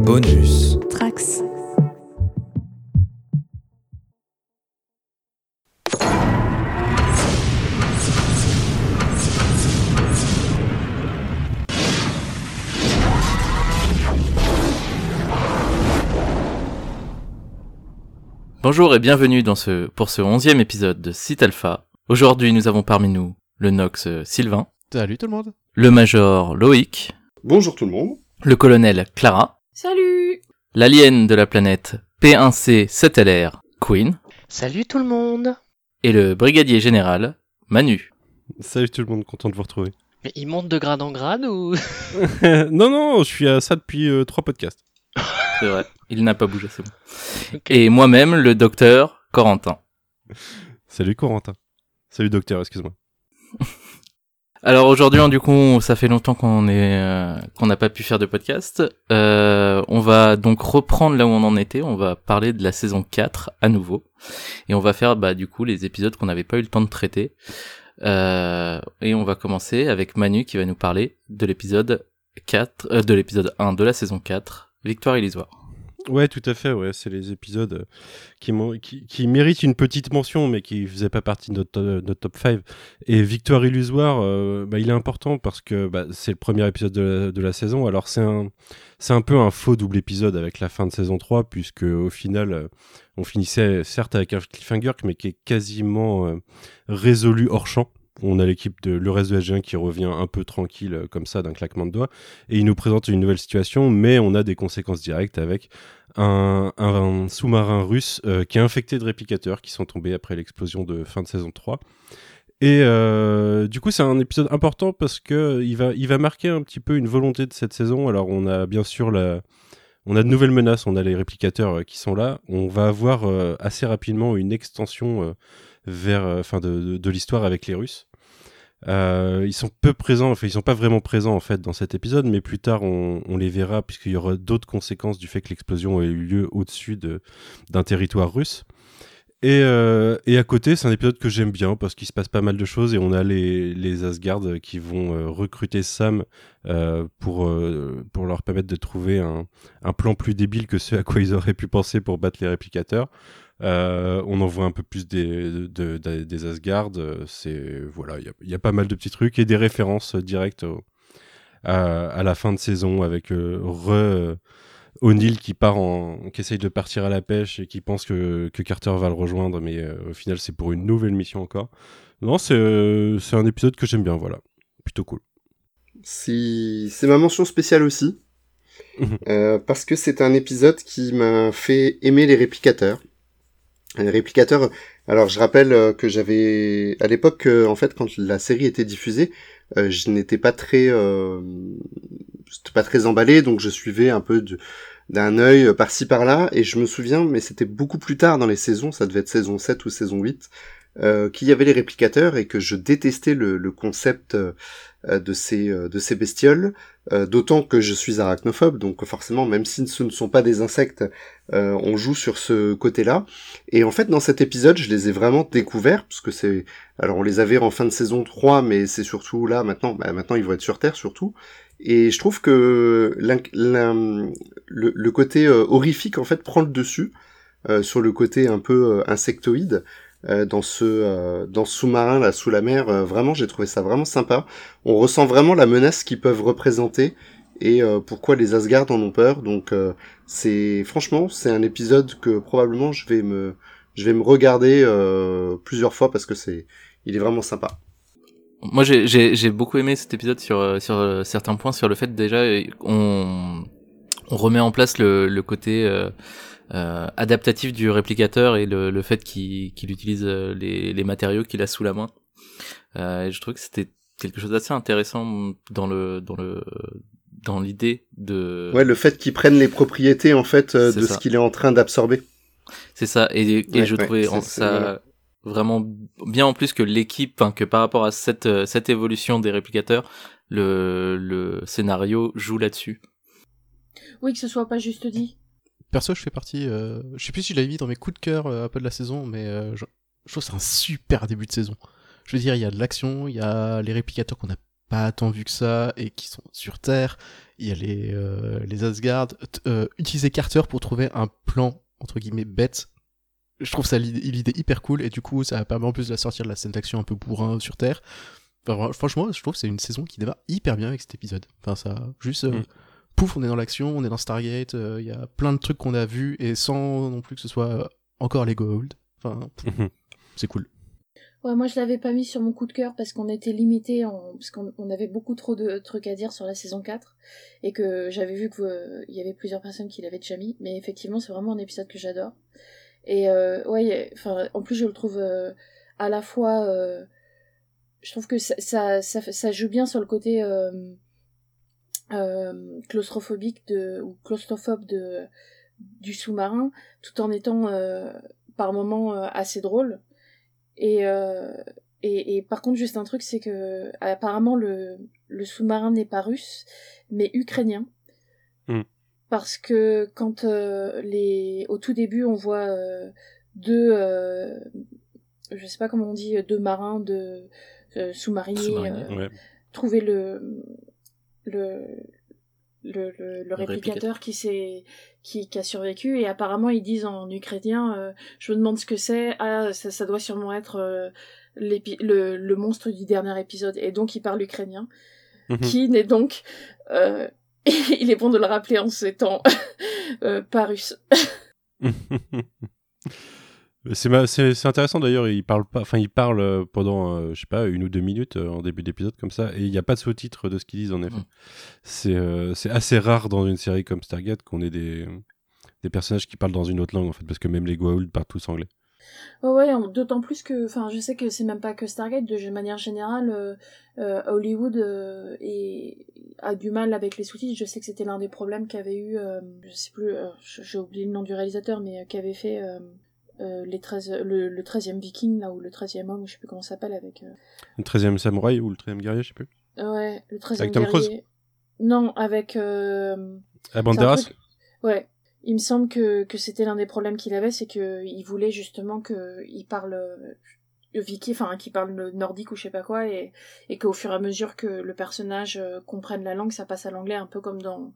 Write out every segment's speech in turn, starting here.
Bonus. Trax. Bonjour et bienvenue dans ce, pour ce onzième épisode de Site Alpha. Aujourd'hui, nous avons parmi nous le Nox euh, Sylvain, Salut tout le monde. le Major Loïc, Bonjour tout le monde. le Colonel Clara, Salut l'alien de la planète P1C 7LR Queen Salut tout le monde et le Brigadier Général Manu. Salut tout le monde, content de vous retrouver. Mais il monte de grade en grade ou non, non, je suis à ça depuis euh, trois podcasts. C'est vrai, il n'a pas bougé, c'est bon. Et moi-même, le docteur Corentin. Salut Corentin. Salut docteur, excuse-moi. Alors aujourd'hui, hein, du coup, ça fait longtemps qu'on est euh, qu'on n'a pas pu faire de podcast. Euh, on va donc reprendre là où on en était. On va parler de la saison 4 à nouveau, et on va faire bah du coup les épisodes qu'on n'avait pas eu le temps de traiter. Euh, et on va commencer avec Manu qui va nous parler de l'épisode 4, euh, de l'épisode 1 de la saison 4, Victoire illusoire. Ouais, tout à fait, ouais, c'est les épisodes euh, qui, qui, méritent une petite mention, mais qui faisaient pas partie de notre, to- notre top 5. Et Victoire illusoire, euh, bah, il est important parce que bah, c'est le premier épisode de la, de la saison. Alors c'est un, c'est un peu un faux double épisode avec la fin de saison 3, puisque au final, euh, on finissait certes avec un cliffhanger, mais qui est quasiment euh, résolu hors champ. On a l'équipe de le reste de SG1 qui revient un peu tranquille euh, comme ça d'un claquement de doigts et il nous présente une nouvelle situation, mais on a des conséquences directes avec un, sous-marin russe euh, qui est infecté de réplicateurs qui sont tombés après l'explosion de fin de saison 3. Et euh, du coup, c'est un épisode important parce que il va, il va marquer un petit peu une volonté de cette saison. Alors, on a bien sûr la, on a de nouvelles menaces, on a les réplicateurs qui sont là. On va avoir assez rapidement une extension vers, de, de, de l'histoire avec les Russes. Euh, ils sont peu présents, enfin ils sont pas vraiment présents en fait dans cet épisode, mais plus tard on, les verra puisqu'il y aura d'autres conséquences du fait que l'explosion a eu lieu au-dessus de- d'un territoire russe. Et, euh, et à côté, c'est un épisode que j'aime bien parce qu'il se passe pas mal de choses et on a les, les Asgard qui vont euh, recruter Sam pour, pour leur permettre de trouver un, un plan plus débile que ce à quoi ils auraient pu penser pour battre les réplicateurs. Euh, on en voit un peu plus des, de- de- des Asgard. euh, C'est voilà, il y a, il y a pas mal de petits trucs et des références directes au- à, à la fin de saison avec euh, re O'Neill qui part en, qui essaye de partir à la pêche et qui pense que, que Carter va le rejoindre, mais euh, au final c'est pour une nouvelle mission encore. Non, c'est un épisode que j'aime bien, voilà, plutôt cool. C'est ma mention spéciale aussi. Mhm. Euh, parce que c'est un épisode qui m'a fait aimer les réplicateurs. Les réplicateurs, alors je rappelle euh, que j'avais, à l'époque, euh, en fait, quand la série était diffusée, euh, je n'étais pas très, euh, pas très emballé, donc je suivais un peu d'un œil euh, par-ci par-là, et je me souviens, mais c'était beaucoup plus tard dans les saisons, ça devait être saison 7 ou saison 8, euh, qu'il y avait les réplicateurs et que je détestais le, le concept euh, de ces euh, de ces bestioles, euh, d'autant que je suis arachnophobe, donc forcément, même si ce ne sont pas des insectes, euh, on joue sur ce côté-là. Et en fait, dans cet épisode, je les ai vraiment découverts, parce que c'est... Alors, on les avait en fin de saison 3, mais c'est surtout là, maintenant, bah, maintenant ils vont être sur Terre, surtout. Et je trouve que le, le côté horrifique, en fait, prend le dessus euh, sur le côté un peu insectoïde. Euh, dans ce euh, dans ce sous-marin là sous la mer Euh, vraiment j'ai trouvé ça vraiment sympa on ressent vraiment la menace qu'ils peuvent représenter et euh, pourquoi les Asgard en ont peur. Donc euh, c'est franchement c'est un épisode que probablement je vais me je vais me regarder plusieurs fois parce que c'est il est vraiment sympa. Moi, j'ai- j'ai j'ai beaucoup aimé cet épisode sur sur certains points, sur le fait déjà on on remet en place le le côté euh, adaptatif du réplicateur et le, le fait qu'il qu'il utilise euh, les les matériaux qu'il a sous la main. Euh, et je trouve que c'était quelque chose d'assez intéressant dans le dans le dans l'idée de Ouais, le fait qu'ils prennent les propriétés en fait euh, de ça. ce qu'il est en train d'absorber. C'est ça, et, et Ouais, je ouais, trouvais en- ça vraiment bien en plus que l'équipe, enfin, que par rapport à cette, euh, cette évolution des réplicateurs, le, le scénario joue là-dessus. Oui, que ce soit pas juste dit. Perso, je fais partie. euh, je sais plus si je l'avais mis dans mes coups de cœur euh, un peu de la saison, mais euh, je, trouve que c'est un super début de saison. Je veux dire, il y a de l'action, il y a les réplicateurs qu'on a pas tant vu que ça et qui sont sur Terre. Il y a les, les Asgard. Utiliser Carter pour trouver un plan, entre guillemets, bête. Je trouve ça l'idée hyper cool et du coup, ça permet en plus de la sortir de la scène d'action un peu bourrin sur Terre. Franchement, je trouve que c'est une saison qui démarre hyper bien avec cet épisode. Enfin, ça, juste, Mm. Pouf, on est dans l'action, on est dans Stargate, euh, il y a plein de trucs qu'on a vus et sans non plus que ce soit euh, encore les Gold. Enfin, Mhm. c'est cool. Ouais, moi je l'avais pas mis sur mon coup de cœur parce qu'on était limité en... parce qu'on on avait beaucoup trop de trucs à dire sur la saison 4 et que j'avais vu que euh, y avait plusieurs personnes qui l'avaient déjà mis mais effectivement c'est vraiment un épisode que j'adore et euh, ouais enfin en plus je le trouve euh, à la fois euh, je trouve que ça, ça, ça, ça joue bien sur le côté euh, claustrophobique de ou claustrophobe de du sous-marin tout en étant euh, par moments euh, assez drôle et, euh, et, et par contre, juste un truc, c'est que apparemment le, le sous-marin n'est pas russe, mais ukrainien. Hmm. Parce que quand les au tout début, on voit deux, je sais pas comment on dit, deux marins, de sous-mariniers, Ouais. trouver le le le, le, le réplicateur. qui s'est qui, qui a survécu. Et apparemment ils disent en ukrainien euh, je me demande ce que c'est. Ah ça, ça doit sûrement être euh, le monstre du dernier épisode. Et donc il parle ukrainien Mhm. qui n'est donc euh, il est bon de le rappeler en ces temps euh, pas russe C'est ma- c'est c'est intéressant d'ailleurs, il parle pas, enfin il parle euh, pendant, euh, je sais pas, une ou deux minutes euh, en début d'épisode comme ça, et il n'y a pas de sous-titres de ce qu'ils disent en effet. Mm. C'est euh, c'est assez rare dans une série comme Stargate qu'on ait des, des personnages qui parlent dans une autre langue en fait, parce que même les Goa'uld parlent tous anglais. Ouais, ouais, d'autant plus que, enfin, je sais que c'est même pas que Stargate, de manière générale, euh, euh, Hollywood euh, est- a du mal avec les sous-titres. Je sais que c'était l'un des problèmes qu'avait eu, euh, je sais plus, euh, j'ai oublié le nom du réalisateur, mais euh, qui avait fait euh, les 13, le, le 13e Viking, là, ou le 13e homme, je sais plus comment ça s'appelle, avec... euh, Le 13e samouraï ou le 13e guerrier, je sais plus. Ouais, le 13e Avec Tom Cruise guerrier. Non, avec... euh, Ah, Banderas truc- Ouais. Il me semble que, que c'était l'un des problèmes qu'il avait, c'est que il voulait justement que il parle euh, viking, enfin qu'il parle le nordique ou je sais pas quoi, et, et qu'au fur et à mesure que le personnage comprenne la langue, ça passe à l'anglais, un peu comme dans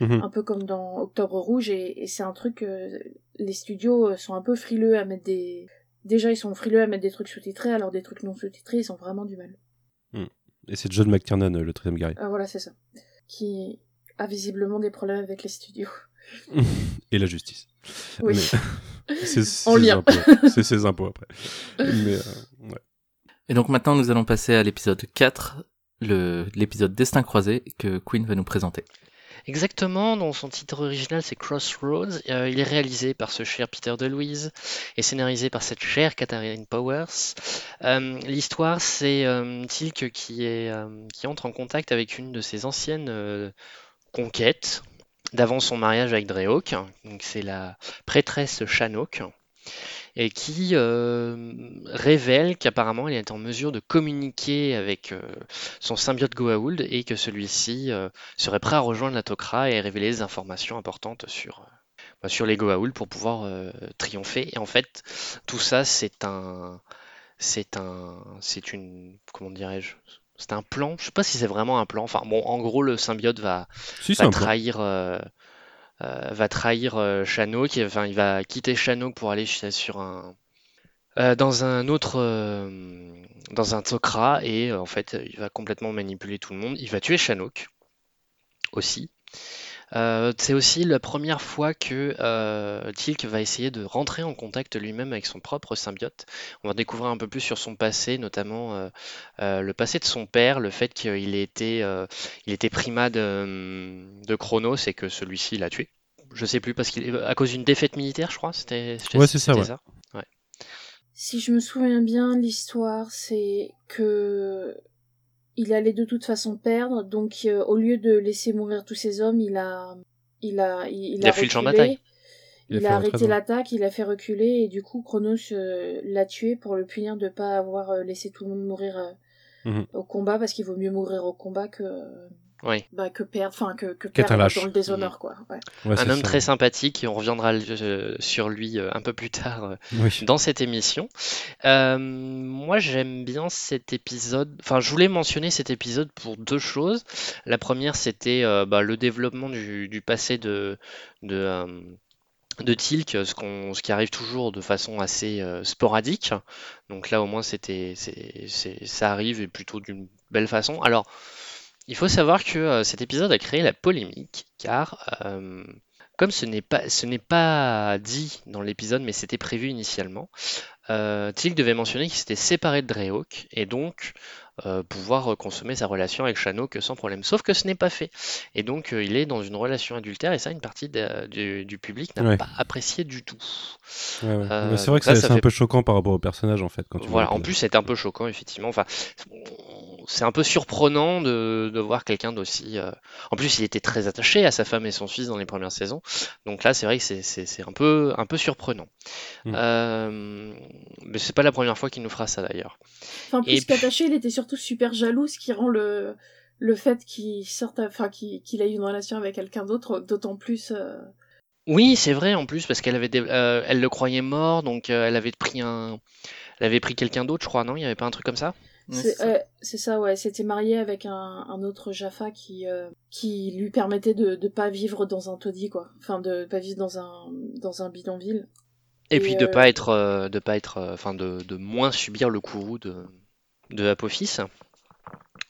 Mhm. un peu comme dans Octobre Rouge, et, et c'est un truc que les studios euh, sont un peu frileux à mettre des déjà ils sont frileux à mettre des trucs sous-titrés, alors des trucs non sous-titrés ils ont vraiment du mal. Et c'est John McTiernan, euh, le 13e guerrier. Ah, voilà c'est ça, qui a visiblement des problèmes avec les studios. Et la justice. Oui. Mais- c'est En ses lien. impôts. C'est ses impôts après. Mais euh, ouais. Et donc maintenant, nous allons passer à l'épisode 4, le- l'épisode Destin croisé que Queen va nous présenter. Exactement, dont son titre original c'est Crossroads. Euh, il est réalisé par ce cher Peter DeLuise et scénarisé par cette chère Catherine Powers. Euh, L'histoire c'est euh, Tilk qui, entre en contact avec une de ses anciennes conquêtes d'avant son mariage avec Drehawk. C'est la prêtresse Shanok et qui euh, révèle qu'apparemment elle est en mesure de communiquer avec euh, son symbiote Goa'uld et que celui-ci euh, serait prêt à rejoindre la Tok'ra et révéler des informations importantes sur, bah, sur les Goa'uld pour pouvoir euh, triompher. Et en fait, tout ça, c'est un, c'est un, c'est une, comment dirais-je, c'est un plan. Je sais pas si c'est vraiment un plan. Enfin, bon, en gros, le symbiote va, Si, trahir, euh, va trahir euh, et- enfin, il va quitter Shinnok pour aller sur un, euh, dans un autre, euh, dans un Tok'ra, et euh, en fait, il va complètement manipuler tout le monde. Il va tuer Shinnok aussi. Euh, c'est aussi la première fois que euh, Tilk va essayer de rentrer en contact lui-même avec son propre symbiote. On va découvrir un peu plus sur son passé, notamment euh, euh, le passé de son père, le fait qu'il ait été, euh, il était primat de, de Chronos et que celui-ci l'a tué. Je sais plus parce qu'il à cause d'une défaite militaire, je crois. C'était. c'était- Ouais, c'est ça, ouais. Si je me souviens bien, l'histoire, c'est que il allait de toute façon perdre, donc euh, au lieu de laisser mourir tous ces hommes, il a, il a, il, Il a fui le champ de reculé, bataille. Il a arrêté l'attaque, il a fait reculer, et du coup, Chronos euh, l'a tué pour le punir de pas avoir euh, laissé tout le monde mourir euh, Mhm. au combat, parce qu'il vaut mieux mourir au combat que, Oui. bah, que perdre, enfin que, que perdre dans le déshonneur, quoi. Ouais. Ouais, un homme ça. très sympathique et on reviendra euh, sur lui euh, un peu plus tard euh, Oui. dans cette émission. Euh, moi, j'aime bien cet épisode. Enfin, je voulais mentionner cet épisode pour deux choses. La première, c'était euh, bah, le développement du, du passé de, de, euh, de Tilk, ce, qu'on, ce qui arrive toujours de façon assez euh, sporadique. Donc là, au moins, c'était, c'est, c'est- ça arrive et plutôt d'une belle façon. Alors, il faut savoir que euh, cet épisode a créé la polémique, car euh, comme ce n'est pas, pas dit dans l'épisode, mais c'était prévu initialement, euh, Tilk devait mentionner qu'il s'était séparé de Dreyhawk et donc euh, pouvoir consommer sa relation avec Shanok sans problème. Sauf que ce n'est pas fait. Et donc euh, il est dans une relation adultère et ça, une partie de- du, du public n'a Ouais. pas apprécié du tout. Ouais, ouais. Mais c'est vrai que c'est un peu choquant par rapport au personnage en fait. Quand tu Voilà, en plus c'est un peu choquant effectivement. Enfin, c'est un peu surprenant de, de voir quelqu'un d'aussi. euh, En plus, il était très attaché à sa femme et son fils dans les premières saisons. Donc là, c'est vrai que c'est- un peu, un peu surprenant. Mm. Euh, Mais c'est pas la première fois qu'il nous fera ça d'ailleurs. Enfin, Et plus qu'attaché, il était surtout super jaloux, ce qui rend le, le fait qu'il sorte, enfin, qu'il qu'il ait une relation avec quelqu'un d'autre d'autant plus. euh, Oui, c'est vrai en plus parce qu'elle avait, des- euh, elle le croyait mort, donc euh, elle avait pris un, elle avait pris quelqu'un d'autre, je crois, non? Il y avait pas un truc comme ça? C'est c'est ça. euh, c'est ça, ouais. C'était marié avec un, un autre Jaffa qui, euh, qui lui permettait de ne pas vivre dans un taudis, quoi. Enfin, de pas vivre dans un, dans un bidonville. Et, Et, puis de euh, pas être, de pas être, enfin de, de moins subir le courroux de, de Apophis.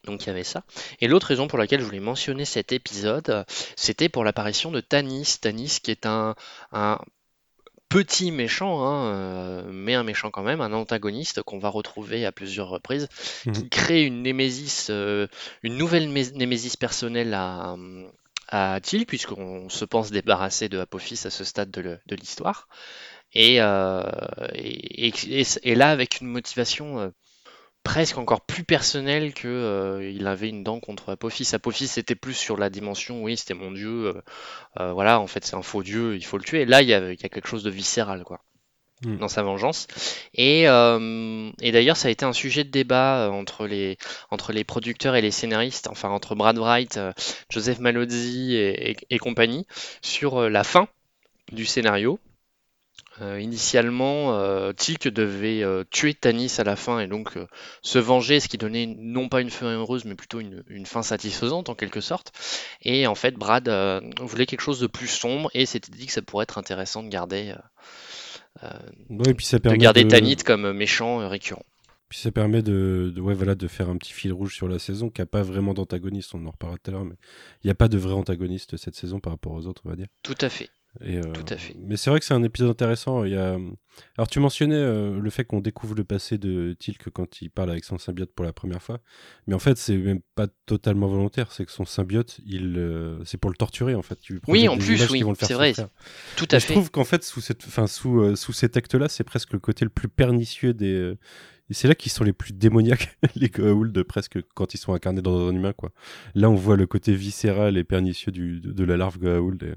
Donc il y avait ça. Et l'autre raison pour laquelle je voulais mentionner cet épisode, c'était pour l'apparition de Tanis. Tanis qui est un, un petit méchant, hein, euh, mais un méchant quand même, un antagoniste qu'on va retrouver à plusieurs reprises, Mhm. qui crée une némésis, euh, une nouvelle mé- némésis personnelle à, à puisqu'on se pense débarrasser de Apophis à ce stade de l'histoire. Et, euh, et, et- et- et là, avec une motivation presque encore plus personnelle que euh, il avait une dent contre Apophis. Apophis c'était plus sur la dimension, oui, c'était mon dieu, euh, euh, voilà, en fait c'est un faux dieu, il faut le tuer. Là, il y a, il y a quelque chose de viscéral, quoi, Mm. dans sa vengeance. Et, et d'ailleurs, ça a été un sujet de débat entre les, entre les producteurs et les scénaristes, enfin entre Brad Wright, Joseph Malozzi et, et- et compagnie, sur la fin du scénario. Euh, initialement, euh, Tilk devait euh, tuer Tanis à la fin et donc euh, se venger, ce qui donnait non pas une fin heureuse, mais plutôt une, une fin satisfaisante en quelque sorte. Et en fait, Brad voulait quelque chose de plus sombre et s'était dit que ça pourrait être intéressant de garder, Ouais, et puis ça de permet garder de- Tanit comme méchant récurrent. Puis ça permet de, de- ouais, voilà, de faire un petit fil rouge sur la saison qui n'a pas vraiment d'antagoniste, on en reparlera tout à l'heure, mais il n'y a pas de vrai antagoniste cette saison par rapport aux autres, on va dire. Tout à fait. Et, euh, Tout à fait. Mais c'est vrai que c'est un épisode intéressant. Il y a... Alors tu mentionnais euh, le fait qu'on découvre le passé de Tilk quand il parle avec son symbiote pour la première fois, mais en fait c'est même pas totalement volontaire, c'est que son symbiote, il, euh, c'est pour le torturer en fait. Tu Oui, en plus, oui, c'est vrai. Tout Et à je fait. trouve qu'en fait, sous, cette, enfin, sous, sous cet acte-là, c'est presque le côté le plus pernicieux des. Et c'est là qu'ils sont les plus démoniaques, les Goa'uld, presque quand ils sont incarnés dans un humain. Quoi. Là, on voit le côté viscéral et pernicieux du, de, de la larve Goa'uld. Et, et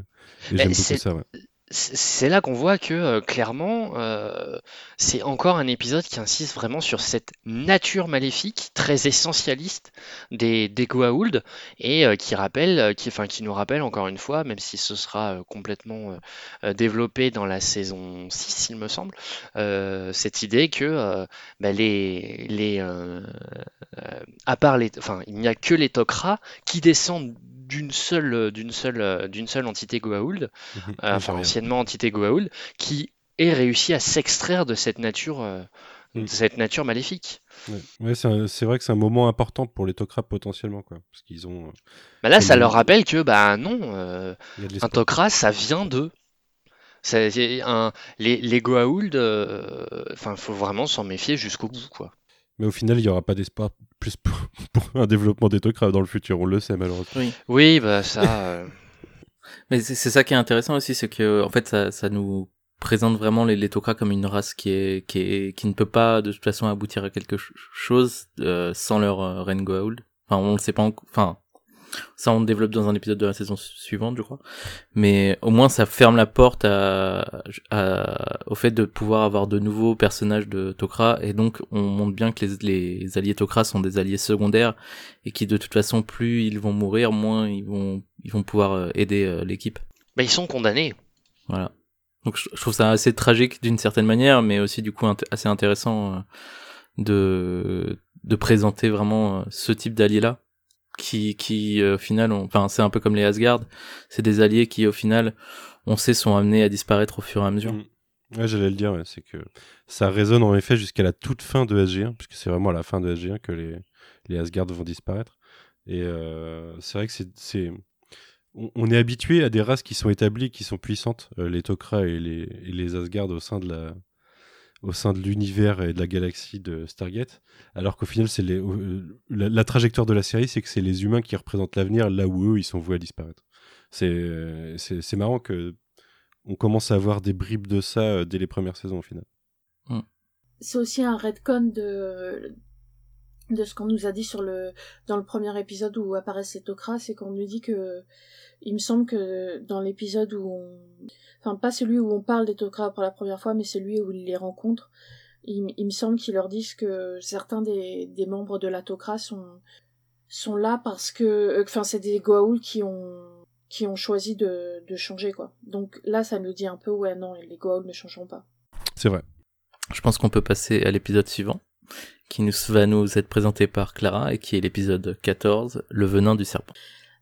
Mais j'aime beaucoup ça. Ouais. C'est là qu'on voit que euh, clairement, euh, c'est encore un épisode qui insiste vraiment sur cette nature maléfique très essentialiste des, des Goa'uld et euh, qui rappelle, qui, enfin, qui nous rappelle encore une fois, même si ce sera complètement développé dans la saison 6, il me semble, cette idée que bah, les, les, à part les, enfin, il n'y a que les Tok'ra qui descendent d'une seule, d'une seule, euh, d'une seule entité Goa'uld Mhm. euh, enfin anciennement entité Goa'uld, qui ait réussi à s'extraire de cette nature, euh, Mm. de cette nature maléfique. Ouais, Ouais, c'est vrai que c'est un moment important pour les Tok'ra potentiellement. Quoi, parce qu'ils ont. euh, Bah là, ça le- leur rappelle que bah non, euh, un. Tok'ra, ça vient d'eux. Ça- c'est un, les, les Goa'uld, euh, enfin, faut vraiment s'en méfier jusqu'au bout, quoi. Mais au final, il n'y aura pas d'espoir plus pour, pour un développement des Tok'ra dans le futur. On le sait malheureusement. Oui. Oui, bah ça. euh, Mais c'est ça qui est intéressant aussi, c'est que en fait ça, ça nous présente vraiment les, les Tok'ra comme une race qui est qui est qui ne peut pas de toute façon aboutir à quelque ch- chose euh, sans leur euh, Goa'uld. Enfin, on le sait pas. enc- Enfin, Ça, on développe dans un épisode de la saison suivante, je crois. Mais au moins, ça ferme la porte à, à, au fait de pouvoir avoir de nouveaux personnages de Tok'ra. Et donc, on montre bien que les, les alliés Tok'ra sont des alliés secondaires et qui, de toute façon, plus ils vont mourir, moins ils vont, ils vont pouvoir euh, aider euh, l'équipe. Bah, ils sont condamnés. Voilà. Donc, je, trouve ça assez tragique d'une certaine manière, mais aussi, du coup, assez intéressant euh, de, de présenter vraiment ce type d'alliés-là qui, qui au final, enfin, c'est un peu comme les Asgard, c'est des alliés qui, au final, on sait, sont amenés à disparaître au fur et à mesure. Mm. Ouais, j'allais le dire, c'est que ça résonne en effet jusqu'à la toute fin de SG1, puisque c'est vraiment à la fin de SG1 que les, les Asgard vont disparaître. Et euh, c'est vrai que c'est. On, est habitué à des races qui sont établies, qui sont puissantes, euh, les Tok'ra et les, et les Asgard au sein de la, au sein de l'univers et de la galaxie de Stargate, alors qu'au final, c'est les, euh, la, trajectoire de la série, c'est que c'est les humains qui représentent l'avenir, là où eux, ils sont voués à disparaître. C'est, c'est, marrant que on commence à avoir des bribes de ça euh, dès les premières saisons, au final. Mm. C'est aussi un redcon de, de ce qu'on nous a dit sur le, dans le premier épisode où apparaît cet Okra, c'est qu'on nous dit que, il me semble que dans l'épisode où on, enfin pas celui où on parle des Tok'ra pour la première fois, mais celui où ils les rencontrent, il, me semble qu'ils leur disent que certains des, des membres de la Tok'ra sont, sont là parce que, euh, enfin c'est des Goa'uld qui ont, qui ont choisi de, de changer quoi. Donc là ça nous dit un peu ouais non les Goa'uld ne changeront pas. C'est vrai. Je pense qu'on peut passer à l'épisode suivant qui nous, va nous être présenté par Clara et qui est l'épisode 14, Le venin du serpent.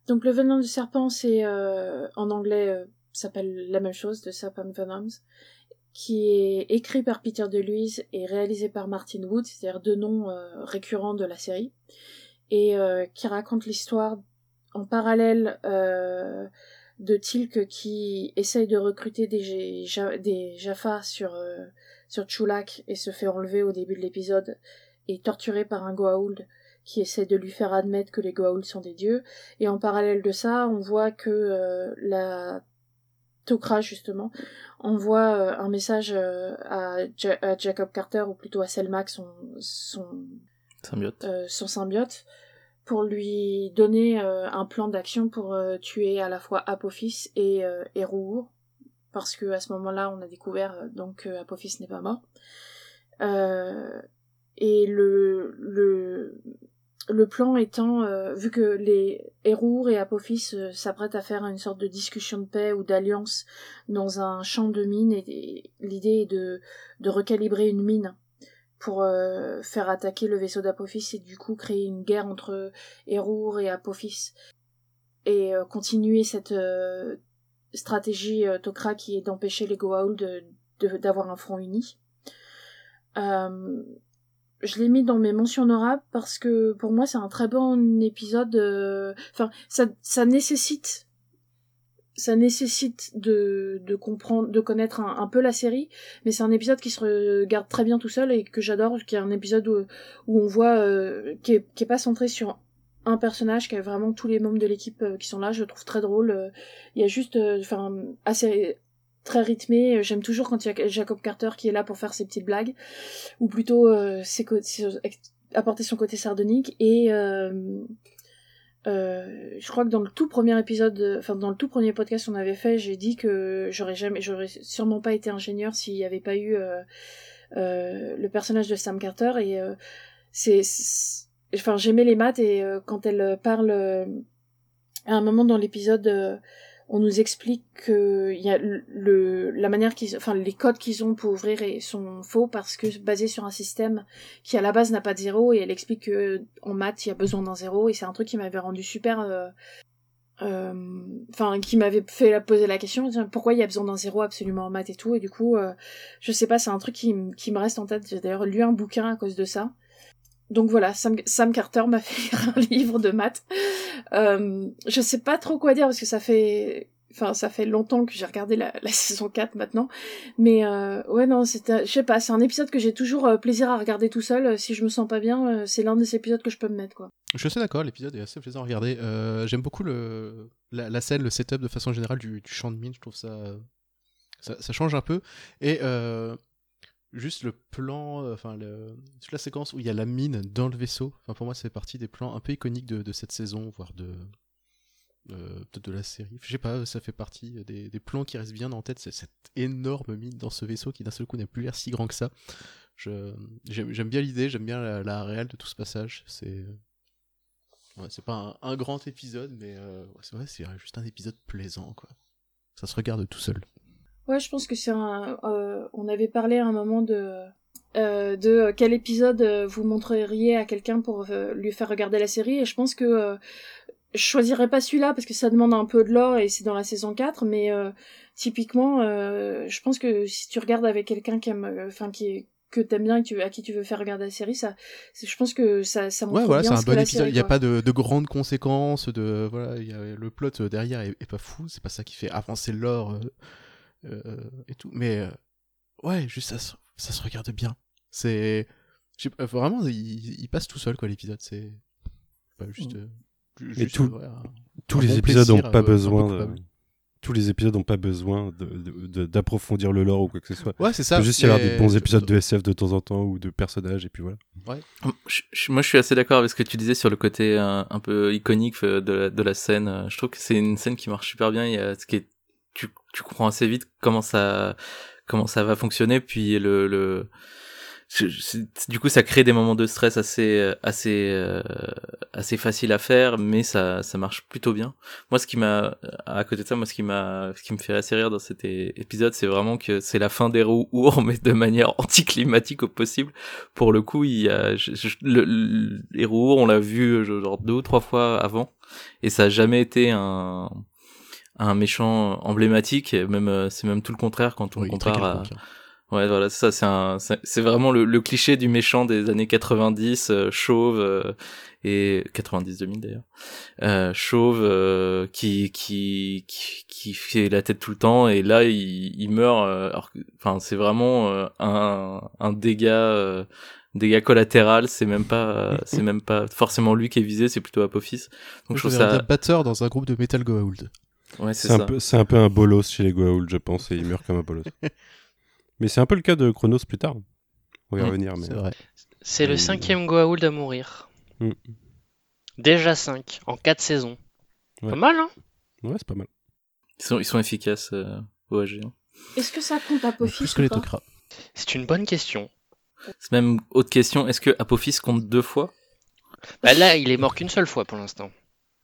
Donc le venin du serpent, c'est euh, en anglais euh, s'appelle la même chose, The Serpent Venoms, qui est écrit par Peter DeLuise et réalisé par Martin Wood, c'est-à-dire deux noms euh, récurrents de la série, et qui raconte l'histoire en parallèle de Tilk qui essaye de recruter des, des Jaffa sur, sur Chulak et se fait enlever au début de l'épisode est torturé par un Goa'uld qui essaie de lui faire admettre que les Goa'uld sont des dieux. Et en parallèle de ça, on voit que euh, la Tok'ra, justement, envoie euh, un message euh, à, Jacob Carter, ou plutôt à Selmak, son, son symbiote, son symbiote pour lui donner un plan d'action pour tuer à la fois Apophis et, et parce que à ce moment-là, on a découvert donc que Apophis n'est pas mort. Et le, le, le plan étant, euh, vu que les Hérour et Apophis euh, s'apprêtent à faire une sorte de discussion de paix ou d'alliance dans un champ de mine, et, l'idée est de, de recalibrer une mine pour euh, faire attaquer le vaisseau d'Apophis et du coup créer une guerre entre Hérour et Apophis et continuer cette stratégie Tok'ra qui est d'empêcher les Goa'uld d'avoir un front uni je l'ai mis dans mes mentions honorables parce que pour moi c'est un très bon épisode. Euh, enfin, ça, ça nécessite, ça nécessite de, de comprendre, de connaître un, peu la série, mais c'est un épisode qui se regarde très bien tout seul et que j'adore, qui est un épisode où, où on voit euh, qui, est, qui est pas centré sur un personnage qui a vraiment tous les membres de l'équipe euh, qui sont là je trouve très drôle il y a juste enfin assez très rythmé. J'aime toujours quand il y a Jacob Carter qui est là pour faire ses petites blagues, ou plutôt euh, apporter son côté sardonique. Et euh, euh, je crois que dans le tout premier épisode, enfin dans le tout premier podcast qu'on avait fait, j'ai dit que j'aurais jamais, j'aurais sûrement pas été ingénieur s'il n'y avait pas eu le personnage de Sam Carter. Et c'est, enfin j'aimais les maths et quand elle parle à un moment dans l'épisode on nous explique que y a le, la manière qu'ils, enfin les codes qu'ils ont pour ouvrir sont faux parce que basés sur un système qui à la base n'a pas de zéro et elle explique que en maths il y a besoin d'un zéro et c'est un truc qui m'avait rendu super euh, euh, enfin qui m'avait fait poser la question pourquoi il y a besoin d'un zéro absolument en maths et tout et du coup euh, je sais pas c'est un truc qui, qui me reste en tête. J'ai d'ailleurs lu un bouquin à cause de ça donc voilà, Sam, Carter m'a fait un livre de maths. Euh, je sais pas trop quoi dire parce que ça fait, enfin ça fait longtemps que j'ai regardé la, saison 4 maintenant. Mais euh, ouais non, c'est, je sais pas, c'est un épisode que j'ai toujours euh, plaisir à regarder tout seul. Si je me sens pas bien, c'est l'un des épisodes que je peux me mettre quoi. Je suis d'accord, l'épisode est assez plaisant à regarder. j'aime beaucoup le, la, scène, le setup de façon générale du, du champ de mine. Je trouve ça, ça, ça change un peu et juste le plan, euh, enfin la séquence où il y a la mine dans le vaisseau. Enfin pour moi c'est partie des plans un peu iconiques de, cette saison, voire de euh, de la série. Je sais pas, ça fait partie des, plans qui restent bien en tête. C'est cette énorme mine dans ce vaisseau qui d'un seul coup n'a plus l'air si grand que ça. J'aime bien l'idée, j'aime bien la, la réelle de tout ce passage. C'est c'est pas un, grand épisode, mais euh, c'est vrai, c'est juste un épisode plaisant, quoi. Ça se regarde tout seul. Ouais, je pense que c'est un. euh, on avait parlé à un moment de. euh, de quel épisode euh, vous montreriez à quelqu'un pour euh, lui faire regarder la série et je pense que euh, je choisirais pas celui-là parce que ça demande un peu de l'or et c'est dans la saison 4 mais euh, typiquement euh, je pense que si tu regardes avec quelqu'un qui aime euh, enfin qui est que t'aimes bien et tu, à qui tu veux faire regarder la série ça je pense que ça ça montre Ouais, voilà, c'est un bon épisode. Il n'y a pas de, de grandes conséquences. De voilà, il y a, le plot euh, derrière est, est pas fou. C'est pas ça qui fait avancer l'or euh, euh, et tout. Mais euh, ouais, juste ça, se- ça se regarde bien. C'est vraiment, il, il passe tout seul quoi l'épisode. C'est pas juste. euh, ju- Mais juste, tout- ouais, un- Tous un les bon épisodes n'ont pas euh, besoin de... Tous les épisodes n'ont pas besoin d'approfondir le lore ou quoi que ce soit. Ouais, c'est ça. juste y avoir des bons épisodes de SF de temps en temps ou de personnages et puis voilà. Je- je- moi, je suis assez d'accord avec ce que tu disais sur le côté euh, un peu iconique euh, de la, de la scène. Euh, Je trouve que c'est une scène qui marche super bien. Il y a ce qui est, tu, comprends assez vite comment ça, comment ça va fonctionner. Puis le, le, du coup, ça crée des moments de stress assez, assez, euh, assez facile à faire, mais ça, ça marche plutôt bien. Moi, ce qui m'a, à côté de ça, moi, ce qui m'a, ce qui me fait assez rire dans cet épisode, c'est vraiment que c'est la fin des roues, mais de manière anticlimatique au possible pour le coup, il y a je- je- le, le- les roues, on l'a vu genre deux ou trois fois avant, et ça a jamais été un un méchant emblématique. Et même euh, c'est même tout le contraire quand on Oui, compare à hein. ouais voilà c'est ça c'est un c'est vraiment le, le cliché du méchant des années 90 euh, chauve euh, et 90 2000 d'ailleurs euh, chauve euh, qui, qui qui qui fait la tête tout le temps et là il, il meurt euh, enfin c'est vraiment euh, un un dégât euh, dégât collatéral c'est même pas c'est même pas forcément lui qui est visé c'est plutôt Apophis donc je trouve ça batteur dans un groupe de Metal Goa'uld. Ouais c'est C'est un, peu- c'est un peu un bolos chez les Goa'uld, je pense, et il meurt comme un bolos. mais c'est un peu le cas de Chronos plus tard. On va y Mm, revenir. Mais... C'est vrai. C'est le cinquième Goa'uld à mourir. Mm. Déjà 5 en 4 saisons. Ouais. Pas mal, hein Ouais, c'est pas mal. ils sont ils sont efficaces euh, OAG hein. est-ce que ça compte Apophis Plus que ou les Tok'ra. C'est une bonne question. c'est même autre question est-ce que Apophis compte deux fois? Bah là, il est mort qu'une seule fois pour l'instant.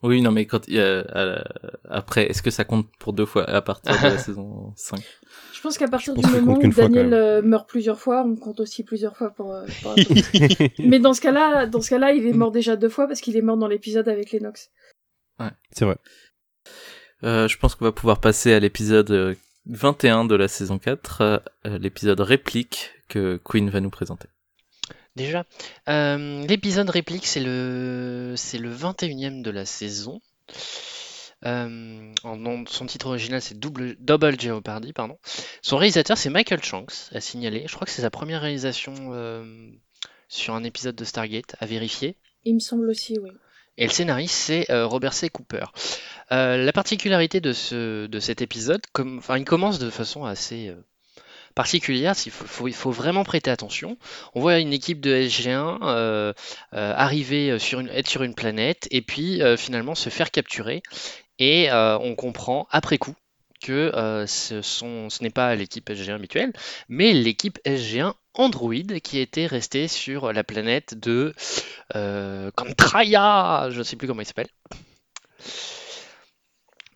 Oui, non, mais quand il y a, euh, après, est-ce que ça compte pour deux fois à partir de la saison 5 je pense qu'à partir du moment où fois, Daniel euh, meurt plusieurs fois on compte aussi plusieurs fois pour, euh, pour mais dans ce cas-là dans ce cas-là il est mort déjà deux fois parce qu'il est mort dans l'épisode avec Lennox. C'est vrai. euh, Je pense qu'on va pouvoir passer à l'épisode euh, 21 de la saison 4, euh, euh, l'épisode réplique que Queen va nous présenter. Déjà, euh, l'épisode réplique, c'est le, c'est le 21e de la saison. Euh, en, son titre original, c'est Double, Double Jeopardy. Pardon. Son réalisateur, c'est Michael Shanks, à signaler. Je crois que c'est sa première réalisation euh, sur un épisode de Stargate, à vérifier. il me semble aussi oui Et le scénariste, c'est euh, Robert C. Cooper. La particularité de, ce, de cet épisode, comme, il commence de façon assez particulière, il faut, vraiment prêter attention. On voit une équipe de SG1 euh, euh, arriver sur une, être sur une planète et puis euh, finalement se faire capturer. Et euh, on comprend après coup que euh, ce, n'est pas l'équipe SG1 habituelle, mais l'équipe SG1 Android qui était restée sur la planète de euh, Contraya, je ne sais plus comment il s'appelle.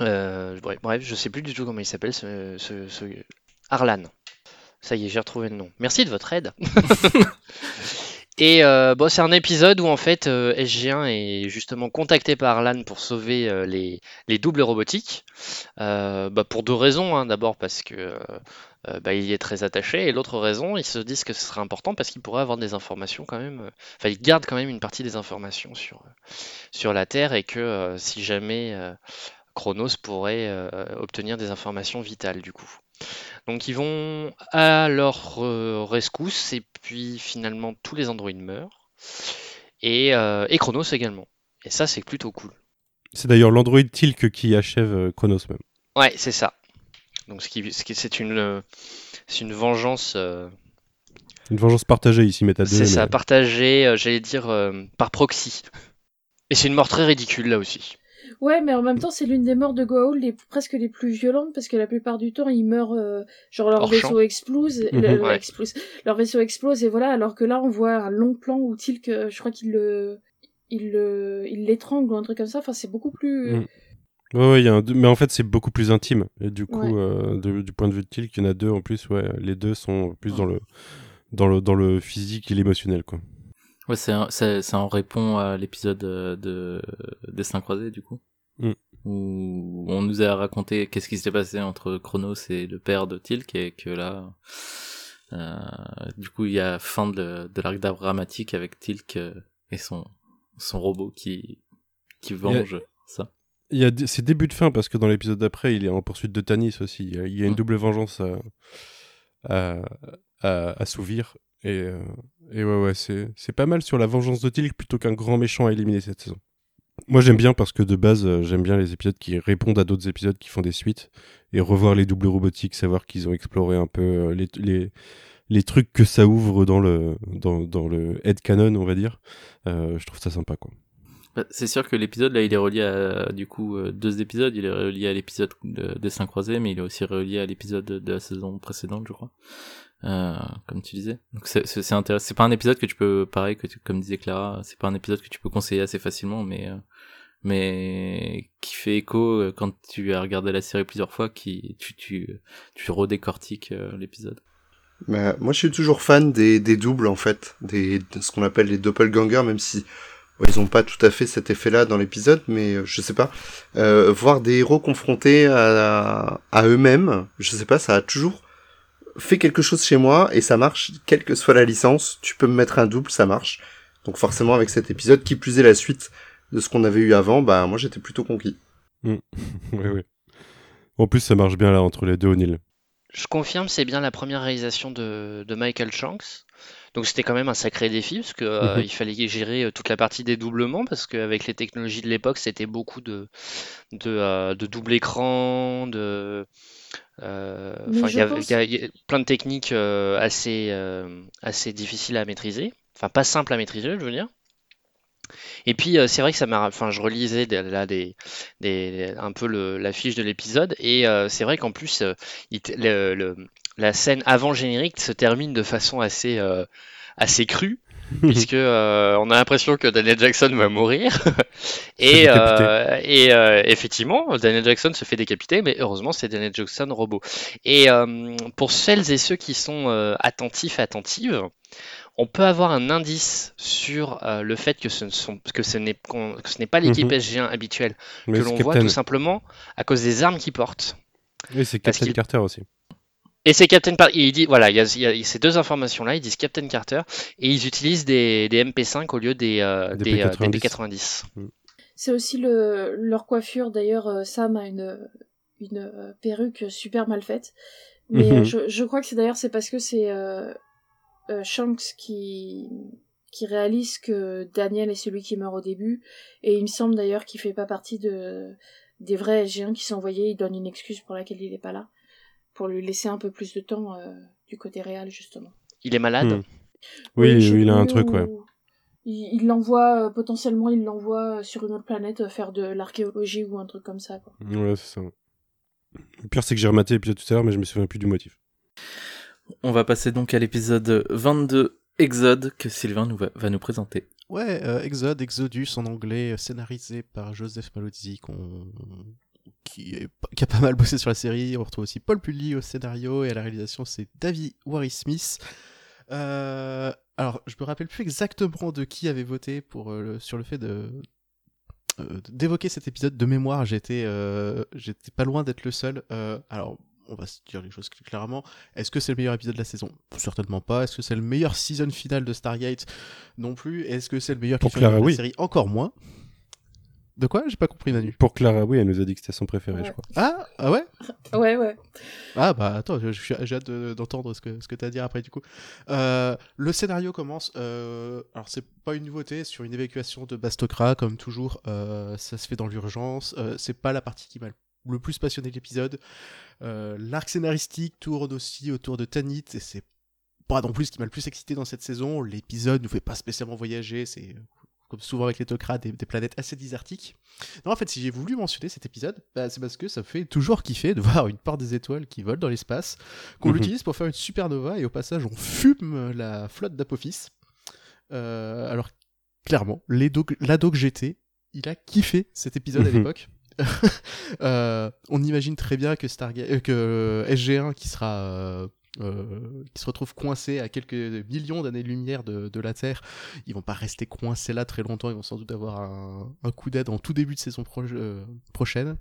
Euh, bref, je sais plus du tout comment il s'appelle ce- Arlan. Ça y est, j'ai retrouvé le nom. Merci de votre aide. Et euh, bon, c'est un épisode où en fait euh, SG1 est justement contacté par Arlan pour sauver euh, les, les doubles robotiques. Euh, bah, pour deux raisons. hein. D'abord parce que bah, il y est très attaché, et l'autre raison, ils se disent que ce serait important parce qu'il pourrait avoir des informations quand même. Enfin, il garde quand même une partie des informations sur, sur la Terre et que si jamais Chronos pourrait obtenir des informations vitales du coup. Donc ils vont à leur euh, rescousse et puis finalement tous les androïdes meurent et, euh, et Chronos également. Et ça c'est plutôt cool. C'est d'ailleurs l'Android Tilk qui achève euh, Chronos même. Ouais, c'est ça. Donc ce qui, ce qui- c'est une, euh, c'est une vengeance. euh, Une vengeance partagée ici, Meta 2. c'est ça, partagée, j'allais dire, par proxy. Et c'est une mort très ridicule là aussi. Ouais, mais en même temps, c'est l'une des morts de Goa'uld les presque les plus violentes parce que la plupart du temps, ils meurent, euh, genre leur Hors vaisseau champ. explose, Mhm. le- Ouais. explose, leur vaisseau explose et voilà. Alors que là, on voit un long plan où Tilk, euh, je crois qu'il le, il le, il l'étrangle ou un truc comme ça. Enfin, c'est beaucoup plus. Mhm. Ouais, ouais, il y a un... mais en fait, c'est beaucoup plus intime. Et du coup, Ouais. euh, de- du point de vue de Tilk, il y en a deux en plus. Ouais, les deux sont plus Ouais. dans le dans le dans le physique et l'émotionnel, quoi. Ouais, c'est ça en répond à l'épisode euh, de Destin croisé, du coup. Mm. Où on nous a raconté qu'est-ce qui s'était passé entre Chronos et le père de Tilk, et que là, euh, du coup, il y a fin de, de l'arc dramatique avec Tilk euh, et son, son robot qui, qui venge ça. Il y a c'est début de fin parce que dans l'épisode d'après, il est en poursuite de Tanis aussi. Il y a, il y a une Mm. double vengeance à, à, à assouvir. Et, et ouais, ouais, c'est, pas mal sur la vengeance de Tilk plutôt qu'un grand méchant à éliminer cette saison. Moi, j'aime bien parce que de base, euh, j'aime bien les épisodes qui répondent à d'autres épisodes qui font des suites et revoir les doubles robotiques, savoir qu'ils ont exploré un peu euh, les, les, les trucs que ça ouvre dans le, dans, dans le headcanon, on va dire. Euh, je trouve ça sympa, quoi. Bah, c'est sûr que l'épisode là il est relié à du coup deux épisodes, il est relié à l'épisode de Destin croisé, mais il est aussi relié à l'épisode de, de la saison précédente, je crois. Euh, comme tu disais. Donc c'est intéressant. C'est pas un épisode que tu peux pareil que tu, comme disait Clara, c'est pas un épisode que tu peux conseiller assez facilement, mais euh, mais qui fait écho euh, quand tu as regardé la série plusieurs fois, qui tu tu tu redécortiques euh, l'épisode. Bah, moi, je suis toujours fan des, des doubles, en fait, des, de ce qu'on appelle les doppelgangers, même si ils ont pas tout à fait cet effet-là dans l'épisode, mais je sais pas. Euh, voir des héros confrontés à, à eux-mêmes, je sais pas, ça a toujours fait quelque chose chez moi, et ça marche, quelle que soit la licence, tu peux me mettre un double, ça marche. Donc forcément, avec cet épisode, qui plus est la suite de ce qu'on avait eu avant, bah moi j'étais plutôt conquis. Ouais, ouais. En plus, ça marche bien là entre les deux O'Neill. Je confirme, c'est bien la première réalisation de, de Michael Shanks. Donc c'était quand même un sacré défi parce que euh, Mhm. il fallait gérer euh, toute la partie dédoublement parce qu'avec les technologies de l'époque, c'était beaucoup de de, euh, de double écran, de euh, il y pense- a- il y a plein de techniques euh, assez euh, assez difficiles à maîtriser. Enfin, pas simple à maîtriser, je veux dire. Et puis c'est vrai que ça m'a, enfin je relisais là des, des un peu le, la fiche de l'épisode et c'est vrai qu'en plus il t- le- le- la scène avant générique se termine de façon assez assez crue puisque euh, on a l'impression que Daniel Jackson va mourir et, euh, et euh, effectivement Daniel Jackson se fait décapiter mais heureusement c'est Daniel Jackson robot et pour celles et ceux qui sont attentifs attentives on peut avoir un indice sur le fait que ce ne sont que ce n'est pas l'équipe Mhm. SG1 habituelle Mais que l'on voit tout simplement à cause des armes qu'ils portent. Oui, c'est Captain Carter aussi. Et c'est Captain Par- il dit voilà, il y a, il y a ces deux informations là, ils disent Captain Carter et ils utilisent des, des MP5 au lieu des euh, Des des, euh, P90. des P90. C'est aussi le leur coiffure. D'ailleurs, euh, Sam a une une euh, perruque super mal faite. Mais Mhm. euh, je, je crois que c'est d'ailleurs c'est parce que c'est euh, euh, Shanks qui qui réalise que Daniel est celui qui meurt au début et il me semble d'ailleurs qu'il fait pas partie de des vrais SG1 qui sont envoyés. Il donne une excuse pour laquelle il est pas là pour lui laisser un peu plus de temps euh, du côté réel justement. Il est malade? Hmm. Oui, il a un truc, ou- ouais. Il l'envoie, euh, potentiellement, il l'envoie sur une autre planète euh, faire de l'archéologie ou un truc comme ça, quoi. Ouais, c'est ça. Le pire, c'est que j'ai rematé l'épisode tout à l'heure, mais je me souviens plus du motif. On va passer donc à l'épisode 22 Exode que Sylvain nous va, va nous présenter. Ouais, euh, Exode, Exodus en anglais, scénarisé par Joseph Malozzi, qu'on- qui, est pas- qui a pas mal bossé sur la série. On retrouve aussi Paul Pully au scénario et à la réalisation, c'est David Warry Smith. Euh, alors, je me rappelle plus exactement de qui avait voté pour, euh, le- sur le fait de euh, d'évoquer cet épisode de mémoire. J'étais j'étais pas loin d'être le seul. Alors, on va se dire les choses clairement. Est-ce que c'est le meilleur épisode de la saison? Certainement pas. Est-ce que c'est le meilleur season final de Stargate? Non plus. Est-ce que c'est le meilleur Pour Clara, de la oui. série? Encore moins. De quoi? J'ai pas compris Manu. Pour Clara, oui, elle nous a dit que c'était son préféré, Ouais. je crois. Ah, ah ouais? Ouais, ouais. Ah bah attends, j'ai hâte de- d'entendre ce que, ce que tu as à dire après du coup. Euh, le scénario commence, euh, alors c'est pas une nouveauté, sur une évacuation de Bastocra, comme toujours, euh, ça se fait dans l'urgence, euh, c'est pas la partie qui m'a le plus passionné de l'épisode. Euh, L'arc scénaristique tourne aussi autour de Tanit, et c'est pas non plus ce qui m'a le plus excité dans cette saison, l'épisode nous fait pas spécialement voyager, c'est comme souvent avec les Tok'ra, des, des, planètes assez désertiques. Non, en fait, si j'ai voulu mentionner cet épisode, bah, c'est parce que ça me fait toujours kiffer de voir une porte des étoiles qui vole dans l'espace, qu'on Mhm. l'utilise pour faire une supernova, et au passage, on fume la flotte d'Apophis. Euh, alors, clairement, que j'étais, il a kiffé cet épisode à Mhm. l'époque. Euh, on imagine très bien que Stargate, euh, que SG1 qui sera euh, qui se retrouve coincé à quelques millions d'années-lumière de, de la Terre, ils vont pas rester coincés là très longtemps, ils vont sans doute avoir un, coup d'aide en tout début de saison euh, prochaine.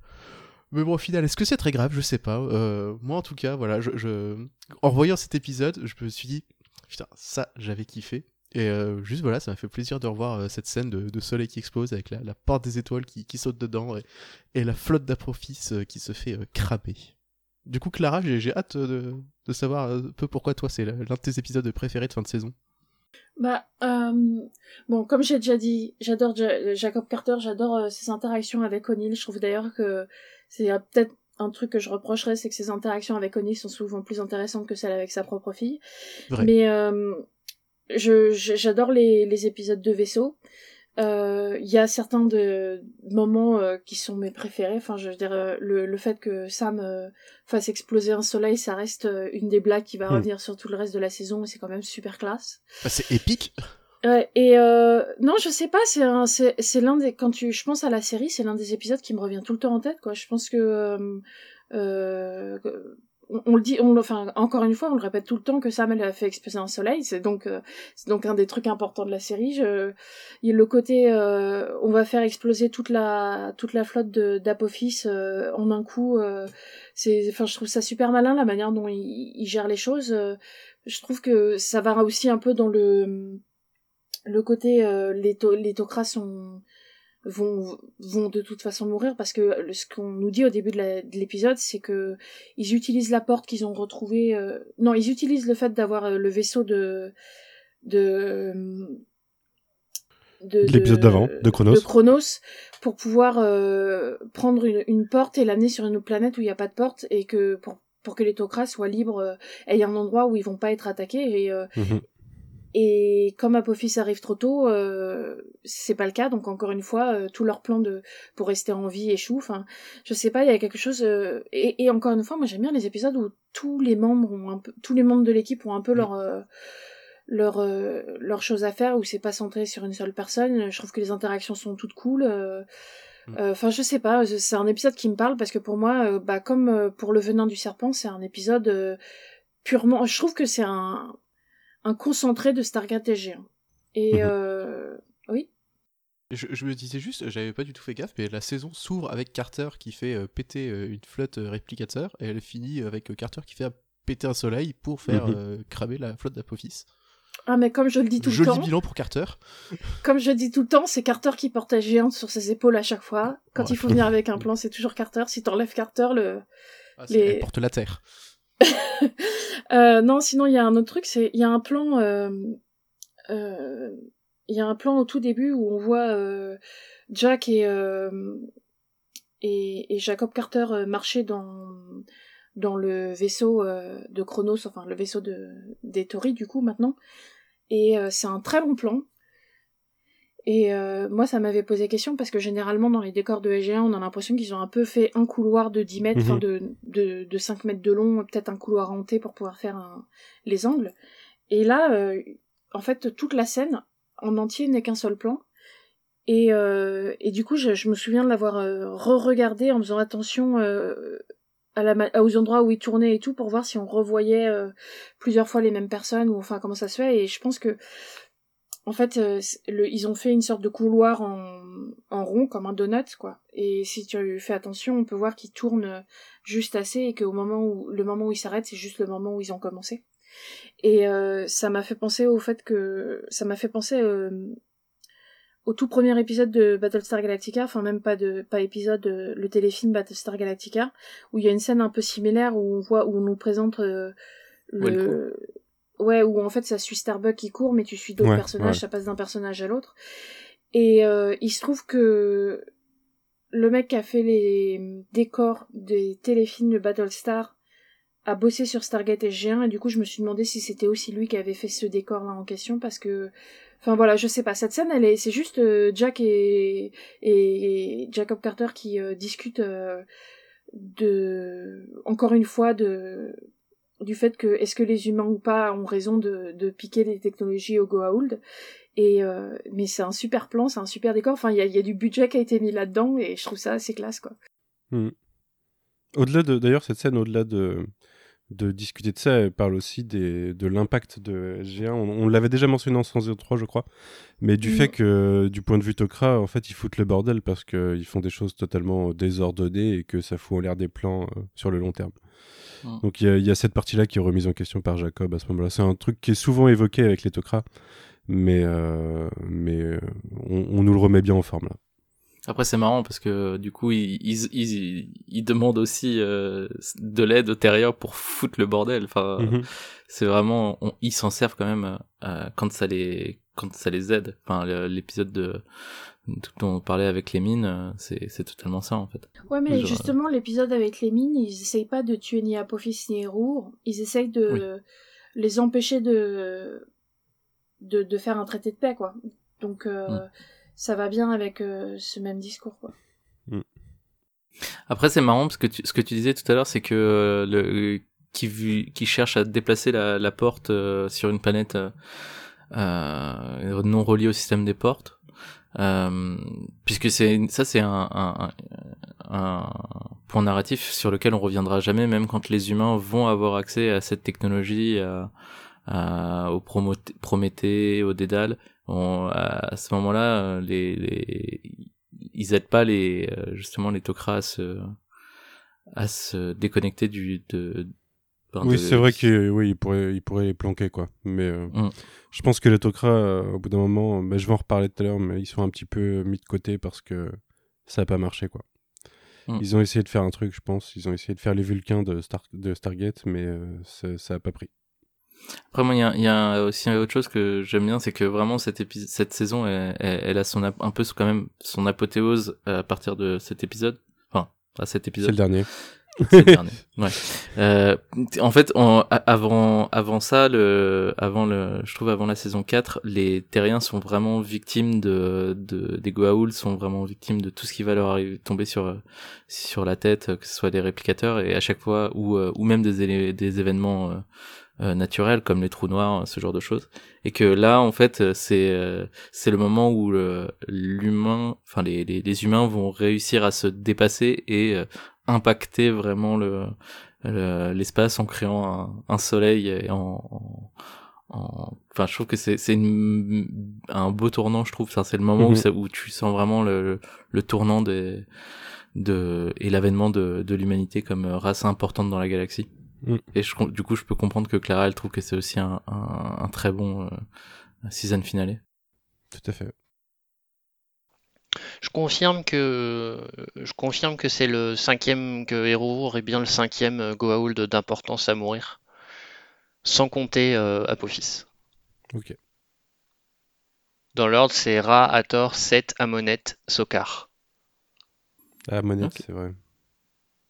Mais bon, au final, est-ce que c'est très grave? Je sais pas. Euh, moi, en tout cas, voilà, je, je... en revoyant cet épisode, je me suis dit, putain, ça, j'avais kiffé. Et euh, juste voilà, ça m'a fait plaisir de revoir euh, cette scène de, soleil qui explose avec la, porte des étoiles qui, saute dedans et, la flotte d'Aprophis euh, qui se fait cramer. Du coup, Clara, j'ai hâte de, de savoir un peu pourquoi toi c'est l'un de tes épisodes préférés de fin de saison. Bah, euh, bon, comme j'ai déjà dit, j'adore Ja- Jacob Carter, j'adore euh, ses interactions avec O'Neill. Je trouve d'ailleurs que c'est euh, peut-être un truc que je reprocherais, c'est que ses interactions avec O'Neill sont souvent plus intéressantes que celles avec sa propre fille. Vrai. Mais euh, je je- j'adore les, les épisodes de vaisseau. Euh, Il y a certains de moments euh, qui sont mes préférés. Enfin, je veux dire, euh, le, le fait que Sam euh, fasse exploser un soleil, ça reste euh, une des blagues qui va Hmm. revenir sur tout le reste de la saison. C'est quand même super classe. Bah, c'est épique. Ouais, et euh, non, je sais pas, c'est c'est, l'un des, quand tu, je pense à la série, c'est l'un des épisodes qui me revient tout le temps en tête, quoi. Je pense euh, euh, que- on, le dit, on enfin, encore une fois, on le répète tout le temps que Sam elle a fait exploser un soleil, c'est donc, euh, c'est donc un des trucs importants de la série. Je, il y a le côté, euh, on va faire exploser toute la, toute la flotte d'Apophis euh, en un coup. euh, c'est, enfin, je trouve ça super malin la manière dont il, il gère les choses. euh, je trouve que ça va aussi un peu dans le le côté euh, les, les Tok'ra sont vont vont de toute façon mourir parce que le- ce qu'on nous dit au début de l'épisode c'est que ils utilisent la porte qu'ils ont retrouvée euh, non ils utilisent le fait d'avoir euh, le vaisseau de de de, De l'épisode d'avant, de Chronos. de Chronos pour pouvoir euh, prendre une, une porte et l'amener sur une autre planète où il n'y a pas de porte et que pour pour que les Tok'ra soient libres euh, aient un endroit où ils vont pas être attaqués et euh, Mhm. Et comme Apophis arrive trop tôt, euh, c'est pas le cas. Donc encore une fois, euh, tout leur plan de pour rester en vie échoue. Enfin, je sais pas, il y a quelque chose. euh, et, et encore une fois, moi j'aime bien les épisodes où tous les membres ont un peu, tous les membres de l'équipe ont un peu leur euh, leur euh, leur chose à faire où c'est pas centré sur une seule personne. Je trouve que les interactions sont toutes cool. euh, Mm. euh, Enfin, je sais pas, c'est un épisode qui me parle parce que pour moi, euh, bah comme euh, pour le venin du serpent, c'est un épisode euh, purement. Je trouve que c'est un un concentré de Stargate SG1. Et Mhm. euh, oui. Je, je me disais juste, j'avais pas du tout fait gaffe, mais la saison s'ouvre avec Carter qui fait euh, péter euh, une flotte euh, réplicateur et elle finit avec euh, Carter qui fait euh, péter un soleil pour faire Mhm. euh, cramer la flotte d'Apophis. Ah mais comme je le dis tout le Joli temps, bilan pour Carter. comme je dis tout le temps, c'est Carter qui porte la géante sur ses épaules à chaque fois. Quand Ouais. il faut venir avec un plan, c'est toujours Carter. Si t'enlèves Carter, le Ah, c'est- Les- Elle porte la terre. Euh, non, sinon il y a un autre truc, c'est il y a un plan, euh, euh, il y a un plan au tout début où on voit euh, Jack et, euh, et et Jacob Carter euh, marcher dans dans le vaisseau euh, de Chronos, enfin le vaisseau de des Tori du coup maintenant, et euh, c'est un très long plan. Et euh, moi, ça m'avait posé question parce que généralement, dans les décors de SG1, on a l'impression qu'ils ont un peu fait un couloir de 10 mètres, enfin Mhm. de, de, de 5 mètres de long, peut-être un couloir hanté pour pouvoir faire un- les angles. Et là, euh, en fait, toute la scène en entier n'est qu'un seul plan. Et, euh, et du coup, je, je me souviens de l'avoir re-regardé en faisant attention à la, aux endroits où il tournait et tout pour voir si on revoyait plusieurs fois les mêmes personnes ou enfin comment ça se fait. Et je pense que en fait, euh, le, ils ont fait une sorte de couloir en, en rond, comme un donut, quoi. Et si tu fais attention, on peut voir qu'ils tournent juste assez et qu'au moment où le moment où ils s'arrêtent, c'est juste le moment où ils ont commencé. Et euh, ça m'a fait penser au fait que ça m'a fait penser euh, au tout premier épisode de Battlestar Galactica, enfin même pas de pas épisode, euh, le téléfilm Battlestar Galactica, où il y a une scène un peu similaire où on voit où on nous présente euh, le ouais où en fait ça suit Starbuck qui court mais tu suis d'autres Ouais, personnages, ouais. ça passe d'un personnage à l'autre. Et euh, il se trouve que le mec qui a fait les décors des téléfilms de Battlestar a bossé sur Stargate SG1 et du coup je me suis demandé si c'était aussi lui qui avait fait ce décor là en question parce que Enfin voilà, je sais pas. Cette scène, elle est, c'est juste euh, Jack et, et Jacob Carter qui euh, discutent de, encore une fois, de du fait que est-ce que les humains ou pas ont raison de, de piquer les technologies au Goa'uld? Et mais c'est un super plan, c'est un super décor. Enfin, il y a, y a, du budget qui a été mis là-dedans et je trouve ça assez classe quoi. Hmm. Au-delà de, d'ailleurs, cette scène, au-delà de de discuter de ça. Elle parle aussi des, de l'impact de SG1. On, l'avait déjà mentionné en 103, je crois. Mais du mm. fait que, du point de vue Tokra, en fait, ils foutent le bordel parce qu'ils font des choses totalement désordonnées et que ça fout en l'air des plans euh, sur le long terme. Mm. Donc il y, a cette partie-là qui est remise en question par Jacob à ce moment-là. C'est un truc qui est souvent évoqué avec les Tokra, mais, euh, mais euh, on, on, nous le remet bien en forme là. Après c'est marrant parce que du coup ils, ils, ils, demandent aussi euh, de l'aide au pour foutre le bordel. Enfin mhm. c'est vraiment ils s'en servent quand même euh, quand ça les quand ça les aide. Enfin l'épisode de dont on parlait avec les mines, euh, c'est c'est totalement ça en fait. Ouais mais justement l'épisode avec les mines, ils essayent pas de tuer ni Apophis ni Hérour, ils essayent de les empêcher de, de de faire un traité de paix quoi. Donc mm ça va bien avec euh, ce même discours quoi. Mm. Après c'est marrant parce que ce que tu disais tout à l'heure c'est que euh, le qui, qui cherche à déplacer la, la porte euh, sur une planète non reliée au système des portes puisque c'est ça c'est un, un, un, point narratif sur lequel on reviendra jamais même quand les humains vont avoir accès à cette technologie à, au Prométhée au Dédale à ce moment-là, euh, les, les, ils aident pas les euh, justement les Tok'ra à se, à se déconnecter du de, oui, c'est vrai qu'ils oui, pourraient, ils pourraient les planquer, quoi. Mais euh, mm. je pense que les Tok'ra, au bout d'un moment, mais je vais en reparler tout à l'heure, mais ils sont un petit peu mis de côté parce que ça n'a pas marché, quoi. Mm. Ils ont essayé de faire un truc, je pense. Ils ont essayé de faire les Vulcains de, Star, de Stargate, mais ça n'a pas pris. Après moi, il y a, y a, aussi autre chose que j'aime bien, c'est que vraiment cette, cette saison, elle, elle, a son un peu quand même son apothéose à partir de cet épisode. Enfin, à cet épisode. C'est le dernier. C'est le dernier. Ouais. Euh, en fait, avant avant ça, le avant le, je trouve avant la saison 4, les Terriens sont vraiment victimes de, de des Goa'uld sont vraiment victimes de tout ce qui va leur arriver, tomber sur sur la tête, que ce soit des réplicateurs et à chaque fois ou ou même des des événements euh, euh, naturels comme les trous noirs, ce genre de choses, et que là en fait euh, c'est euh, c'est le moment où l'humain, enfin les, les, les, humains vont réussir à se dépasser et impacter vraiment le l'espace en créant un, un soleil et en, en, enfin je trouve que c'est c'est un beau tournant je trouve. C'est le moment où, mhm. ça, où tu sens vraiment le, le tournant des de et l'avènement de, de l'humanité comme race importante dans la galaxie Mm. Et je, du coup, je peux comprendre que Clara, elle trouve que c'est aussi un, un, un, très bon euh, season finale. Tout à fait. Je confirme que je confirme que c'est le cinquième que Hero et bien le cinquième euh, Goa'uld d'importance à mourir, sans compter euh, Apophis. Ok. Dans l'ordre, c'est Ra, Hathor, Set, Amonet, Sokar. Amonet, c'est vrai.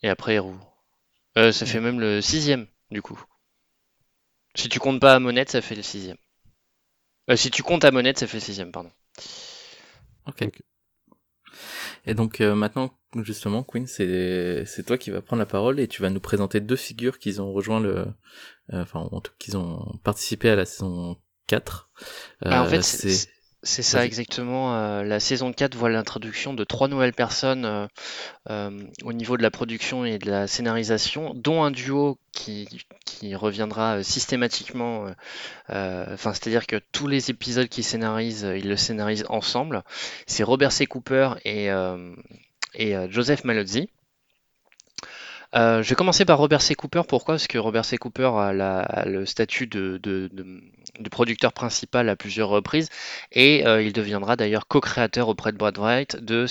Et après Hero. Euh, ça fait même le sixième, du coup. Si tu comptes pas à monette, ça fait le sixième. Euh, si tu comptes à monette, ça fait le sixième, pardon. Ok. Et donc euh, maintenant, justement, Queen, c'est c'est toi qui vas prendre la parole et tu vas nous présenter deux figures qui ont rejoint le, enfin, en tout qui ont participé à la saison 4. Bah, en fait, c'est c'est ça exactement. Euh, la saison 4 voit l'introduction de trois nouvelles personnes euh, euh, au niveau de la production et de la scénarisation, dont un duo qui, qui reviendra systématiquement. Enfin, c'est-à-dire que tous les épisodes qu'ils scénarisent, ils le scénarisent ensemble. C'est Robert C. Cooper et, et Joseph Malozzi. Je vais commencer par Robert C. Cooper. Pourquoi? Parce que Robert C. Cooper a, le statut de, producteur principal à plusieurs reprises et euh, il deviendra d'ailleurs co-créateur auprès de Brad Wright de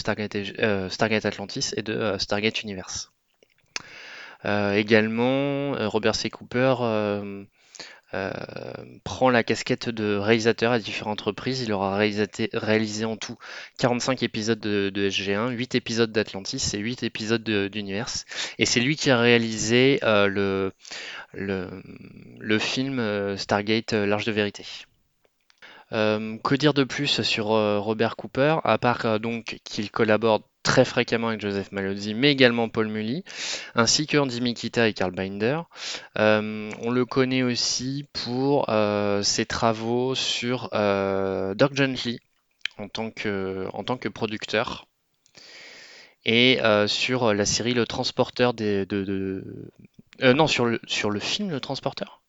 euh, Stargate Atlantis et de Stargate Universe. également, Robert C. Cooper euh, prend la casquette de réalisateur à différentes reprises. Il aura réalisé, en tout 45 épisodes de, SG1, 8 épisodes d'Atlantis et 8 épisodes d'Univers. Et c'est lui qui a réalisé euh, le, le, film euh, Stargate L'Arche de Vérité. Euh, que dire de plus sur euh, Robert Cooper, à part euh, donc qu'il collabore très fréquemment avec Joseph Malozzi, mais également Paul Mully, ainsi que Andy Mikita et Carl Binder. on le connaît aussi pour ses travaux sur Doc Gently en tant que, en tant que producteur et sur la série Le Transporteur des, de, non sur le, sur le film Le Transporteur?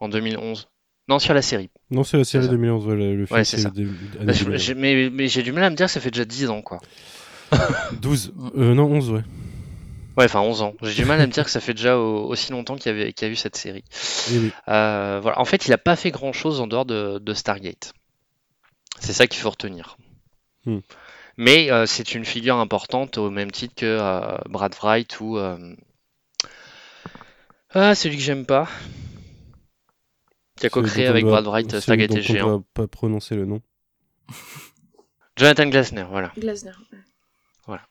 En 2011. Non, sur la série. Non, c'est la série 2011, le, le film. Ouais, c'est ça. Bah, mais, mais j'ai du mal à me dire que ça fait déjà 10 ans, quoi. 12. Euh, non, 11, ouais. Ouais, enfin 11 ans. J'ai du mal à me dire que ça fait déjà aussi longtemps qu'il y, a eu cette série. oui. Euh, voilà. En fait, il n'a pas fait grand-chose en dehors de, Stargate. C'est ça qu'il faut retenir. Hmm. Mais euh, c'est une figure importante au même titre que Brad Wright ou... Ah, celui que j'aime pas qui a co-créé avec Brad Wright Stargate et Géant. On pas prononcer le nom. Jonathan Glasner, voilà. Glasner. Voilà.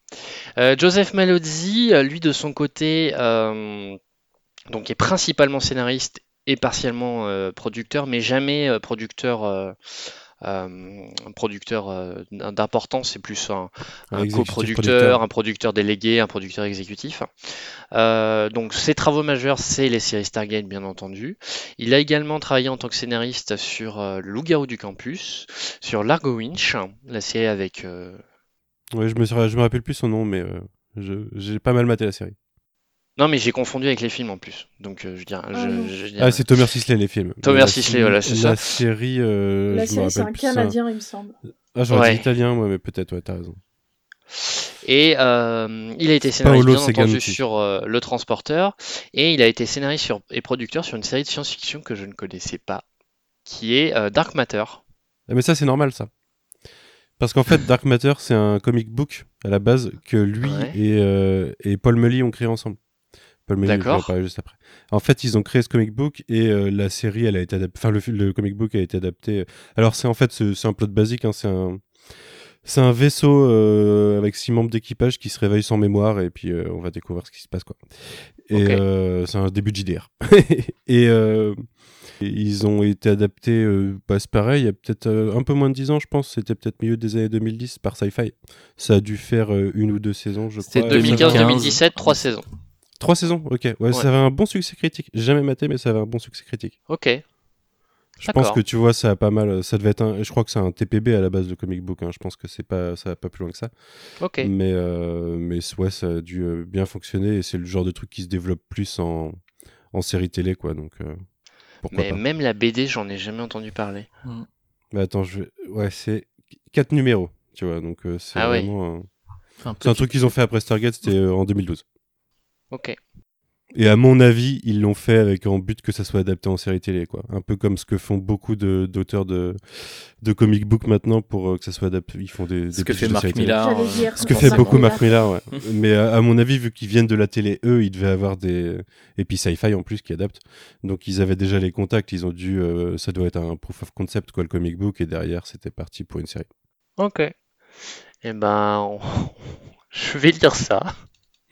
Euh, Joseph Malozzi, euh, lui de son côté, euh, donc est principalement scénariste et partiellement producteur, mais jamais producteur euh, un producteur euh, d'importance, c'est plus un, coproducteur, un producteur délégué, un producteur exécutif. Euh, donc ses travaux majeurs, c'est les séries Stargate, bien entendu. Il a également travaillé en tant que scénariste sur Le Loup-garou du campus, sur Largo Winch, la série avec... Oui, je me, je me rappelle plus son nom, mais j'ai pas mal maté la série. Non, mais j'ai confondu avec les films en plus. Donc, euh, je dirais. Ah, ah c'est Thomas Sisley, les films. Thomas Sisley, voilà, c'est ça. La série. Euh, la série, c'est un Canadien, il me semble. Ah, j'aurais dit italien, moi, mais peut-être, ouais, t'as raison. Et euh, il a été scénariste, bien entendu, sur Le Transporteur. Et il a été scénariste sur, et producteur sur une série de science-fiction que je ne connaissais pas, qui est Dark Matter. Ah, mais ça, c'est normal, ça. Parce qu'en fait, Dark Matter, c'est un comic book à la base que lui et, et Paul Mully ont créé ensemble. Paul D'accord. juste après. En fait, ils ont créé ce comic book et euh, la série, elle a été adaptée. Enfin, le, le, comic book a été adapté. Alors, c'est en fait, c'est un plot basique. Hein, c'est un, c'est un vaisseau euh, avec six membres d'équipage qui se réveille sans mémoire et puis euh, on va découvrir ce qui se passe quoi. Et c'est un début de JDR. et ils ont été adaptés, bah, c'est pareil, il y a peut-être un peu moins de 10 ans, je pense. C'était peut-être milieu des années 2010 par Sci-Fi. Ça a dû faire une ou deux saisons, je crois. C'était 2015-2017, trois saisons. Trois saisons, ok. Ouais, ça avait un bon succès critique. J'ai jamais maté, mais ça avait un bon succès critique. Ok. Je pense que tu vois, ça a pas mal. Ça devait être un. Je crois que c'est un TPB à la base de comic book. Hein. Je pense que c'est pas, ça va pas plus loin que ça. Ok. Mais, euh, mais ouais, ça a dû euh, bien fonctionner et c'est le genre de truc qui se développe plus en, en série télé, quoi. Donc. Euh, pourquoi mais même la BD, j'en ai jamais entendu parler. Mm. Mais attends, je ouais, c'est quatre numéros, tu vois. Donc c'est ah vraiment. Un... C'est un truc qu'ils ont fait après Stargate, c'était en 2012. Ok. Et à mon avis, ils l'ont fait avec en but que ça soit adapté en série télé, quoi. Un peu comme ce que font beaucoup d'auteurs de, de, comic book maintenant pour euh, que ça soit adapté. Ils font des, ce que fait Marc Millar. Euh, ce que fait beaucoup Marc Millar, ouais. Mais à, mon avis, vu qu'ils viennent de la télé, eux, ils devaient avoir des. Et puis Sci-Fi en plus qui adapte. Donc ils avaient déjà les contacts. Ils ont dû. Euh, ça doit être un proof of concept, quoi, le comic book. Et derrière, c'était parti pour une série. Ok. Eh ben, je vais lire ça.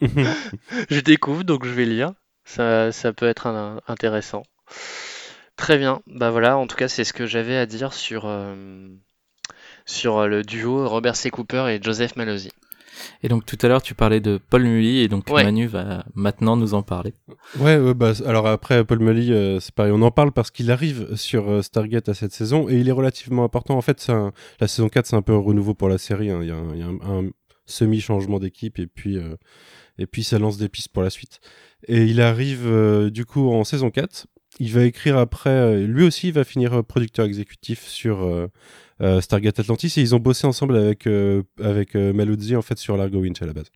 je découvre, donc je vais lire. Ça, ça peut être intéressant. Très bien. Bah voilà, en tout cas, c'est ce que j'avais à dire sur, euh, sur le duo Robert C. Cooper et Joseph Malozzi. Et donc tout à l'heure tu parlais de Paul Mully et donc Manu va maintenant nous en parler. Ouais, bah, alors après Paul Mully euh, c'est pareil, on en parle parce qu'il arrive sur euh, Stargate à cette saison et il est relativement important. En fait, la saison 4 c'est un peu un renouveau pour la série, hein. il y a, un, semi-changement d'équipe et puis et puis ça lance des pistes pour la suite. Et il arrive euh, du coup en saison 4. Il va écrire après, euh, lui aussi il va finir euh, producteur exécutif sur Stargate Atlantis et ils ont bossé ensemble avec, avec en fait sur Largo Winch à la base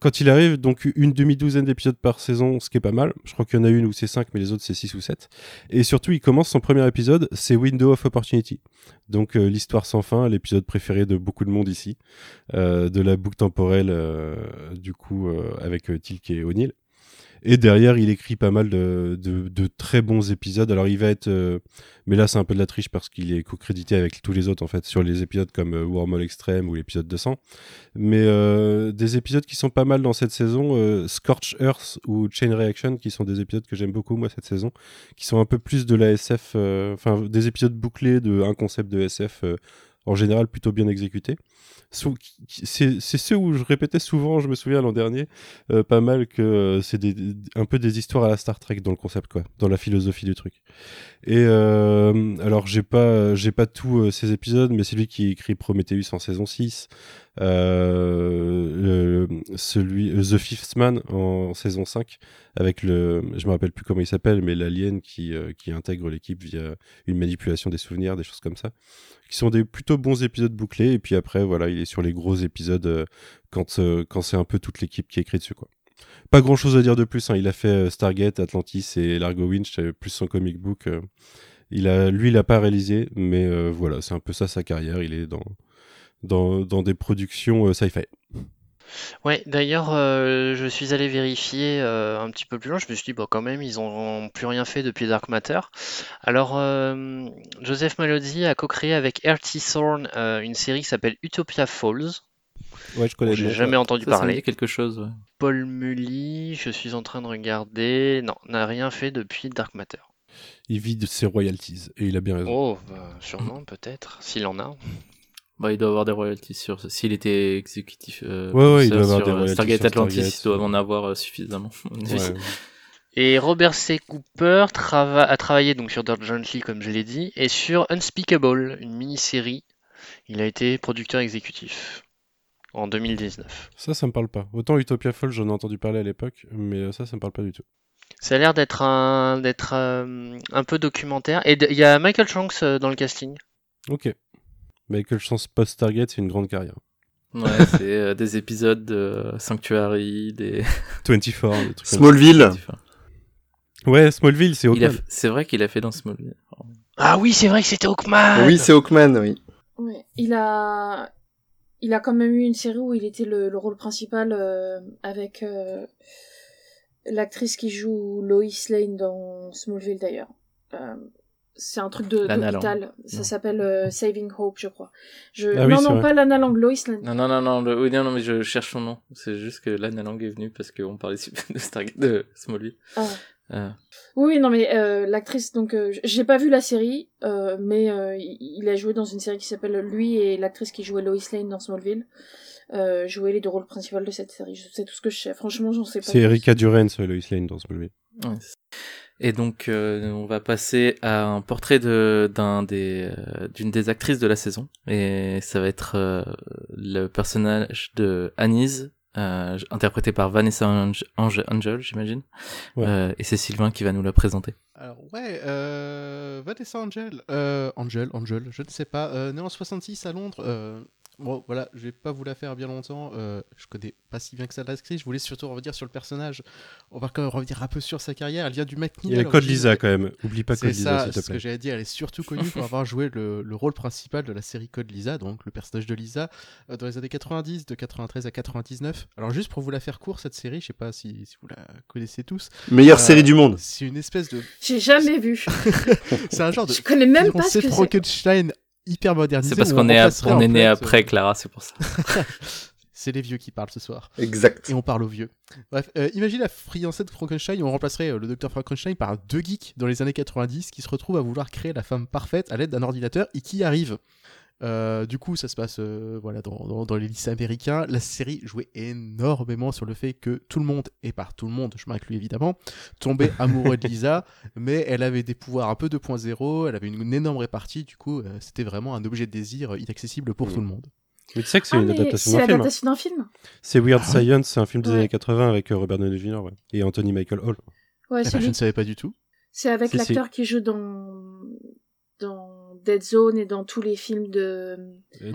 quand il arrive, donc une demi-douzaine d'épisodes par saison, ce qui est pas mal. Je crois qu'il y en a une où c'est 5, mais les autres c'est 6 ou 7. Et surtout, il commence son premier épisode, c'est Window of Opportunity. Donc euh, l'histoire sans fin, l'épisode préféré de beaucoup de monde ici, euh, de la boucle temporelle, euh, du coup, avec Tilk et O'Neill. Et derrière, il écrit pas mal de, très bons épisodes. Alors, il va être, euh, mais là, c'est un peu de la triche parce qu'il est co-crédité avec tous les autres en fait sur les épisodes comme euh, Wormhole Extreme ou l'épisode 200. Mais euh, des épisodes qui sont pas mal dans cette saison, euh, Scorch Earth ou Chain Reaction, qui sont des épisodes que j'aime beaucoup moi cette saison, qui sont un peu plus de la SF, enfin des épisodes bouclés de un concept de SF en général plutôt bien exécuté. C'est ceux où je répétais souvent, je me souviens l'an dernier, euh, pas mal que euh, c'est un peu des histoires à la Star Trek dans le concept quoi, dans la philosophie du truc. Et euh, alors j'ai pas pas tous ces épisodes, mais c'est lui qui écrit Prometheus en saison 6, euh, le- celui The Fifth Man en, saison 5 avec le je me rappelle plus comment il s'appelle, mais l'alien qui qui intègre l'équipe via une manipulation des souvenirs, des choses comme ça, qui sont des plutôt bons épisodes bouclés. Et puis après voilà, il est sur les gros épisodes euh, quand euh, quand c'est un peu toute l'équipe qui écrit dessus quoi. Pas grand chose à dire de plus. hein. Il a fait euh, Stargate, Atlantis et Largo Winch, plus son comic book. Il lui, il a pas réalisé, mais voilà, c'est un peu ça sa carrière. Il est dans, des productions sci-fi. Ouais, d'ailleurs, euh, je suis allé vérifier euh, un petit peu plus loin. Je me suis dit, bon, quand même, ils ont plus rien fait depuis Dark Matter. Alors, euh, Joseph Malozzi a co-créé avec R.T. Thorne euh, une série qui s'appelle Utopia Falls. Ouais, je connais. le J'ai nom. jamais entendu Ça, ça me parler. dit quelque chose. ouais. Paul Mully, je suis en train de regarder. Non, n'a rien fait depuis Dark Matter. Il vit de ses royalties et il a bien raison. Oh, bah, sûrement, peut-être, s'il en a. Bah, il doit avoir des royalties sur. S'il était exécutif. euh, Ouais, ouais, il doit avoir sur, des euh, royalties Stargate sur Atlantis, Stargate, il doit en avoir euh, suffisamment. Ouais. Et Robert C. Cooper trava- a travaillé donc sur Dirt Gently, comme je l'ai dit, et sur Unspeakable, une mini-série. Il a été producteur exécutif en 2019. Ça, ça me parle pas. Autant Utopia Falls, j'en ai entendu parler à l'époque, mais euh, ça, ça me parle pas du tout. Ça a l'air d'être un, d'être euh, un peu documentaire. Et il y a Michael Shanks euh, dans le casting. Ok. Michael Chance post-Stargate, c'est une grande carrière. Ouais, c'est euh, des épisodes de Sanctuary, des. 24, des trucs comme ça. Smallville. Ouais, Smallville, c'est Hawkman. f- C'est vrai qu'il a fait dans Smallville. Ah oui, c'est vrai que c'était Hawkman Oui, c'est Hawkman, oui. Ouais. Il a, il a quand même eu une série où il était le, le rôle principal euh, avec euh, l'actrice qui joue Lois Lane dans Smallville d'ailleurs. C'est un truc de Lana d'hôpital. Ça s'appelle euh, Saving Hope, je crois. Je... Ah oui, non, non, vrai. pas Lana Lang, Lois Lane. Non, non, non, non, le- oui, non, non, mais je cherche son nom. C'est juste que Lana Lang est venue parce qu'on parlait de Stargate, de Smallville. Ah. Euh, Oui, non, mais euh, l'actrice, donc, euh, j'ai pas vu la série, euh, mais euh, il a joué dans une série qui s'appelle lui et l'actrice qui jouait Lois Lane dans Smallville. Euh, jouaient les deux rôles principaux de cette série. Je sais tout ce que je sais. Franchement, j'en sais pas. C'est. Erika Durance, Lois Lane dans Smallville. ouais, Et donc, euh, on va passer à un portrait de d'un des euh, d'une des actrices de la saison, et ça va être euh, le personnage de Anise, euh, interprété par Vanessa Ange- Ange- Angel, j'imagine. Ouais. Euh, et c'est Sylvain qui va nous la présenter. Alors ouais, euh, Vanessa Angel, euh, Angel, Angel, je ne sais pas, euh, né en 66 à Londres. Bon voilà, je vais pas vous la faire bien longtemps. euh, je connais pas si bien que ça l'actrice. Je voulais surtout revenir sur le personnage. On va quand même revenir un peu sur sa carrière. Elle vient du Il McNeil. y a Code. Lisa quand même. Oublie pas C'est Code Lisa, ça, s'il te ce que plaît. j'allais dire. Elle est surtout connue pour avoir joué le, le rôle principal de la série Code Lisa, donc le personnage de Lisa, euh, dans les années 90, de 93 à 99. Alors juste pour vous la faire court, cette série, je sais pas si, si vous la connaissez tous. Meilleure Euh, série du monde. C'est une espèce de... J'ai jamais vu. C'est un genre de... Je connais même pas ce que c'est. Frankenstein hyper modernisé. C'est parce qu'on est, on né fait, après euh, Clara, c'est pour ça. C'est les vieux qui parlent ce soir. Exact. Et on parle aux vieux. Bref, euh, imagine la fiancée de Frankenstein, on remplacerait euh, le docteur Frankenstein par deux geeks dans les années 90 qui se retrouvent à vouloir créer la femme parfaite à l'aide d'un ordinateur et qui y arrivent. Euh, du coup, ça se passe euh, voilà, dans, dans- dans les lycées américains. La série jouait énormément sur le fait que tout le monde, et par tout le monde, je m'inclus évidemment, tombait amoureux de Lisa, mais elle avait des pouvoirs un peu 2.0, elle avait une, une énorme répartie, du coup, euh, c'était vraiment un objet de désir inaccessible pour Mm. tout le monde. Mais tu sais que c'est Ah, une adaptation c'est d'un film. hein. l'adaptation d'un film. C'est Weird Ah Science, c'est un film des Ouais. années 80 avec euh, Robert Downey Jr. ouais. et Anthony Michael Hall. Ouais, Eh c'est ben, je ne savais pas du tout. C'est avec l'acteur qui joue dans Dead Zone et dans tous les films de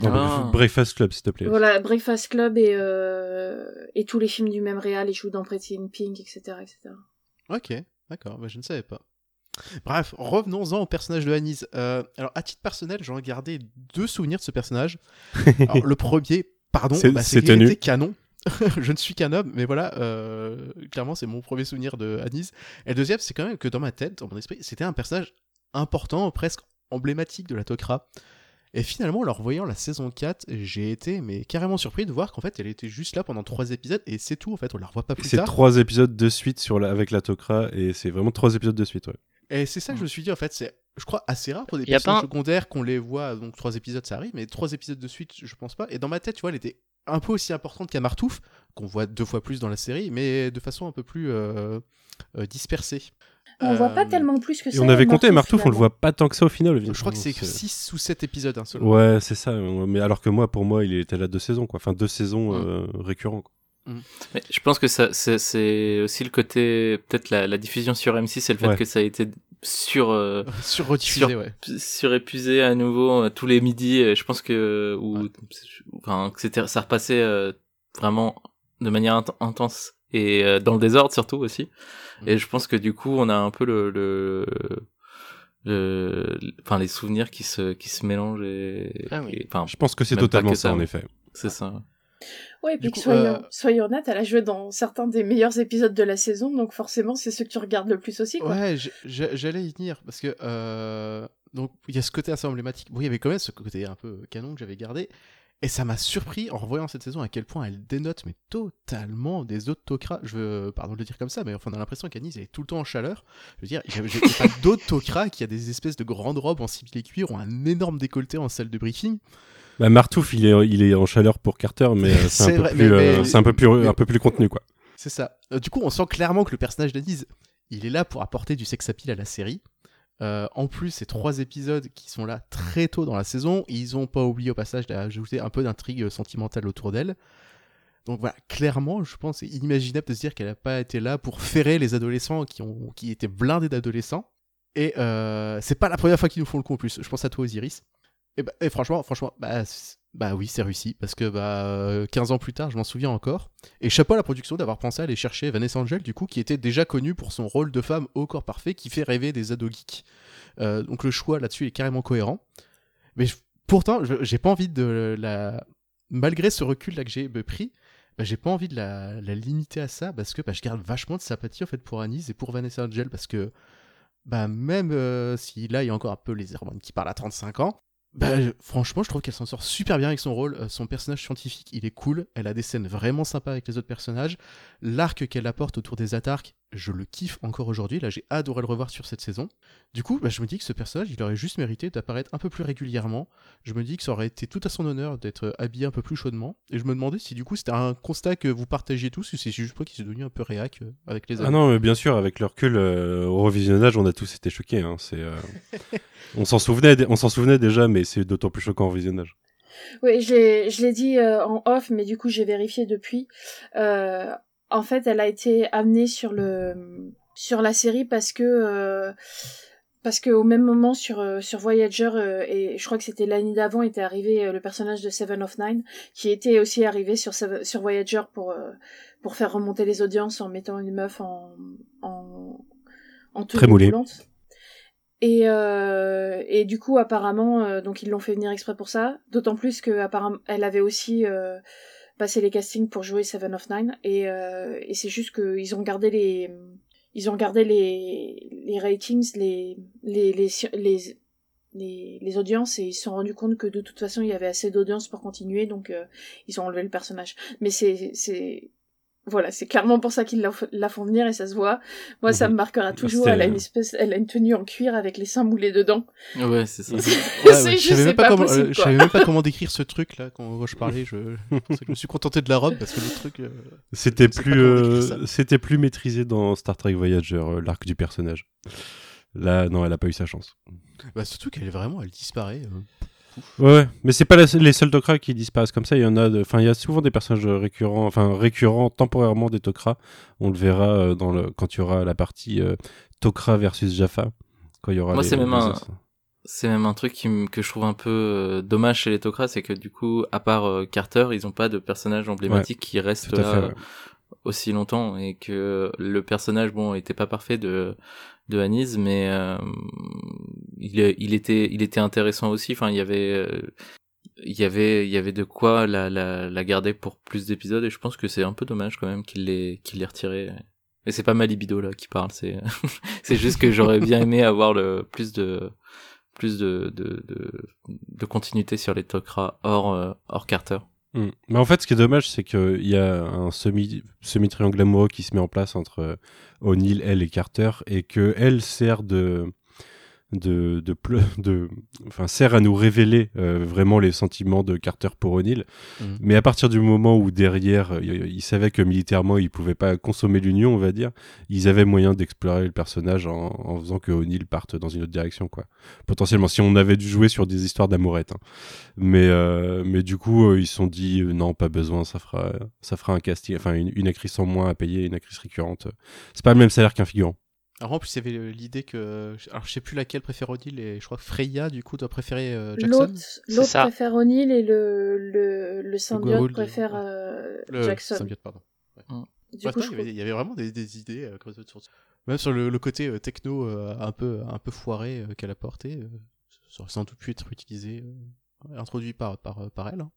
Dans Ah. le Breakfast Club, s'il te plaît. voilà Breakfast Club et euh, et tous les films du même réal. Il joue dans Pretty in Pink, etc., etc. Ok, d'accord, bah, je ne savais pas. Bref, revenons-en au personnage de Anis. Euh, alors, à titre personnel, j'en ai gardé deux souvenirs de ce personnage. Alors, le premier, pardon, C'est- bah, était canon. je ne suis qu'un homme, mais voilà, euh, clairement, c'est mon premier souvenir de Anis. Et le deuxième, c'est quand même que dans ma tête, dans mon esprit, c'était un personnage important, presque emblématique de la Tok'ra. Et finalement, en leur voyant la saison 4, j'ai été mais carrément surpris de voir qu'en fait, elle était juste là pendant trois épisodes et c'est tout en fait, on la revoit pas plus C'est tard. trois épisodes de suite sur la, avec la Tok'ra et c'est vraiment trois épisodes de suite. Ouais. Et c'est ça que je me suis dit en fait, c'est je crois assez rare pour des personnages un- secondaires qu'on les voit donc trois épisodes ça arrive mais trois épisodes de suite, je pense pas. Et dans ma tête, tu vois, elle était un peu aussi importante qu'à Martouf qu'on voit deux fois plus dans la série mais de façon un peu plus euh, euh, dispersée. On voit pas Euh, tellement plus que Et ça. on avait compté Martouf, on le voit pas tant que ça au final. Je crois que c'est C'est- 6 ou 7 épisodes un seul. Ouais, c'est ça. Mais alors que moi, pour moi, il était là deux saisons, quoi. Enfin, deux saisons Mm. euh, récurrents. quoi. Mais je pense que ça, c'est, c'est aussi le côté, peut-être la, la diffusion sur M6, c'est le fait Ouais. que ça a été sur, euh, Sur rediffusé, Sur- ouais. surépuisé à nouveau euh, tous les midis. euh, Je pense que, ou, Ouais. enfin, que c'était, ça repassait euh, vraiment de manière int- intense et euh, dans le désordre surtout aussi. Et je pense que du coup, on a un peu le, le, le- enfin, les souvenirs qui se, qui se mélangent et, Ah oui. et- enfin, Je pense que c'est totalement que ça, ça, en mais- effet. c'est ça. Ouais, et puis coup, que soyons, euh, soyons honnêtes, elle a joué dans certains des meilleurs épisodes de la saison, donc forcément, c'est ceux que tu regardes le plus aussi, quoi. Ouais, j'allais y venir parce que euh, donc il y a ce côté assez emblématique. Bon, il y avait quand même ce côté un peu canon que j'avais gardé. Et ça m'a surpris en revoyant cette saison à quel point elle dénote mais totalement des Tok'ra. Je veux, pardon de le dire comme ça, mais enfin on a l'impression qu'Anis elle est tout le temps en chaleur. Je veux dire, il y a, pas Tok'ra qui a des espèces de grandes robes en simili cuir ou un énorme décolleté en salle de briefing. Bah, Martouf, il est, il est en chaleur pour Carter, mais euh, c'est un, euh, un peu plus, mais- un peu plus contenu, quoi. C'est ça. Euh, du coup, on sent clairement que le personnage d'Anis, il est là pour apporter du sex appeal à la série. Euh, en plus, ces trois épisodes qui sont là très tôt dans la saison, ils ont pas oublié au passage d'ajouter un peu d'intrigue sentimentale autour d'elle. Donc voilà, clairement, je pense c'est inimaginable de se dire qu'elle n'a pas été là pour ferrer les adolescents qui, ont, qui étaient blindés d'adolescents. Et euh, c'est pas la première fois qu'ils nous font le coup en plus. Je pense à toi, Osiris. Et, bah, et franchement, franchement, bah, bah oui, c'est réussi. Parce que bah, euh, 15 ans plus tard, je m'en souviens encore. Et chapeau à la production d'avoir pensé à aller chercher Vanessa Angel, du coup, qui était déjà connue pour son rôle de femme au corps parfait qui fait rêver des ados geeks. Euh, donc le choix là-dessus est carrément cohérent. Mais pourtant, j'ai pas envie de la. Malgré ce recul là que j'ai euh, pris, bah, j'ai pas envie de la, limiter à ça parce que bah, je garde vachement de sympathie en fait pour Anis et pour Vanessa Angel parce que bah même euh, si là il y a encore un peu les hormones qui parlent à 35 ans, bah, franchement, je trouve qu'elle s'en sort super bien avec son rôle. Euh, son personnage scientifique, il est cool. Elle a des scènes vraiment sympas avec les autres personnages. L'arc qu'elle apporte autour des Atarques, je le kiffe encore aujourd'hui. Là, j'ai adoré le revoir sur cette saison. Du coup, bah, je me dis que ce personnage, il aurait juste mérité d'apparaître un peu plus régulièrement. Je me dis que ça aurait été tout à son honneur d'être habillé un peu plus chaudement. Et je me demandais si du coup c'était un constat que vous partagiez tous ou c'est juste moi qui suis devenu un peu réac euh, avec les Ah années. non, mais bien sûr, avec le recul, euh, au revisionnage, on a tous été choqués. Hein. C'est, euh, on s'en souvenait, on s'en souvenait déjà, mais c'est d'autant plus choquant au revisionnage. Oui, je l'ai, je l'ai dit euh, en off, mais du coup j'ai vérifié depuis. Euh, en fait, elle a été amenée sur le sur la série parce que euh, parce que au même moment sur euh, sur Voyager euh, et je crois que c'était l'année d'avant était arrivé euh, le personnage de Seven of Nine qui était aussi arrivé sur sur Voyager pour euh, pour faire remonter les audiences en mettant une meuf en en en tenue Très moulée. moulante. Et, euh, et du coup, apparemment, euh, donc ils l'ont fait venir exprès pour ça. D'autant plus que apparemment, elle avait aussi passé les castings pour jouer Seven of Nine. Et, euh, c'est juste qu'ils ont gardé les, ils ont gardé les, les ratings, les, les, les, les, les, audiences et ils se sont rendus compte que de toute façon il y avait assez d'audience pour continuer, donc euh, ils ont enlevé le personnage. Mais c'est, voilà, c'est clairement pour ça qu'ils la, la font venir et ça se voit. Moi, ça Mhm. me marquera toujours. Elle a une espèce, elle a une tenue en cuir avec les seins moulés dedans. Ouais, c'est ça. Ouais, C'est ouais, je juste, savais pas, pas comment, possible, euh, je savais même pas comment décrire ce truc là quand je parlais. Je, me suis contenté de la robe parce que le truc. euh, C'était plus, euh, c'était plus maîtrisé dans Star Trek Voyager, euh, l'arc du personnage. Là, non, elle a pas eu sa chance. Bah, surtout qu'elle est vraiment, elle disparaît. Ouais, mais c'est pas la- les seuls Tok'ra qui disparaissent comme ça. Il y en a, enfin, il y a souvent des personnages récurrents, enfin récurrents temporairement des Tok'ra. On le verra euh, dans le quand il y aura la partie euh, Tok'ra versus Jaffa. Quand il y aura. Moi, c'est même un-. C'est même un truc qui que je trouve un peu euh, dommage chez les Tok'ra, c'est que du coup, à part euh, Carter, ils ont pas de personnage emblématique qui reste là fait. ouais. aussi longtemps et que le personnage, bon, était pas parfait de de Anis, mais euh, il, était il était intéressant aussi. Enfin, il y avait euh, il y avait il y avait de quoi la, garder pour plus d'épisodes et je pense que c'est un peu dommage quand même qu'il l'ait qu'il l'ait retiré et c'est pas ma libido là qui parle c'est c'est juste que j'aurais bien aimé avoir plus de plus de de de, de continuité sur les Tok'ra hors euh, hors Carter Mm. Mais en fait, ce qui est dommage, c'est qu'il y a un semi, semi-triangle amoureux qui se met en place entre euh, O'Neill, elle et Carter, et que elle sert de, de, de, de, enfin, sert à nous révéler euh, vraiment les sentiments de Carter pour O'Neill. Mhm. Mais à partir du moment où derrière, euh, ils savaient que militairement, ils pouvaient pas consommer l'union, on va dire, ils avaient moyen d'explorer le personnage en, en faisant que O'Neill parte dans une autre direction, quoi. Potentiellement, si on avait dû jouer sur des histoires d'amourette. hein. Mais, euh, mais du coup, euh, ils se sont dit, non, pas besoin, ça fera, ça fera un casting, enfin, une, une actrice en moins à payer, une actrice récurrente. C'est pas le même salaire qu'un figurant. Alors en plus, il y avait l'idée que. Alors je sais plus laquelle préfère O'Neill et je crois que Freya, du coup, doit préférer euh, Jackson. L'autre préfère O'Neill et le, le, le symbiote préfère ouais. euh, Le Jackson. symbiote, pardon. Du Ouais, coup, non, je il, y avait, il y avait vraiment des, des idées euh, de ça. Même sur le, le côté euh, techno euh, un peu un peu foiré euh, qu'elle apportait, euh, ça aurait sans doute pu être utilisé, euh, introduit par par par elle. hein.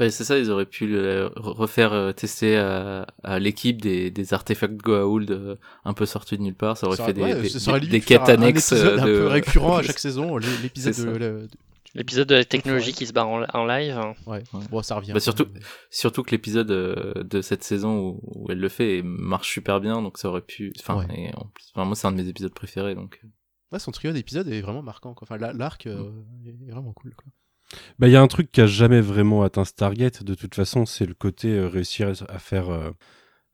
Bah, c'est ça, ils auraient pu le re- refaire euh, tester à, à l'équipe des, des artefacts Goa'uld euh, un peu sortis de nulle part. Ça aurait Ça fait des, ouais, des, ça des- quêtes un- un annexes épisode euh, un de... peu récurrent à chaque saison, l'é- l'épisode de, L'épisode de la technologie qui se barre en, en live. hein. Ouais. Bon, ça revient. Bah, surtout- Mais- Surtout que l'épisode euh, de cette saison où, où elle le fait marche super bien, donc ça aurait pu... Enfin, Ouais. et en plus, enfin, moi c'est un de mes épisodes préférés, donc... euh, Ouais, son trio d'épisodes est vraiment marquant. Quoi. Enfin, la- l'arc euh, Mm. est vraiment cool. Quoi. Bah, il y a un truc qui a jamais vraiment atteint Stargate, de toute façon, c'est le côté euh, réussir à faire, euh,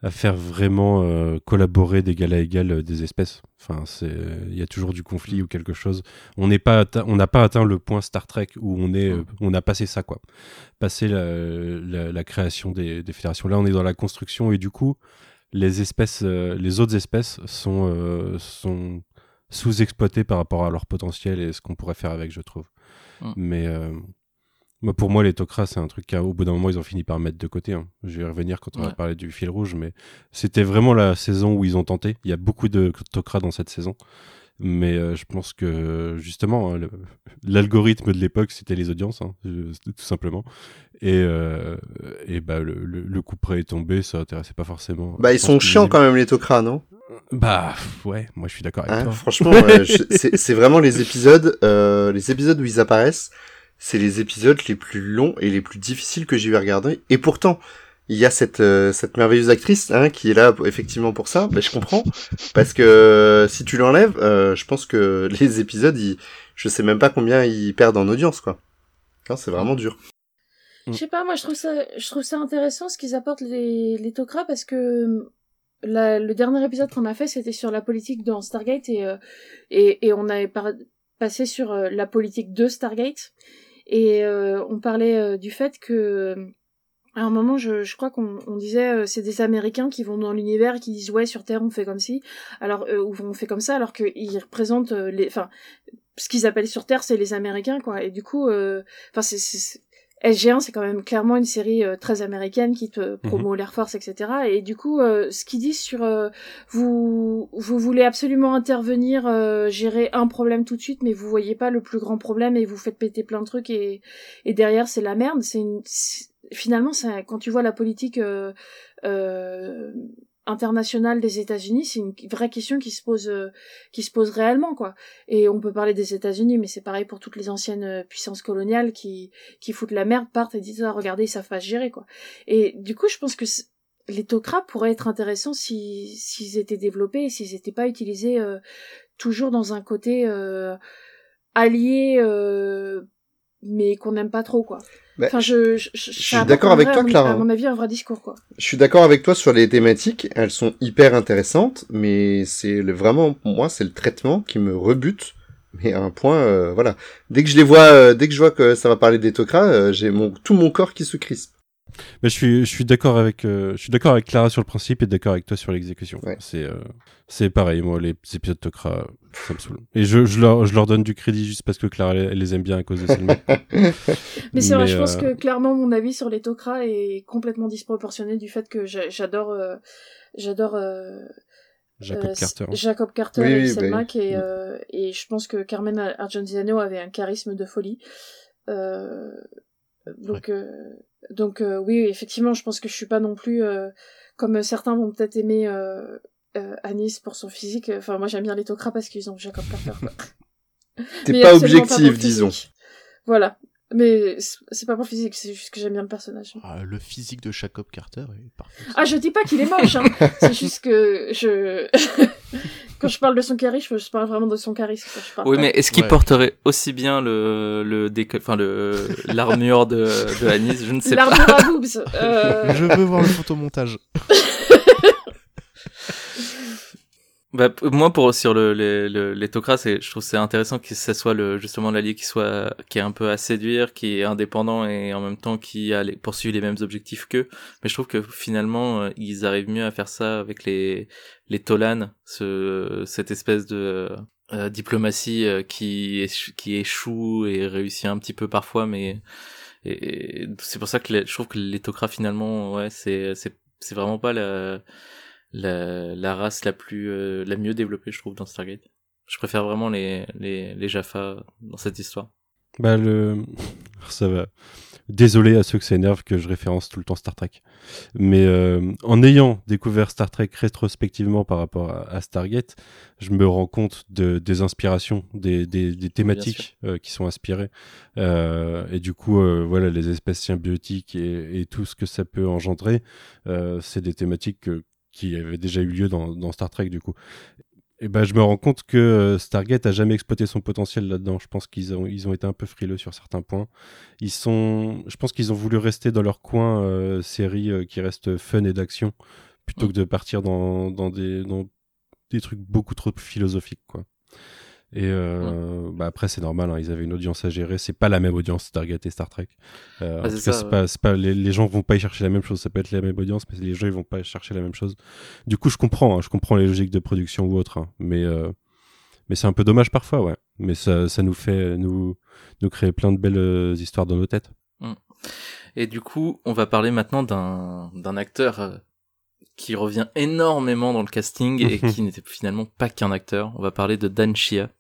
à faire vraiment euh, collaborer d'égal à égal des espèces. Enfin, c'est, il y a toujours du conflit ou quelque chose. On n'est pas, on n'a pas atteint le point Star Trek où on est, on a passé ça, quoi. Passé la, la, la création des, des fédérations. Là, on est dans la construction et du coup, les espèces, les autres espèces sont, sont sous-exploitées par rapport à leur potentiel et ce qu'on pourrait faire avec, je trouve. Mm. Mais euh, moi, pour moi, les Tok'ra, c'est un truc qu'au bout d'un moment, ils ont fini par mettre de côté. hein. Je vais y revenir quand on va parler du fil rouge, mais c'était vraiment la saison où ils ont tenté. Il y a beaucoup de Tok'ra dans cette saison. Mais euh, je pense que justement, hein, le- l'algorithme de l'époque, c'était les audiences, hein, tout simplement. Et, euh, et bah, le, le, le coup près est tombé, ça intéressait pas forcément. Bah, ils sont chiants quand même, les Tok'ra, non? Bah, ouais, moi je suis d'accord avec Hein, toi. Franchement, euh, c'est vraiment les épisodes, euh, les épisodes où ils apparaissent, c'est les épisodes les plus longs et les plus difficiles que j'ai eu à regarder. Et pourtant, il y a cette euh, cette merveilleuse actrice hein, qui est là effectivement pour ça. Bah, je comprends parce que euh, si tu l'enlèves, euh, je pense que les épisodes, ils, je sais même pas combien ils perdent en audience, quoi. C'est vraiment dur. Je sais pas, moi je trouve ça, je trouve ça intéressant ce qu'ils apportent les, les Tok'ra parce que le dernier épisode qu'on a fait c'était sur la politique dans Stargate et, euh, et, et on avait passé sur euh, la politique de Stargate. Et euh, on parlait du fait que à un moment je, je crois qu'on on disait c'est des Américains qui vont dans l'univers et qui disent ouais sur Terre on fait comme ci. Alors euh, on fait comme ça alors qu'ils représentent les enfin ce qu'ils appellent sur Terre c'est les Américains quoi. Et du coup enfin c'est SG1, c'est quand même clairement une série euh, très américaine qui te promeut l'Air Force, etc. Et du coup, euh, ce qu'ils disent sur euh, vous, vous voulez absolument intervenir, euh, gérer un problème tout de suite, mais vous voyez pas le plus grand problème et vous faites péter plein de trucs et, et derrière c'est la merde. C'est une, finalement, ça, quand tu vois la politique euh, euh, internationale des États-Unis, c'est une vraie question qui se pose, euh, qui se pose réellement, quoi. Et on peut parler des États-Unis, mais c'est pareil pour toutes les anciennes euh, puissances coloniales qui qui foutent la merde, partent et disent ah, regardez ils savent pas gérer quoi. Et du coup je pense que les Tok'ra pourraient être intéressants si s'ils étaient développés et s'ils n'étaient pas utilisés euh, toujours dans un côté euh, allié euh, mais qu'on n'aime pas trop quoi. Bah, enfin je je, je suis d'accord avec vrai- toi, Clara. À mon avis un vrai discours quoi. Je suis d'accord avec toi sur les thématiques, elles sont hyper intéressantes, mais c'est le, vraiment, pour moi, c'est le traitement qui me rebute. Mais à un point, euh, voilà. Dès que je les vois, euh, dès que je vois que ça va parler des Tok'ra, euh, j'ai mon, tout mon corps qui se crispe. Mais je suis, je suis d'accord avec, euh, je suis d'accord avec Clara sur le principe et d'accord avec toi sur l'exécution. Ouais. C'est, euh, c'est pareil. Moi, les épisodes Tok'ra, ça me saoule. Et je, je leur, je leur donne du crédit juste parce que Clara, elle, elle les aime bien à cause de Selma. Mais c'est vrai, je pense euh, que clairement mon avis sur les Tok'ra est complètement disproportionné du fait que j'a- j'adore euh, j'adore euh, Jacob euh, Carter. Jacob Carter Oui, et oui, Selma bah oui. Mm. euh, et je pense que Carmen Argentino avait un charisme de folie. Euh, Donc, euh, donc euh, oui, effectivement, je pense que je suis pas non plus euh, comme certains vont peut-être aimer euh, euh, Anis pour son physique. Enfin, moi j'aime bien les Tok'ra parce qu'ils ont Jacob Carter. T'es pas objectif, disons. Voilà. Mais c'est pas pour le physique, c'est juste que j'aime bien le personnage. Ah, le physique de Jacob Carter est parfait. Ah, je dis pas qu'il est moche, hein. c'est juste que je. Quand je parle de son charisme, je parle vraiment de son charisme. Je parle Oui, mais est-ce qu'il Ouais. porterait aussi bien le le déco- enfin le l'armure de de Anis? Je ne sais pas. L'armure à boobs. euh, Je veux voir le photomontage. Bah, moi, pour sur le, les, le, les Tok'ra, c'est, je trouve c'est intéressant que ce soit le, justement l'allié qui soit, qui est un peu à séduire, qui est indépendant et en même temps qui a les, poursuit les mêmes objectifs qu'eux. Mais je trouve que finalement, euh, ils arrivent mieux à faire ça avec les, les Tolan, ce, cette espèce de euh, diplomatie euh, qui, qui échoue et réussit un petit peu parfois, mais et, et c'est pour ça que je trouve que les Tok'ra finalement, ouais, c'est, c'est, c'est vraiment pas la, la, la race la plus euh, la mieux développée je trouve dans Stargate. Je préfère vraiment les les les Jaffa dans cette histoire. Bah le ça va. Désolé à ceux que ça énerve que je référence tout le temps Star Trek. Mais euh, en ayant découvert Star Trek rétrospectivement par rapport à, à Stargate, je me rends compte de, des inspirations, des, des, des thématiques euh, qui sont inspirées. Euh, et du coup, voilà, les espèces symbiotiques et, et tout ce que ça peut engendrer, c'est des thématiques que- qui avaient déjà eu lieu dans, dans Star Trek du coup. Et ben, je me rends compte que euh, Stargate a jamais exploité son potentiel là-dedans. Je pense qu'ils ont, ils ont été un peu frileux sur certains points. Ils sont, je pense qu'ils ont voulu rester dans leur coin euh, série euh, qui reste fun et d'action plutôt Mm. que de partir dans, dans des, dans des trucs beaucoup trop philosophiques, quoi. Et euh, bah après c'est normal, hein, ils avaient une audience à gérer. C'est pas la même audience Stargate et Star Trek. Euh, Ah, en c'est tout cas, ça, c'est ouais. pas, les, les gens vont pas y chercher la même chose. Ça peut être la même audience, mais les gens ils vont pas chercher la même chose. Du coup, je comprends, hein, je comprends les logiques de production ou autre, hein, mais euh, mais c'est un peu dommage parfois, ouais. Mais ça, ça nous fait nous nous créer plein de belles euh, histoires dans nos têtes. Et du coup, on va parler maintenant d'un acteur qui revient énormément dans le casting et qui n'était finalement pas qu'un acteur. On va parler de Dan Chia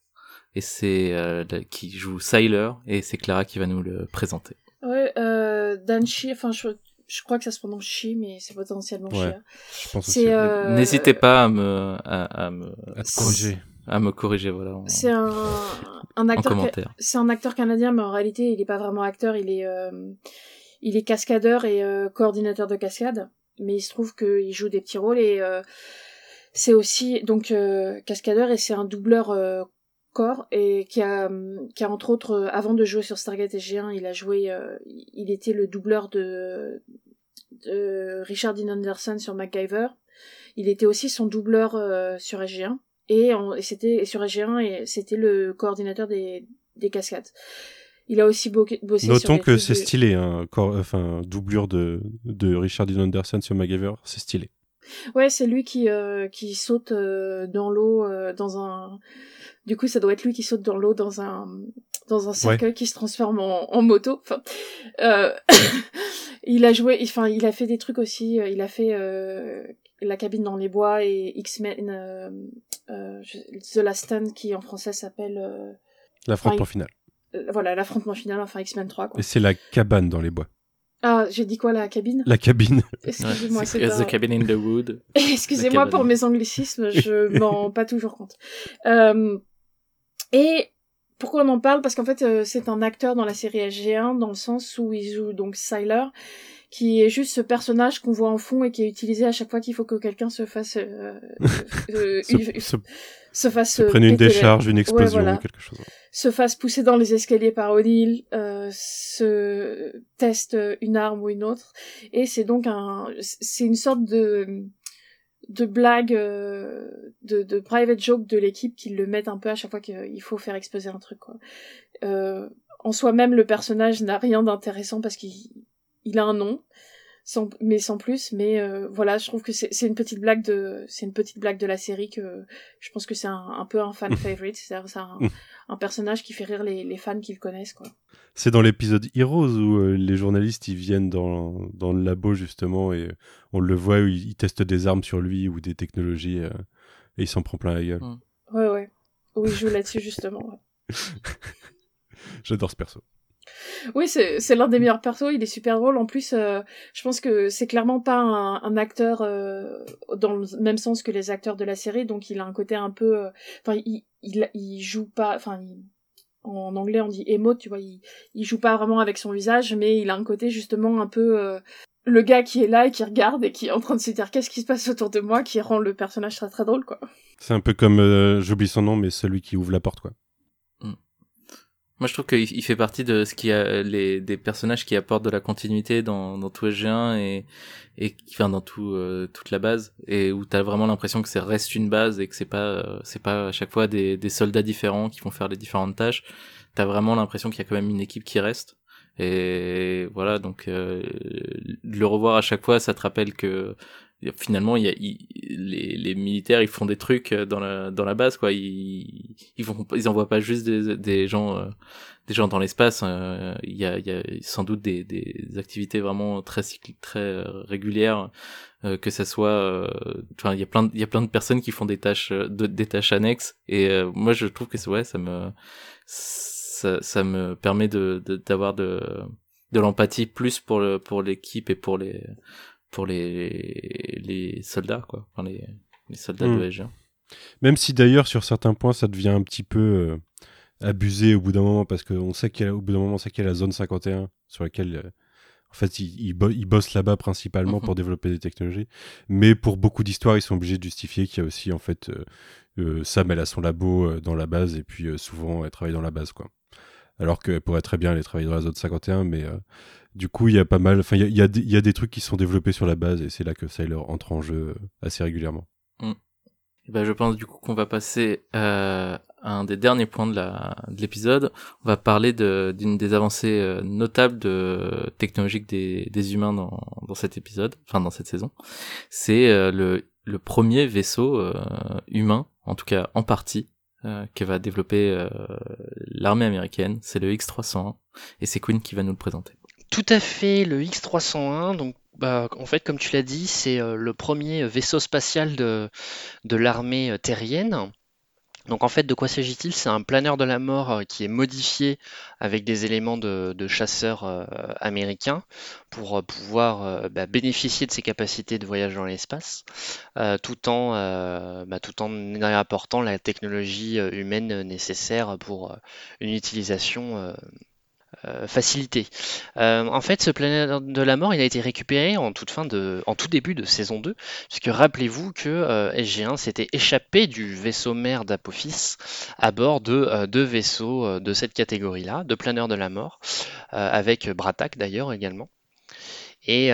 et c'est euh, qui joue Syler et c'est Clara qui va nous le présenter. Ouais, euh, Dan Shi, enfin, je, je crois que ça se prononce Shi, mais c'est potentiellement Ouais. Shia. Je pense aussi. C'est euh, N'hésitez pas à me à, à me à te corriger. à me corriger voilà en, C'est un, un en acteur. C'est un acteur canadien, mais en réalité, il est pas vraiment acteur. Il est, euh, il est cascadeur et euh, coordinateur de cascade. Mais il se trouve qu'il joue des petits rôles et euh, c'est aussi donc euh, cascadeur et c'est un doubleur euh, corps et qui a, qui a entre autres, euh, avant de jouer sur Stargate SG1, il a joué, euh, il était le doubleur de, de Richard Dean Anderson sur MacGyver. Il était aussi son doubleur euh, sur SG1 et, c'était sur SG1 et c'était le coordinateur des, des cascades. Il a aussi bo- bossé sur Notons que c'est de- stylé, hein, enfin doublure de de Richard Dean Anderson sur MacGyver, c'est stylé. Ouais, c'est lui qui euh, qui saute euh, dans l'eau euh, dans un. Du coup, ça doit être lui qui saute dans l'eau dans un dans un cercueil qui se transforme en, en moto. Enfin, euh, il a joué, enfin, il a fait des trucs aussi. euh, Il a fait euh, la cabine dans les bois et X-Men, euh, euh, The Last Stand, qui en français s'appelle euh, L'affrontement Ouais. final. euh, voilà l'affrontement final, enfin X-Men 3 quoi. Et c'est la cabane dans les bois. Ah, j'ai dit quoi la cabine? La cabine. Excusez-moi, Ouais, c'est c'est pas- The Cabin in the Wood. Excusez-moi pour mes anglicismes, je m'en rends pas toujours compte. Euh, et pourquoi on en parle? Parce qu'en fait, euh, c'est un acteur dans la série SG1, dans le sens où il joue donc Syler, qui est juste ce personnage qu'on voit en fond et qui est utilisé à chaque fois qu'il faut que quelqu'un se fasse... euh, euh, Se, se- se fasse... se euh, prenne une décharge, une explosion, voilà. quelque chose. se fasse pousser dans les escaliers par O'Neill, euh, se teste une arme ou une autre, et c'est donc un, c'est une sorte de de blague, euh, de, de private joke de l'équipe qui le mettent un peu à chaque fois qu'il faut faire exploser un truc. Quoi. Euh, en soi-même, le personnage n'a rien d'intéressant parce qu'il il a un nom, sans, mais sans plus. Mais euh, voilà, je trouve que c'est une petite blague de, c'est une petite blague de la série que je pense que c'est un, un peu un fan favorite, c'est un, un personnage qui fait rire les, les fans qui le connaissent quoi. C'est dans l'épisode Heroes où euh, les journalistes ils viennent dans, dans le labo justement et on le voit où ils, ils testent des armes sur lui ou des technologies euh, et il s'en prend plein la gueule. Ouais ouais. Où il joue là-dessus justement. ouais. J'adore ce perso. Oui, c'est l'un des meilleurs persos, il est super drôle. En plus, euh, je pense que c'est clairement pas un, acteur euh, dans le même sens que les acteurs de la série, donc il a un côté un peu... euh, Enfin, il, joue pas... Enfin, en anglais on dit emote, tu vois, il, il joue pas vraiment avec son visage, mais il a un côté justement un peu... le gars qui est là et qui regarde et qui est en train de se dire qu'est-ce qui se passe autour de moi, qui rend le personnage très très drôle, quoi. C'est un peu comme, j'oublie son nom, mais celui qui ouvre la porte, quoi. Moi, je trouve qu'il il fait partie de ce qui a les des personnages qui apportent de la continuité dans dans tout SG1 et et enfin dans tout euh, toute la base et où t'as vraiment l'impression que ça reste une base et que c'est pas euh, c'est pas à chaque fois des des soldats différents qui vont faire les différentes tâches. T'as vraiment l'impression qu'il y a quand même une équipe qui reste. Et voilà, donc euh, le revoir à chaque fois, ça te rappelle que finalement il y a il- les, les militaires ils font des trucs dans la dans la base quoi. Ils ils vont ils envoient pas juste des des gens euh, des gens dans l'espace euh, il y a il y a sans doute des des activités vraiment très cycli- très euh, régulières euh, que ça soit euh, enfin il y a plein de, il y a plein de personnes qui font des tâches euh, de, des tâches annexes. Et euh, moi je trouve que ouais ça me ça, ça me permet de- d'avoir de de l'empathie plus pour le pour l'équipe et pour les pour les les soldats quoi enfin les les soldats Mm. de SG1 Même si d'ailleurs, sur certains points, ça devient un petit peu euh, abusé au bout d'un moment, parce qu'on sait qu'il y a, au bout d'un moment, on sait qu'il y a la zone 51, sur laquelle, euh, en fait, ils, ils, bo- ils bossent là-bas principalement Mhm. pour développer des technologies. Mais pour beaucoup d'histoires, ils sont obligés de justifier qu'il y a aussi, en fait, euh, euh, Sam, elle a son labo dans la base, et puis souvent, elle travaille dans la base, quoi. Alors qu'elle pourrait très bien aller travailler dans la zone 51, mais euh, du coup, il y a pas mal, enfin, il y a, des- trucs qui sont développés sur la base, et c'est là que Sailor entre en jeu assez régulièrement. Eh ben, je pense du coup qu'on va passer euh, à un des derniers points de l'épisode. On va parler d'une des avancées euh, notables technologiques des humains dans cet épisode, enfin dans cette saison. C'est euh, le premier vaisseau humain, en tout cas en partie, euh, que va développer l'armée américaine. C'est le X301 et c'est Queen qui va nous le présenter. Tout à fait, le X301, donc bah, en fait, comme tu l'as dit, c'est euh, le premier vaisseau spatial de, de l'armée euh, terrienne. Donc en fait, de quoi s'agit-il? C'est un planeur de la mort euh, qui est modifié avec des éléments de, chasseurs américains pour pouvoir bah, bénéficier de ses capacités de voyage dans l'espace, tout en bah, tout en apportant la technologie humaine nécessaire pour une utilisation euh, facilitée. Euh, en fait, ce planète de la mort, il a été récupéré en toute fin de, en tout début de saison 2, puisque rappelez-vous que euh, SG1 s'était échappé du vaisseau mère d'Apophis à bord de euh, deux vaisseaux de cette catégorie-là, de planeurs de la mort, avec Bratak d'ailleurs également. Et,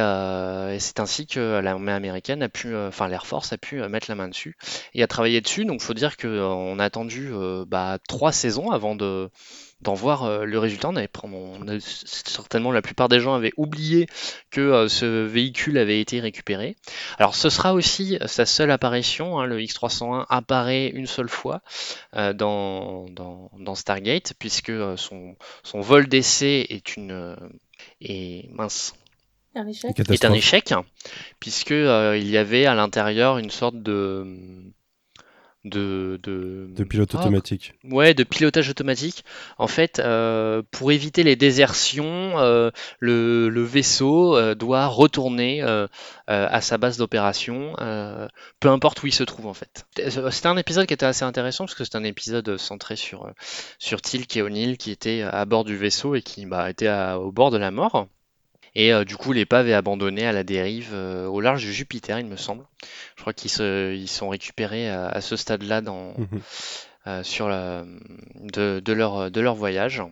c'est ainsi que l'armée américaine a pu, enfin l'Air Force a pu mettre la main dessus et a travaillé dessus. Donc, faut dire qu'on a attendu bah, trois saisons avant de d'en voir euh, le résultat. On avait, on a- certainement la plupart des gens avaient oublié que euh, ce véhicule avait été récupéré. Alors, ce sera aussi sa seule apparition. hein, le X301 apparaît une seule fois euh, dans, dans, dans Stargate, puisque euh, son, son vol d'essai est une euh, est mince Un échec. est un échec, puisque euh, il y avait à l'intérieur une sorte de de, de, De pilote Ah, automatique. Ouais, de pilotage automatique. En fait, euh, pour éviter les désertions, euh, le, le vaisseau euh, doit retourner à sa base d'opération, peu importe où il se trouve en fait. C'était un épisode qui était assez intéressant parce que c'était un épisode centré sur, sur Tilk et O'Neill qui étaient à bord du vaisseau et qui bah, étaient à- au bord de la mort. Et euh, du coup, l'épave est abandonnée à la dérive euh, au large du Jupiter, il me semble. Je crois qu'ils se, ils sont récupérés à, à ce stade-là dans, Mhm. euh, sur la, de, de leur, de leur voyage.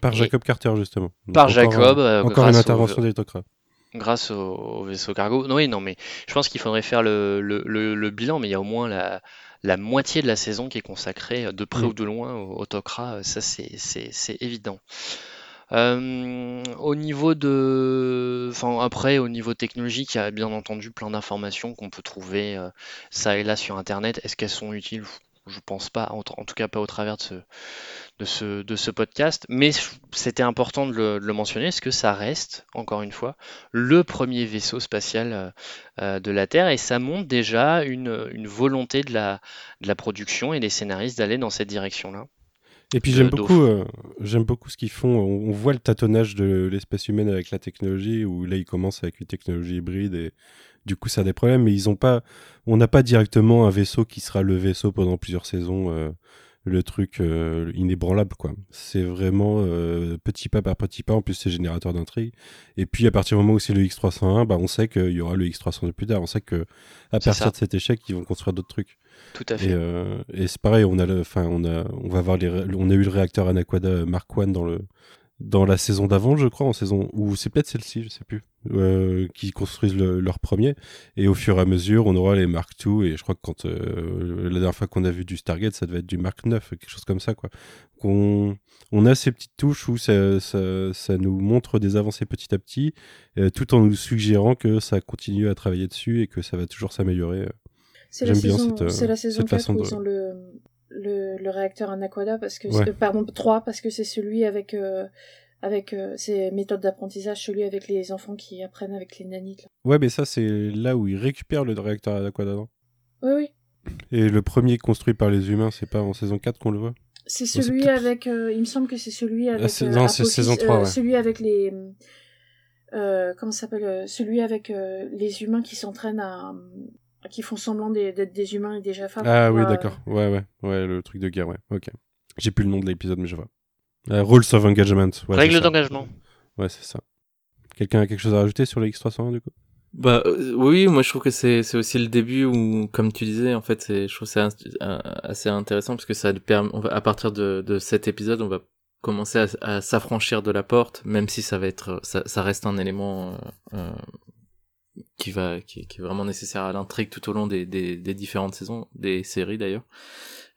Par, Et- Jacob Carter, justement. Donc Par encore Jacob, encore une intervention d'Electrocrat. grâce au, au vaisseau cargo. Non, oui, non, mais je pense qu'il faudrait faire le, le, le- le bilan, mais il y a au moins la, la moitié de la saison qui est consacrée de près Mm. ou de loin au, au Tok'ra, ça c'est évident. Euh, au niveau de, enfin après au niveau technologique, il y a bien entendu plein d'informations qu'on peut trouver euh, ça et là sur Internet. Est-ce qu'elles sont utiles? Je pense pas, en, tout cas pas au travers de ce, podcast, mais c'était important de le, de le mentionner, parce que ça reste, encore une fois, le premier vaisseau spatial euh, euh, de la Terre, et ça montre déjà une, volonté de la production et des scénaristes d'aller dans cette direction-là. Et puis j'aime beaucoup, euh, j'aime beaucoup ce qu'ils font. On, on voit le tâtonnage de l'espèce humaine avec la technologie, où là ils commencent avec une technologie hybride et du coup ça a des problèmes. Mais ils ont pas, on n'a pas directement un vaisseau qui sera le vaisseau pendant plusieurs saisons, euh, le truc euh, inébranlable quoi. C'est vraiment euh, petit pas par petit pas. En plus c'est générateur d'intrigue. Et puis à partir du moment où c'est le X301, bah on sait qu'il y aura le X302 plus tard. On sait que à partir ça. de cet échec, ils vont construire d'autres trucs. Tout à Et, fait. euh, et c'est pareil, on a, le- enfin, on a, on va voir les, on a eu le réacteur Anaconda Mark I dans le, dans la saison d'avant, je crois, en saison, ou c'est peut-être celle-ci, je sais plus, euh, qui construisent le- leur premier. Et au fur et à mesure, on aura les Mark II. Et je crois que quand euh, la dernière fois qu'on a vu du Stargate, ça devait être du Mark IX, quelque chose comme ça, quoi. Qu'on, on a ces petites touches où ça, ça, ça nous montre des avancées petit à petit, euh, tout en nous suggérant que ça continue à travailler dessus et que ça va toujours s'améliorer. C'est la, saison- cette, la saison cette 4 façon où de- ils ont le, le, le réacteur Anaconda, parce que Ouais. euh, pardon, 3, parce que c'est celui avec, euh, avec euh, ces méthodes d'apprentissage, celui avec les enfants qui apprennent avec les nanites. là. Ouais, mais ça, c'est là où ils récupèrent le réacteur Anaconda, non? Oui, oui. Et le premier construit par les humains, c'est pas en saison 4 qu'on le voit? C'est celui avec, euh, il me semble que c'est celui avec. c'est- euh, non, c'est Apophis- saison 3, euh, ouais. Celui avec les. Comment s'appelle Celui avec les humains qui s'entraînent à. Qui font semblant d'être des humains et des Jaffa. Ah oui, euh, d'accord. Ouais, ouais, ouais, le truc de guerre, ouais. Ok. J'ai plus le nom de l'épisode, mais je vois. Euh, Rules of Engagement. Ouais, Règle c'est ça. d'engagement. Ouais, c'est ça. Quelqu'un a quelque chose à rajouter sur le X301 du coup? Bah euh, oui, moi je trouve que c'est c'est aussi le début où, comme tu disais, en fait, c'est je trouve c'est assez intéressant parce que ça permet, on va, à partir de, de cet épisode, on va commencer à, à s'affranchir de la porte, même si ça va être, ça, ça reste un élément euh, euh, qui va, qui, qui est vraiment nécessaire à l'intrigue tout au long des, des, des différentes saisons, des séries d'ailleurs.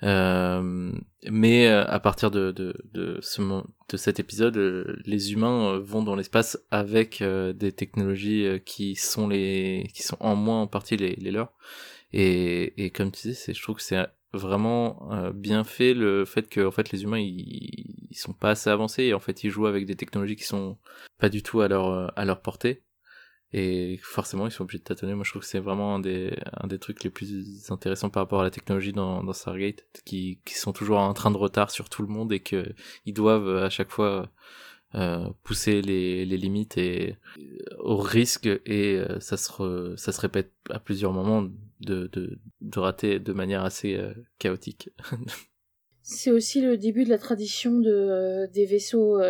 Euh, mais euh, à partir de, de, de, ce, de cet épisode, euh, les humains euh, vont dans l'espace avec des technologies qui sont les qui sont en moins en partie les, les leurs. Et, et comme tu disais, c'est, je trouve que c'est vraiment bien fait le fait que en fait les humains ils, ils sont pas assez avancés et en fait ils jouent avec des technologies qui sont pas du tout à leur à leur portée et forcément ils sont obligés de tâtonner. Moi je trouve que c'est vraiment un des un des trucs les plus intéressants par rapport à la technologie dans, dans Stargate qui qui sont toujours en train de retard sur tout le monde et que ils doivent euh, à chaque fois euh, pousser les, les limites et euh, au risque et ça se ça se répète à plusieurs moments de de, de rater de manière assez chaotique. C'est aussi le début de la tradition de, des vaisseaux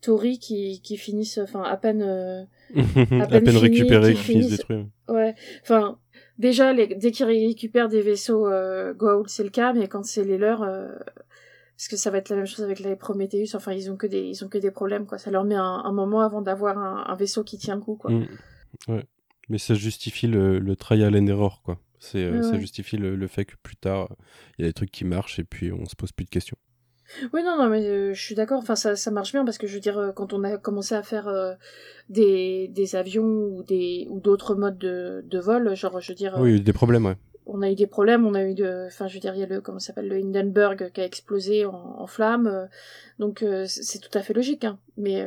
Tori qui, qui finissent, enfin, à peine. euh, À peine peine fini, récupéré, qui qui finissent détruits. ouais, enfin, déjà, les, dès qu'ils récupèrent des vaisseaux euh, Goa'uld, c'est le cas, mais quand c'est les leurs. euh, parce que ça va être la même chose avec les Prometheus, enfin, ils ont que des, ils ont que des problèmes, quoi. Ça leur met un, un moment avant d'avoir un, un vaisseau qui tient le coup, quoi. Mm. Ouais. Mais ça justifie le, le trial and error, quoi. C'est, euh, Ouais, Ça justifie le, le fait que plus tard, il y a des trucs qui marchent et puis on se pose plus de questions. Oui, non, non, mais euh, je suis d'accord. Enfin, ça, ça marche bien parce que je veux dire, euh, quand on a commencé à faire euh, des, des avions ou des ou d'autres modes de, de vol, genre, je veux dire, Oui, il y a eu des problèmes, ouais. on a eu des problèmes. On a eu de, enfin, je veux dire, il y a le comment s'appelle le Hindenburg qui a explosé en, en flammes. donc, c'est tout à fait logique. Hein, mais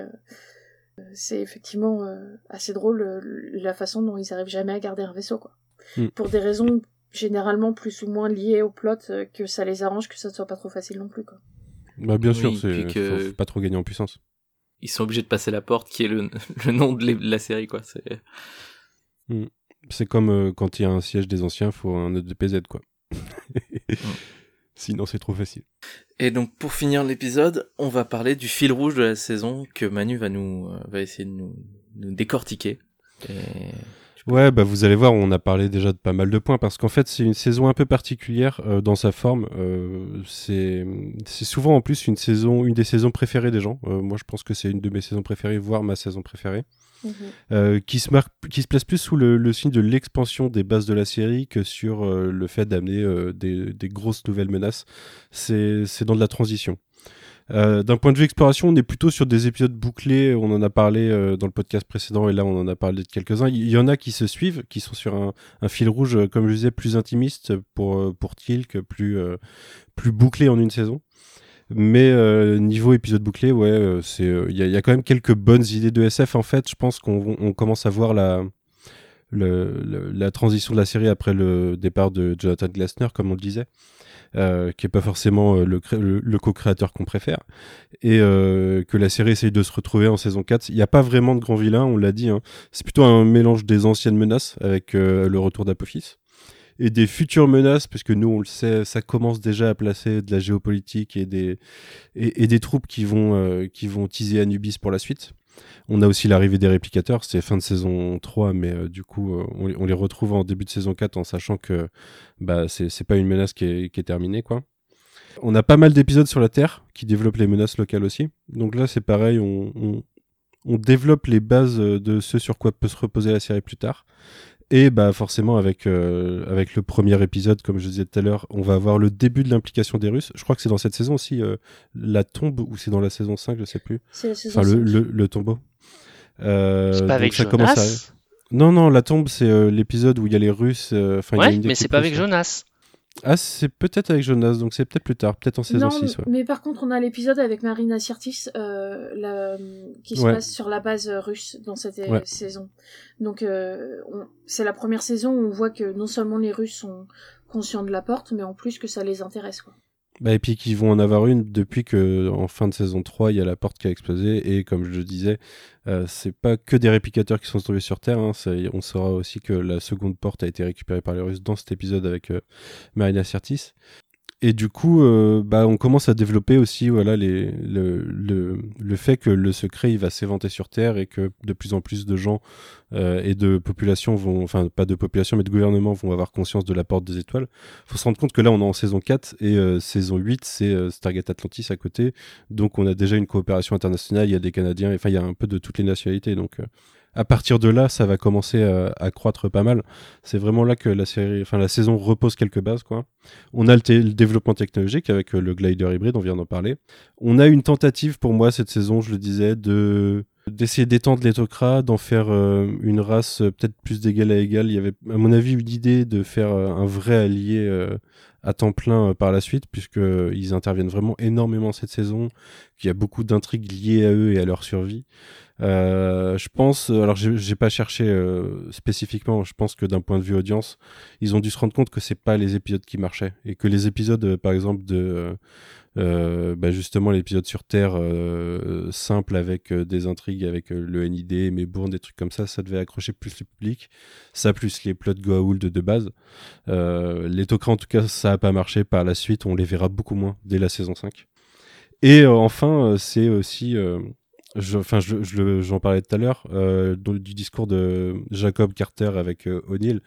c'est effectivement assez drôle la façon dont ils arrivent jamais à garder un vaisseau, quoi. Mm. Pour des raisons généralement plus ou moins liées au plot que ça les arrange que ça ne soit pas trop facile non plus, quoi. Bah, bien Oui, sûr, c'est que- pas trop gagner en puissance. ils sont obligés de passer la porte qui est le, le nom de la série quoi c'est C'est comme euh, quand il y a un siège des anciens, faut un EDPZ, quoi. Sinon, c'est trop facile. Et donc pour finir l'épisode, on va parler du fil rouge de la saison que Manu va nous euh, va essayer de nous, nous décortiquer. Et... Ouais, bah vous allez voir, on a parlé déjà de pas mal de points parce qu'en fait c'est une saison un peu particulière euh, dans sa forme. Euh, c'est souvent en plus une saison, une des saisons préférées des gens. Euh, moi, je pense que c'est une de mes saisons préférées, voire ma saison préférée. Euh, qui se marque, qui se place plus sous le, le signe de l'expansion des bases de la série que sur le fait d'amener des, des grosses nouvelles menaces. C'est dans de la transition. Euh, D'un point de vue exploration, on est plutôt sur des épisodes bouclés. On en a parlé euh, dans le podcast précédent et là on en a parlé de quelques-uns. Il y en a qui se suivent, qui sont sur un, un fil rouge, euh, comme je disais, plus intimiste pour euh, pour Tilk, plus plus bouclé en une saison. Mais euh, niveau épisode bouclé, ouais, c'est il y, a, y a quand même quelques bonnes idées de SF en fait. Je pense qu'on on commence à voir la le, le- la transition de la série après le départ de Jonathan Glassner, comme on le disait, euh, qui est pas forcément euh, le, cré- le, le co-créateur qu'on préfère, et euh, que la série essaye de se retrouver en saison 4. Il n'y a pas vraiment de grands vilains, on l'a dit. hein. C'est plutôt un mélange des anciennes menaces avec le retour d'Apophis et des futures menaces, puisque nous, on le sait, ça commence déjà à placer de la géopolitique et des, et, des troupes qui vont, qui vont teaser Anubis pour la suite. On a aussi l'arrivée des réplicateurs, c'était fin de saison 3, mais euh, du coup, euh, on, les- retrouve en début de saison 4 en sachant que bah, c'est c'est pas une menace qui est, terminée. quoi. On a pas mal d'épisodes sur la Terre qui développent les menaces locales aussi. Donc là, c'est pareil, on, développe les bases de ce sur quoi peut se reposer la série plus tard. Et bah forcément avec euh, avec le premier épisode, comme je disais tout à l'heure, on va avoir le début de l'implication des Russes. Je crois que c'est dans cette saison aussi euh, la tombe ou c'est dans la saison 5, je sais plus. C'est la saison Enfin le, 5. le, le tombeau. Euh, C'est pas donc avec ça Jonas. commence à- Non non, la tombe c'est euh, l'épisode où il y a les Russes. y a Ouais, une mais c'est pas avec. Jonas. Ah c'est peut-être avec Jonas, donc c'est peut-être plus tard, peut-être en saison non, 6. Ouais. mais par contre, on a l'épisode avec Marina Sirtis euh, la- qui se Ouais. passe sur la base euh, russe dans cette euh, Ouais. saison. Donc, euh, on- c'est la première saison où on voit que non seulement les Russes sont conscients de la porte, mais en plus que ça les intéresse. Quoi. Bah, et puis qu'ils vont en avoir une depuis que en fin de saison 3, il y a la porte qui a explosé. Et comme je le disais, euh, c'est pas que des réplicateurs qui sont trouvés sur Terre. Hein, on saura aussi que la seconde porte a été récupérée par les Russes dans cet épisode avec euh, Marina Sirtis. Et du coup, euh, bah, on commence à développer aussi voilà, les, le, le, le fait que le secret il va s'éventer sur Terre et que de plus en plus de gens euh, et de populations vont, enfin pas de population mais de gouvernements vont avoir conscience de la porte des étoiles. faut se rendre compte que là on est en saison 4 et euh, saison 8 c'est euh, Stargate Atlantis à côté. Donc on a déjà une coopération internationale, il y a des Canadiens, enfin il y a un peu de toutes les nationalités. Donc à partir de là, ça va commencer à, croître pas mal. C'est vraiment là que la série, enfin la saison repose quelques bases quoi. On a le, développement technologique avec euh, le glider hybride, on vient d'en parler. On a une tentative pour moi cette saison, je le disais, de d'essayer d'étendre l'étocrat, d'en faire euh, une race euh, peut-être plus d'égal à égal. Il y avait, à mon avis, eu l'idée de faire un vrai allié à temps plein par la suite, puisque euh, ils interviennent vraiment énormément cette saison, qu'il y a beaucoup d'intrigues liées à eux et à leur survie. Euh, je pense, alors j'ai pas cherché euh, spécifiquement, je pense que d'un point de vue audience, ils ont dû se rendre compte que c'est pas les épisodes qui marchaient et que les épisodes, euh, par exemple de euh, bah justement l'épisode sur Terre simple avec des intrigues avec le NID, Melbourne, des trucs comme ça, ça devait accrocher plus le public. Ça plus les plots Goa'uld de, base. Les Tok'ra en tout cas ça a pas marché par la suite, on les verra beaucoup moins dès la saison 5. Et enfin c'est aussi Enfin, je, je j'en parlais tout à l'heure euh, du discours de Jacob Carter avec euh, O'Neill.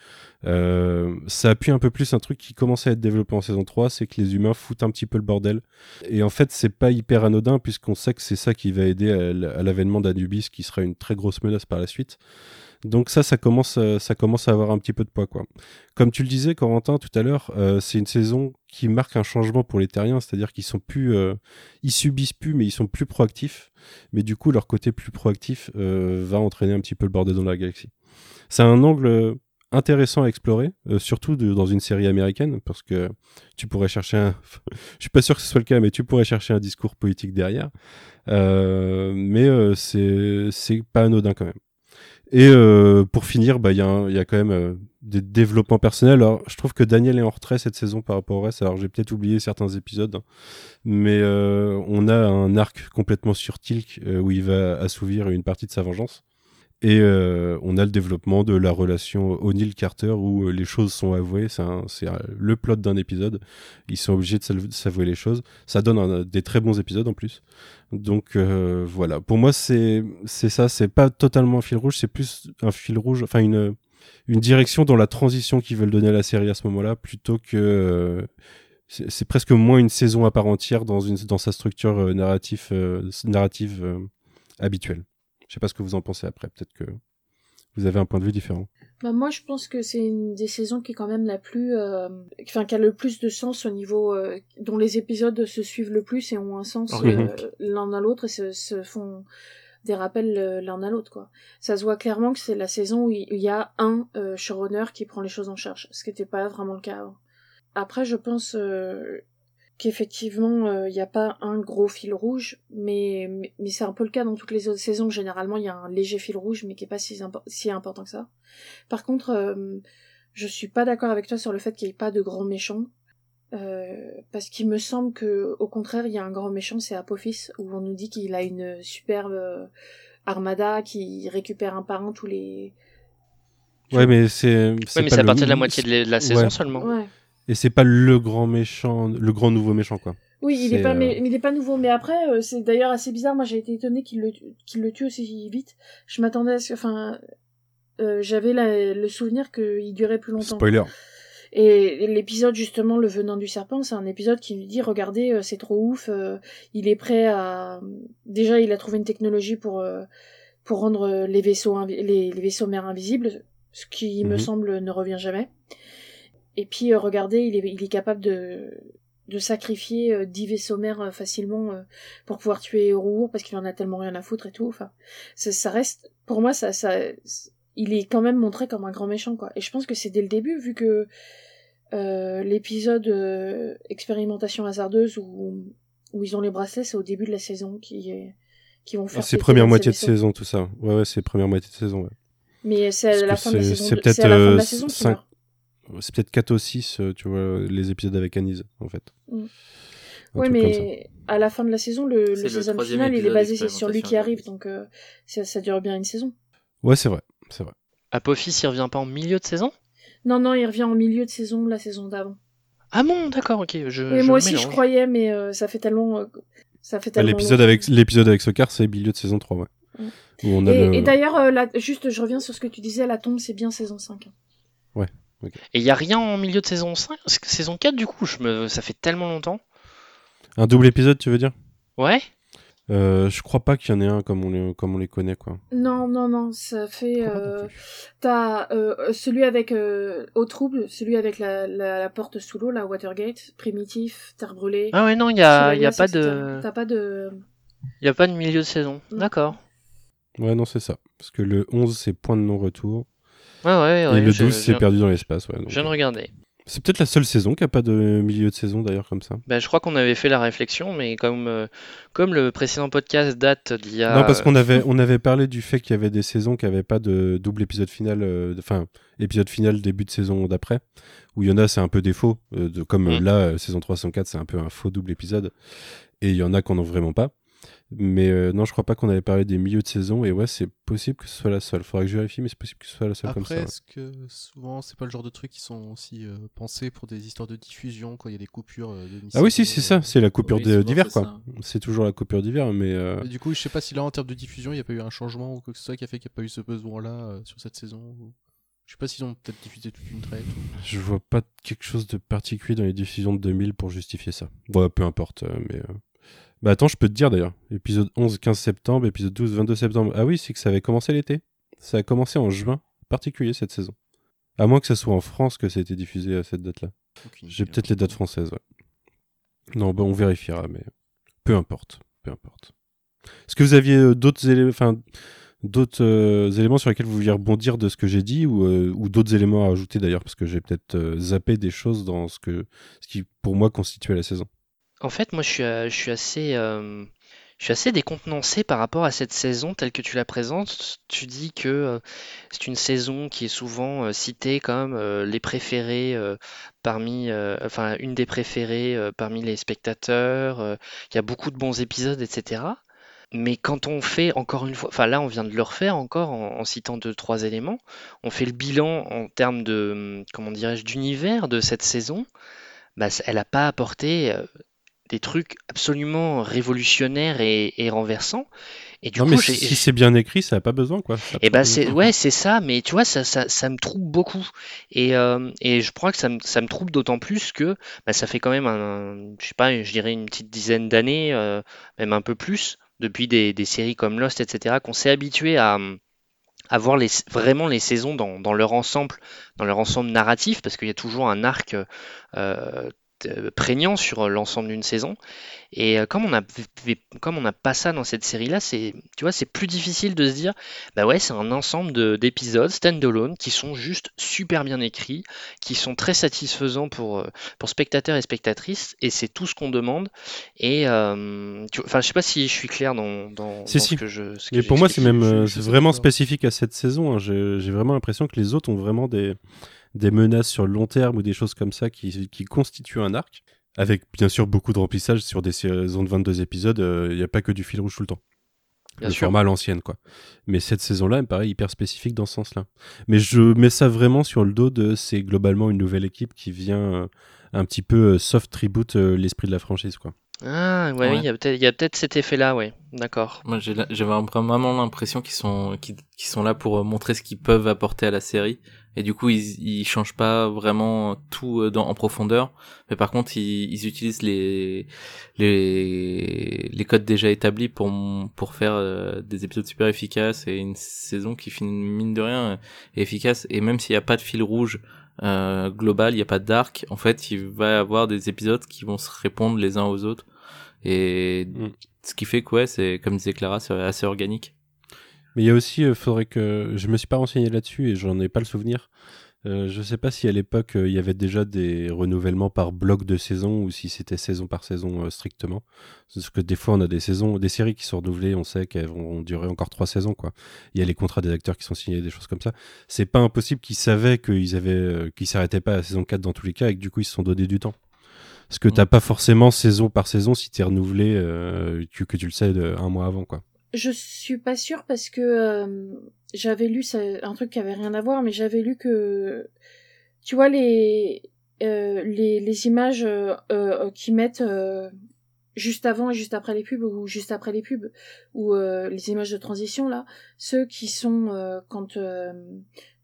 Euh, ça appuie un peu plus un truc qui commençait à être développé en saison 3, c'est que les humains foutent un petit peu le bordel. Et en fait, c'est pas hyper anodin puisqu'on sait que c'est ça qui va aider à l'avènement d'Anubis, qui sera une très grosse menace par la suite. Donc ça, ça commence, euh, ça commence à avoir un petit peu de poids, quoi. Comme tu le disais, Corentin, tout à l'heure, euh, c'est une saison qui marque un changement pour les Terriens, c'est-à-dire qu'ils sont plus, euh, ils subissent plus, mais ils sont plus proactifs. Mais du coup, leur côté plus proactif va entraîner un petit peu le bordel dans la galaxie. C'est un angle intéressant à explorer, surtout dans une série américaine, parce que tu pourrais chercher un... Je suis pas sûr que ce soit le cas, mais tu pourrais chercher un discours politique derrière. Euh, mais euh, c'est pas anodin quand même. Et euh, pour finir, bah, il y, a quand même euh, des développements personnels. Alors, je trouve que Daniel est en retrait cette saison par rapport au reste. Alors, j'ai peut-être oublié certains épisodes, hein. mais euh, on a un arc complètement sur Tilk euh, où il va assouvir une partie de sa vengeance. Et euh, on a le développement de la relation O'Neill-Carter où euh, les choses sont avouées. C'est un- le plot d'un épisode. Ils sont obligés de s'av- s'avouer les choses. Ça donne des très bons épisodes en plus. Donc euh, voilà. Pour moi, c'est c'est ça. C'est pas totalement un fil rouge. C'est plus un fil rouge. Enfin, une, une direction dans la transition qu'ils veulent donner à la série à ce moment-là plutôt que. euh, c'est presque moins une saison à part entière dans, une, dans sa structure euh, narrative, euh, narrative euh, habituelle. Je sais pas ce que vous en pensez après. Peut-être que vous avez un point de vue différent. Bah, moi, je pense que c'est une des saisons qui est quand même la plus, euh, enfin, qui a le plus de sens au niveau, euh, dont les épisodes se suivent le plus et ont un sens euh, l'un à l'autre et se, se font des rappels l'un à l'autre, quoi. Ça se voit clairement que c'est la saison où il il y a un euh, showrunner qui prend les choses en charge, ce qui n'était pas vraiment le cas avant. Après, je pense euh, qu'effectivement il n'y a pas un gros fil rouge, mais, mais, mais c'est un peu le cas dans toutes les autres saisons. Généralement, il y a un léger fil rouge, mais qui est pas si, impo- si important que ça. Par contre, euh, je suis pas d'accord avec toi sur le fait qu'il n'y ait pas de grands méchants. Euh, parce qu'il me semble que au contraire il y a un grand méchant c'est Apophis où on nous dit qu'il a une superbe euh, armada qui récupère un par un tous les Ouais, mais c'est. Ouais, mais pas c'est à le- partir de la moitié de la, de la saison Ouais. seulement. ouais Et c'est pas le grand méchant, le grand nouveau méchant, quoi. Oui, il est, pas, euh, mais, il est pas nouveau. Mais après, euh, c'est d'ailleurs assez bizarre. Moi, j'ai été étonnée qu'il le, qu'il le tue aussi vite. Je m'attendais à ce que, enfin, euh, j'avais le souvenir qu'il durait plus longtemps. Spoiler. Et l'épisode justement, le venant du serpent, c'est un épisode qui lui dit, regardez, c'est trop ouf. euh, il est prêt à. Déjà, il a trouvé une technologie pour euh, pour rendre les vaisseaux invi- les, les vaisseaux mers invisibles, ce qui me Mhm. semble ne revient jamais. Et puis, euh, regardez, il est, capable de, de sacrifier euh, 10 vaisseaux mères euh, facilement pour pouvoir tuer Rourour parce qu'il en a tellement rien à foutre et tout. Enfin, ça, reste, pour moi, ça, ça, il est quand même montré comme un grand méchant, quoi. Et je pense que c'est dès le début, vu que l'épisode expérimentation hasardeuse où, où ils ont les bracelets, c'est au début de la saison qui est, qui vont faire. Ah, c'est première moitié de saison, tout ça. Ouais, ouais, c'est première moitié de saison. Ouais. Mais c'est à, la fin de la saison. C'est peut-être 5, c'est peut-être 4 ou 6, euh, tu vois, les épisodes avec Anise, en fait. Mm. Ouais, ça. mais à la fin de la saison, le, le troisième final, il est basé c'est sur lui qui arrive, donc euh, ça, ça dure bien une saison. Ouais, c'est vrai, c'est vrai. Apophis, il revient pas en milieu de saison? Non, non, il revient en milieu de saison, la saison d'avant. Ah bon, d'accord, ok. Je, Oui, je moi aussi, mélange. je croyais, mais euh, ça fait tellement. euh, ça fait Ah, tellement. L'épisode avec, l'épisode avec Sokar, c'est milieu de saison 3, ouais. Mm. Où on a Et, le- et d'ailleurs, euh, juste, je reviens sur ce que tu disais, la tombe, c'est bien saison 5. hein. Et il y a rien en milieu de saison 5 Saison 4, du coup, je me... ça fait tellement longtemps. Un double épisode, tu veux dire? Ouais euh, Je crois pas qu'il y en ait un comme on les, comme on les connaît, quoi. Non, non, non, ça fait. Euh. T'as euh, celui avec euh, Eau Trouble, celui avec la, la, la porte sous l'eau, la Watergate, Primitif, Terre Brûlée. Ah ouais, non, il y a, y a pas de... T'as pas de. Il y a pas de milieu de saison. D'accord. Ouais, non, c'est ça. Parce que le 11, c'est point de non-retour. Ouais, ouais, ouais. et le je- 12, je- c'est perdu dans l'espace, ouais. donc, Je viens de regarder. C'est peut-être la seule saison qui a pas de milieu de saison, d'ailleurs, comme ça. Ben, je crois qu'on avait fait la réflexion, mais comme, euh, comme le précédent podcast date d'il y a... Non, parce qu'on avait, on avait parlé du fait qu'il y avait des saisons qui n'avaient pas de double épisode final, euh, enfin, épisode final début de saison d'après, où il y en a, c'est un peu des faux, euh, de, comme euh, Mm. là, euh, saison 3, saison 4, c'est un peu un faux double épisode, et il y en a qu'on n'ont vraiment pas. Mais euh, non, je crois pas qu'on avait parlé des milieux de saison, et ouais, c'est possible que ce soit la seule. Faudrait que je vérifie, mais c'est possible que ce soit la seule comme ça. Ouais. est-ce que souvent c'est pas le genre de trucs qui sont aussi euh, pensés pour des histoires de diffusion quand il y a des coupures euh, de Ah oui, si, c'est ça, c'est la coupure Oui, d'hiver, quoi. C'est toujours la coupure d'hiver, mais. euh, Et du coup, je sais pas si là en termes de diffusion, il n'y a pas eu un changement ou quoi que ce soit qui a fait qu'il n'y a pas eu ce besoin-là euh, sur cette saison. ou- Je sais pas s'ils ont peut-être diffusé toute une traite. ou- Je vois pas quelque chose de particulier dans les diffusions de 2000 pour justifier ça. Bon, peu importe, euh, mais... Bah attends, je peux te dire d'ailleurs. Épisode 11, 15 septembre, épisode 12, 22 septembre. Ah oui, c'est que ça avait commencé l'été. Ça a commencé en juin, particulier cette saison. À moins que ce soit en France que ça a été diffusé à cette date-là. J'ai peut-être les dates françaises, ouais. Non, bah on vérifiera, mais peu importe, peu importe. Est-ce que vous aviez euh, d'autres éléments, enfin, d'autres euh, éléments sur lesquels vous vouliez rebondir de ce que j'ai dit ou, euh, ou d'autres éléments à ajouter d'ailleurs parce que j'ai peut-être euh, zappé des choses dans ce que ce qui pour moi constituait la saison? En fait, moi, je suis, euh, euh, je suis assez décontenancé par rapport à cette saison telle que tu la présentes. Tu dis que euh, c'est une saison qui est souvent citée comme les préférées parmi, enfin, une des préférées parmi les spectateurs. euh, y a beaucoup de bons épisodes, etc. Mais quand on fait encore une fois, enfin là on vient de le refaire encore en, citant deux trois éléments, on fait le bilan en termes de hum, comment dirais-je d'univers de cette saison, bah, elle n'a pas apporté des trucs absolument révolutionnaires et, et renversants. Et du non coup, mais si, c'est bien écrit, ça a pas besoin quoi. Ça et pas ben besoin. c'est ouais c'est ça mais tu vois ça, ça, ça me trouble beaucoup et, euh, et je crois que ça me, ça me trouble d'autant plus que bah, ça fait quand même un, je sais pas je dirais une petite dizaine d'années euh, même un peu plus depuis des, des séries comme Lost etc qu'on s'est habitué à à voir les, vraiment les saisons dans, dans leur ensemble dans leur ensemble narratif parce qu'il y a toujours un arc euh, prégnant sur l'ensemble d'une saison. Et euh, comme on a comme on n'a pas ça dans cette série-là, c'est tu vois, c'est plus difficile de se dire bah ouais, c'est un ensemble de- d'épisodes stand-alone qui sont juste super bien écrits, qui sont très satisfaisants pour euh, pour spectateurs et spectatrices, et c'est tout ce qu'on demande. Et euh, tu vois- enfin, je sais pas si je suis clair dans, dans, Si, dans si. ce que je. ce que Et pour moi, c'est même je- euh, vraiment spécifique à cette saison. hein. J'ai vraiment l'impression que les autres ont vraiment des, des menaces sur le long terme ou des choses comme ça qui, qui constituent un arc. Avec bien sûr beaucoup de remplissage sur des saisons de 22 épisodes. euh, Il n'y a pas que du fil rouge tout le temps. Bien le sûr. format à l'ancienne, quoi. Mais cette saison-là, elle me paraît hyper spécifique dans ce sens-là. Mais je mets ça vraiment sur le dos de c'est globalement une nouvelle équipe qui vient euh, un petit peu euh, soft tribute euh, l'esprit de la franchise, quoi. Ah ouais, il y a peut-être cet effet-là, ouais. D'accord. Moi, j'ai vraiment l'impression qu'ils sont, sont là pour euh, montrer ce qu'ils peuvent apporter à la série. Et du coup, ils, ils changent pas vraiment tout euh, dans, en profondeur. Mais par contre, ils, ils utilisent les, les, les codes déjà établis pour, pour faire euh, des épisodes super efficaces et une saison qui finit, mine de rien, est efficace. Et même s'il n'y a pas de fil rouge, euh, global, il n'y a pas d'arc, en fait, il va y avoir des épisodes qui vont se répondre les uns aux autres. Et Mm. ce qui fait que, ouais, c'est, comme disait Clara, c'est assez organique. Mais il y a aussi, euh, faudrait que je me suis pas renseigné là-dessus et j'en ai pas le souvenir. Euh, je sais pas si à l'époque euh, il y avait déjà des renouvellements par bloc de saison ou si c'était saison par saison euh, strictement. Parce que des fois on a des saisons, des séries qui sont renouvelées, on sait qu'elles vont durer encore trois saisons quoi. Il y a les contrats des acteurs qui sont signés, des choses comme ça. C'est pas impossible qu'ils savaient qu'ils avaient, euh, qu'ils s'arrêtaient pas à la saison 4 dans tous les cas et que du coup ils se sont donné du temps. Parce que t'as pas forcément saison par saison si t'es renouvelé, euh, que, que tu le sais de, un mois avant quoi. Je suis pas sûre parce que euh, j'avais lu un truc qui avait rien à voir, mais j'avais lu que tu vois les euh, les, les images euh, euh, qui mettent euh, juste avant et juste après les pubs ou juste après les pubs ou euh, les images de transition là, ceux qui sont quand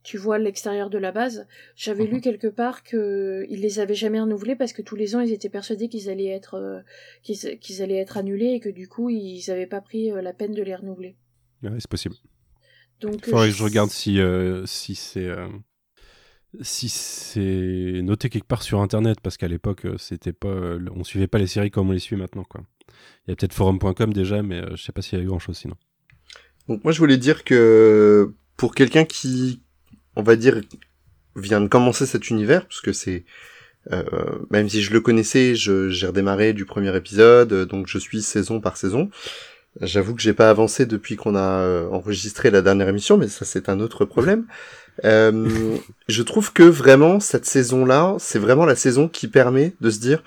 tu vois l'extérieur de la base, j'avais Mhm. lu quelque part que ils les avaient jamais renouvelés parce que tous les ans ils étaient persuadés qu'ils allaient être euh, qu'ils qu'ils allaient être annulés et que du coup ils avaient pas pris euh, la peine de les renouveler. Ouais, c'est possible. Donc Faudrait euh, que je regarde si, euh, si c'est euh, si c'est noté quelque part sur internet parce qu'à l'époque euh, c'était pas euh, on suivait pas les séries comme on les suit maintenant quoi. Il y a peut-être forum.com déjà mais euh, je sais pas s'il y a eu grand chose sinon. Donc moi je voulais dire que pour quelqu'un qui, on va dire, vient de commencer cet univers, parce que c'est, euh, même si je le connaissais, j'ai redémarré du premier épisode, euh, donc je suis saison par saison. J'avoue que j'ai pas avancé depuis qu'on a euh, enregistré la dernière émission, mais ça c'est un autre problème. Euh, je trouve que vraiment cette saison-là, c'est vraiment la saison qui permet de se dire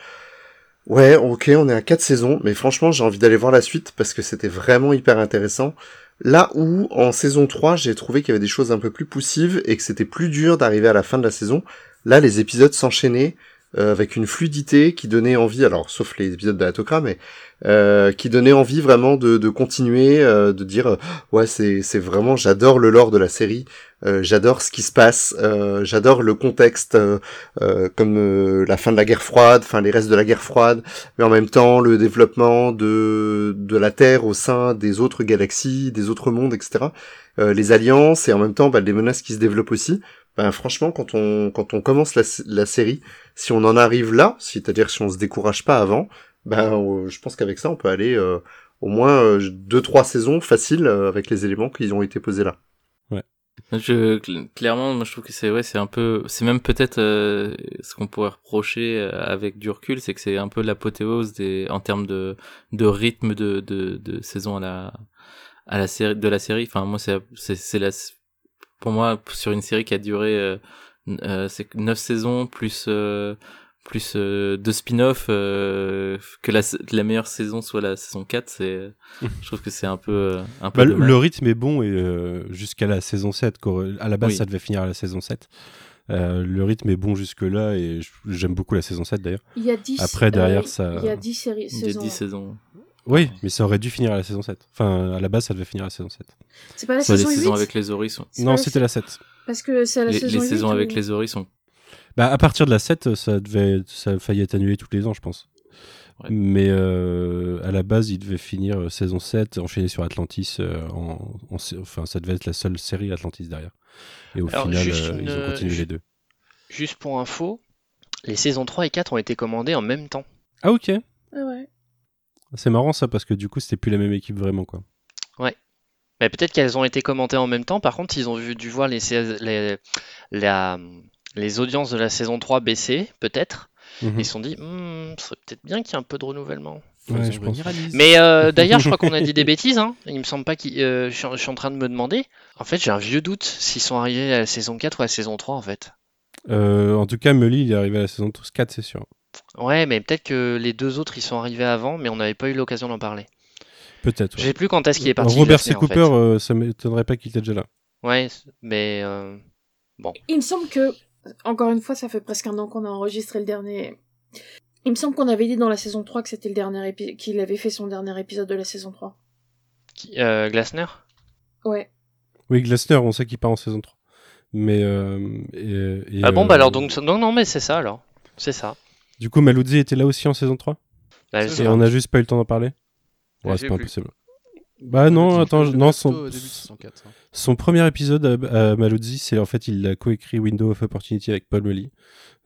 Ouais, ok, on est à quatre saisons, mais franchement, j'ai envie d'aller voir la suite parce que c'était vraiment hyper intéressant. Là où, en saison 3, j'ai trouvé qu'il y avait des choses un peu plus poussives et que c'était plus dur d'arriver à la fin de la saison. Là, les épisodes s'enchaînaient euh, avec une fluidité qui donnait envie, alors sauf les épisodes de Atokra, mais euh, qui donnait envie vraiment de, continuer, euh, de dire euh, ouais, c'est c'est vraiment, j'adore le lore de la série, euh, j'adore ce qui se passe, euh, j'adore le contexte, euh, euh, comme euh, la fin de la guerre froide, enfin les restes de la guerre froide, mais en même temps le développement de de la Terre au sein des autres galaxies, des autres mondes, etc. Les alliances et en même temps bah, les menaces qui se développent aussi. Ben, franchement, quand on quand on commence la, la série, si on en arrive là, c'est-à-dire si on se décourage pas avant, ben je pense qu'avec ça on peut aller au moins deux trois saisons faciles avec les éléments qui ont été posés là. Je, cl- clairement, moi je trouve que c'est ouais, c'est un peu, c'est même peut-être euh, ce qu'on pourrait reprocher euh, avec du recul, c'est que c'est un peu l'apothéose des, en termes de, de rythme de, de, de saison à la, à la série, de la série. Enfin, moi c'est, c'est, la, pour moi sur une série qui a duré, euh, euh, c'est neuf saisons plus, euh, plus euh, deux spin-off, euh, que la, la meilleure saison soit la saison 4, c'est, je trouve que c'est un peu, euh, un peu Bah, le, rythme est bon et euh, jusqu'à la saison 7 quoi. à la base Oui. ça devait finir à la saison 7. Euh, le rythme est bon jusque là et j'aime beaucoup la saison 7 d'ailleurs. il y a 10 Après, derrière, euh, ça- il y a 10 séries Il y a saisons. 10 saisons. Oui, mais ça aurait dû finir à la saison 7. Enfin, à la base ça devait finir à la saison 7. C'est pas la les saison 8 saisons avec les oris sont, Non, c'était la 7. Parce que c'est la les, saison les 8 saisons avec les oris sont Bah, à partir de la 7, ça devait, ça a failli être annulé tous les ans, je pense. Ouais. Mais euh, à la base, il devait finir euh, saison 7, enchaîner sur Atlantis. euh, en, en sé- enfin, ça devait être la seule série Atlantis derrière. Et au Alors, final, euh, une, ils ont continué les deux. Juste pour info, les saisons 3 et 4 ont été commandées en même temps. Ah ok. Ah ouais. C'est marrant ça parce que du coup c'était plus la même équipe vraiment quoi. Mais peut-être qu'elles ont été commentées en même temps, par contre, ils ont vu, dû voir les, les, la- les audiences de la saison 3 baisser, peut-être. Mhm. Ils se sont dit, ce serait peut-être bien qu'il y ait un peu de renouvellement. Ouais, je pense. Mais euh, d'ailleurs, je crois qu'on a dit des bêtises. Hein. Il me semble pas qu'ils. euh, je, suis, je suis en train de me demander. En fait, j'ai un vieux doute s'ils sont arrivés à la saison 4 ou à la saison 3, en fait. Euh, en tout cas, Mully il est arrivé à la saison 4 c'est sûr. Ouais, mais peut-être que les deux autres, ils sont arrivés avant, mais on n'avait pas eu l'occasion d'en parler. Peut-être. Je ouais. sais plus quand est-ce qu'il est parti. Robert C. en Cooper, fait. euh, ça m'étonnerait pas qu'il était déjà là. Ouais, mais. euh, Il me semble que, encore une fois, ça fait presque un an qu'on a enregistré le dernier. Il me semble qu'on avait dit dans la saison 3 que c'était le dernier épisode, qu'il avait fait son dernier épisode de la saison 3. qui- euh, Glasner? Ouais. Oui, Glasner, on sait qu'il part en saison 3. Mais. euh, et- et, Ah bon, euh, bah alors, donc. Non, non, mais c'est ça alors. C'est ça. Du coup, Maluzzi était là aussi en saison 3 Bah, Et on a juste pas eu le temps d'en parler? Ouais, c'est pas plus. impossible. Bah non, attends, je- non, son, Au début de saison 4, hein. son premier épisode à, à Maluzzi, c'est en fait, il a coécrit Window of Opportunity avec Paul Mully.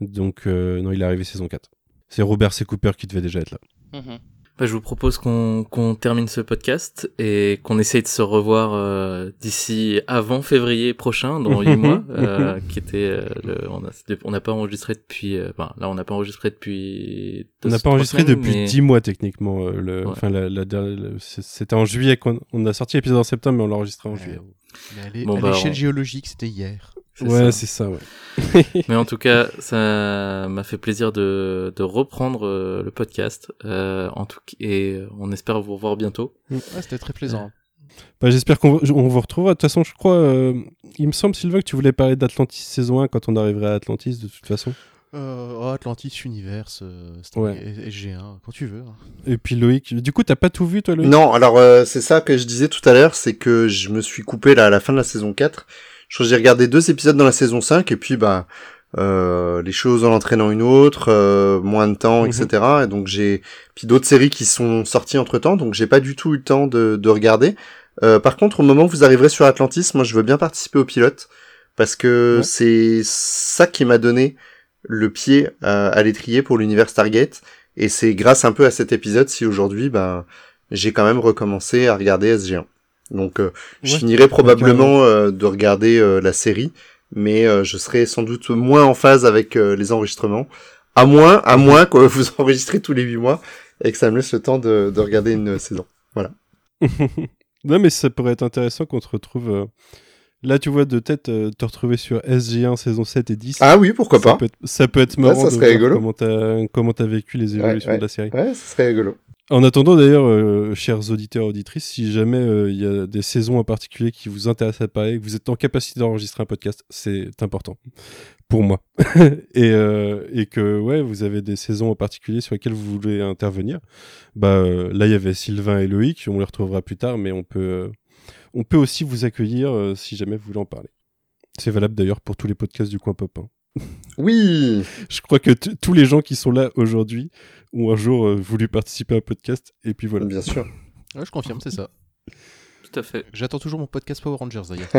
Donc, euh, non, il est arrivé saison 4. C'est Robert C. Cooper qui devait déjà être là. Mhm. Bah, je vous propose qu'on qu'on termine ce podcast et qu'on essaye de se revoir euh, d'ici avant février prochain, dans 8 mois, euh, qui était euh, le, on a on n'a pas enregistré depuis, euh, enfin, là on n'a pas enregistré depuis. On n'a pas enregistré semaines, depuis mais- 10 mois techniquement. euh, le, Ouais. Enfin, la, la c'était en juillet qu'on on a sorti l'épisode en septembre, mais on l'a enregistré en Ouais. juillet. Mais à Bon, bah, l'échelle on- géologique, c'était hier. Ouais, c'est ça, ouais. Mais en tout cas, ça m'a fait plaisir de, de reprendre euh, le podcast. Euh, en tout et on espère vous revoir bientôt. Ouais, c'était très plaisant. Bah, J'espère qu'on on vous retrouvera. De toute façon, je crois, euh, il me semble, Sylvain, que tu voulais parler d'Atlantis saison 1 quand on arriverait à Atlantis, de toute façon. Euh, oh, Atlantis, Universe, euh, Ouais. SG1, quand tu veux. hein. Et puis Loïc, du coup, t'as pas tout vu, toi, Loïc? Non, alors euh, c'est ça que je disais tout à l'heure, c'est que je me suis coupé là à la fin de la saison 4. Je crois que j'ai regardé deux épisodes dans la saison 5 et puis bah euh, les choses en entraînant une autre, euh, moins de temps, Mhm. etc. Et donc j'ai puis d'autres séries qui sont sorties entre temps, donc j'ai pas du tout eu le temps de, de regarder. Euh, par contre, au moment où vous arriverez sur Atlantis, moi je veux bien participer au pilote parce que Ouais. c'est ça qui m'a donné le pied à, à l'étrier pour l'univers Stargate. Et c'est grâce un peu à cet épisode si aujourd'hui, ben, j'ai quand même recommencé à regarder SG1. Donc, euh, je finirai probablement euh, de regarder euh, la série, mais euh, je serai sans doute moins en phase avec les enregistrements. À moins, à moins que vous enregistrez tous les huit mois et que ça me laisse le temps de, de regarder une saison. Non, mais ça pourrait être intéressant qu'on te retrouve. Là, tu vois, de tête, te retrouver sur SG1 saison 7 et 10. Ah oui, pourquoi ça pas peut, être, ça peut être Ouais, marrant ça de serait voir rigolo. comment t'as vécu les évolutions ouais. de la série. Ouais, ce serait rigolo. En attendant d'ailleurs, euh, chers auditeurs auditrices, si jamais euh, il y a des saisons en particulier qui vous intéressent à parler, que vous êtes en capacité d'enregistrer un podcast, c'est important pour moi. et, euh, et que ouais, vous avez des saisons en particulier sur lesquelles vous voulez intervenir. Bah là, il y avait Sylvain et Loïc, on les retrouvera plus tard, mais on peut on peut aussi vous accueillir si jamais vous voulez en parler. C'est valable d'ailleurs pour tous les podcasts du coin pop. hein. Oui, Je crois que tous les gens qui sont là aujourd'hui ont un jour euh, voulu participer à un podcast et puis voilà. bien sûr. Ouais, je confirme, c'est ça. Tout à fait. J'attends toujours mon podcast Power Rangers d'ailleurs.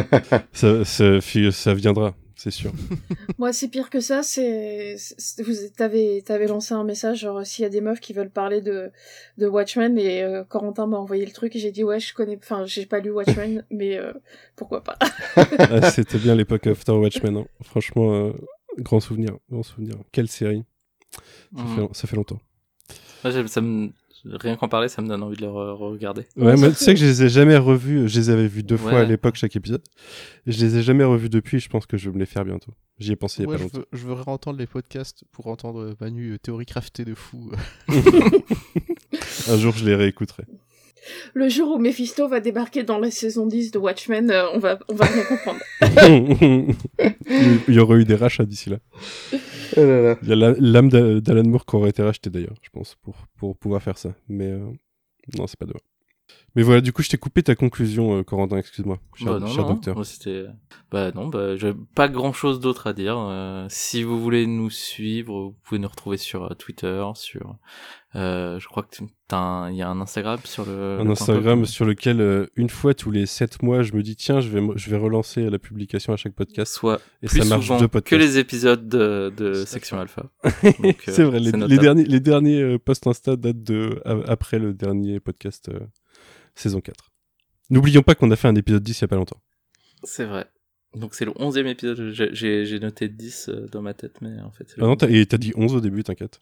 Ça, ça, viendra, c'est sûr. Moi, c'est pire que ça. C'est, c'est- vous t'avais, t'avais lancé un message genre s'il y a des meufs qui veulent parler de de Watchmen et euh, Corentin m'a envoyé le truc et j'ai dit ouais, je connais. Enfin, j'ai pas lu Watchmen, mais euh, pourquoi pas? Ah, C'était bien l'époque After Watchmen. hein. Franchement, euh, grand souvenir, grand souvenir. Quelle série. Ça, Mhm. fait, ça fait longtemps. Moi, ça me... Rien qu'en parler, ça me donne envie de le re- regarder. Ouais, moi, tu sais que je les ai jamais revus. Je les avais vus deux fois à l'époque chaque épisode. Je les ai jamais revus depuis. Je pense que je vais me les faire bientôt. J'y ai pensé il y a Ouais, pas je, longtemps. veux, je veux réentendre les podcasts pour entendre Manu euh, théorie craftée de fou. Un jour, je les réécouterai. Le jour où Mephisto va débarquer dans la saison 10 de Watchmen, euh, on va on va rien comprendre. il y aurait eu des rachats d'ici là. Oh là là. Il y a l'âme d'A- d'Alan Moore qui aurait été rachetée d'ailleurs, je pense, pour, pour pouvoir faire ça. Mais euh, non, c'est pas demain. Mais voilà, du coup, je t'ai coupé ta conclusion, euh, Corentin, excuse-moi. Cher, Bah non, cher non, docteur. moi. Bah non, bah j'ai pas grand chose d'autre à dire. Euh, si vous voulez nous suivre, vous pouvez nous retrouver sur euh, Twitter, sur... Euh, je crois que t'as un- il y a un Instagram sur le... un le Instagram sur lequel, euh, une fois tous les 7 mois, je me dis, tiens, je vais, je vais relancer la publication à chaque podcast. Soit Et plus ça marche souvent deux que les épisodes de, de Section. Alpha. Donc, euh, c'est vrai, les, les derniers, les derniers posts Insta datent de, après le dernier podcast euh, saison 4. N'oublions pas qu'on a fait un épisode 10 il y a pas longtemps. C'est vrai. Donc c'est le 11e épisode, J'ai- noté 10 euh, dans ma tête, mais en fait Ah non, t'as, dit 11 au début, t'inquiète.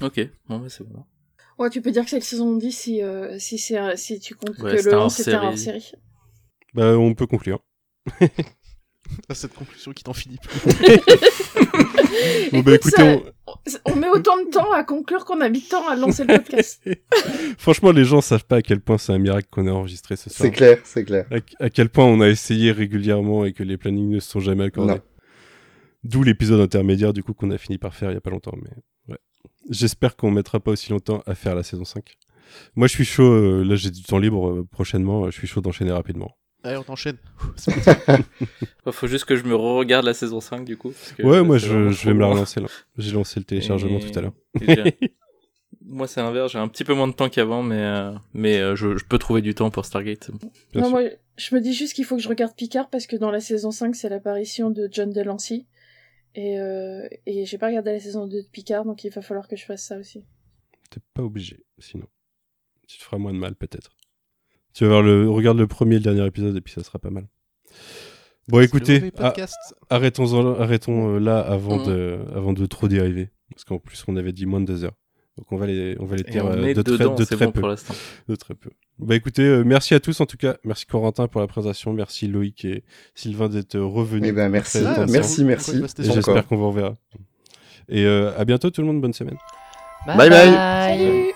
Ok, bon bah c'est bon. Ouais, tu peux dire que c'est le saison 10 si, euh, si, si tu comptes Ouais, que le un 11 c'était un hors-série. hors-série. Bah, on peut conclure. Ah, Cette conclusion qui t'en finit plus. Bon, bah, Écoute, écoutez, ça- on... met autant de temps à conclure qu'on a mis de temps à lancer le podcast. Franchement, les gens savent pas à quel point c'est un miracle qu'on ait enregistré ce soir. C'est clair, c'est clair. À, à quel point on a essayé régulièrement et que les plannings ne se sont jamais accordés. D'où l'épisode intermédiaire du coup qu'on a fini par faire il y a pas longtemps. Mais ouais. J'espère qu'on mettra pas aussi longtemps à faire la saison 5. Moi je suis chaud, euh, là j'ai du temps libre euh, prochainement, euh, je suis chaud d'enchaîner rapidement. Allez, on t'enchaîne. Faut juste que je me re-regarde la saison 5 du coup. parce que Ouais, moi je, vais me la relancer là. J'ai lancé le téléchargement Et- tout à l'heure. Moi c'est l'inverse, j'ai un petit peu moins de temps qu'avant, mais, euh, mais euh, je, je peux trouver du temps pour Stargate. Bien non, sûr. moi, je me dis juste qu'il faut que je regarde Picard parce que dans la saison 5, c'est l'apparition de John Delancey. Et, euh, et j'ai pas regardé la saison 2 de Picard, donc il va falloir que je fasse ça aussi. T'es pas obligé, sinon. Tu te feras moins de mal peut-être. Tu vas voir le, regarde le premier et le dernier épisode et puis ça sera pas mal. Bon écoutez, ah, arrêtons, arrêtons euh, là avant Mhm. de, avant de trop dériver, parce qu'en plus on avait dit moins de deux heures. Donc on va les, on va les dire euh, de, très, dedans, de c'est très bon peu, pour de très peu. Bah écoutez, euh, merci à tous en tout cas, merci Corentin pour la présentation, merci Loïc et Sylvain d'être revenus. Eh ben, merci. Ah, merci, merci. J'espère qu'on vous reverra. Et euh, à bientôt tout le monde, bonne semaine. Bye bye. Salut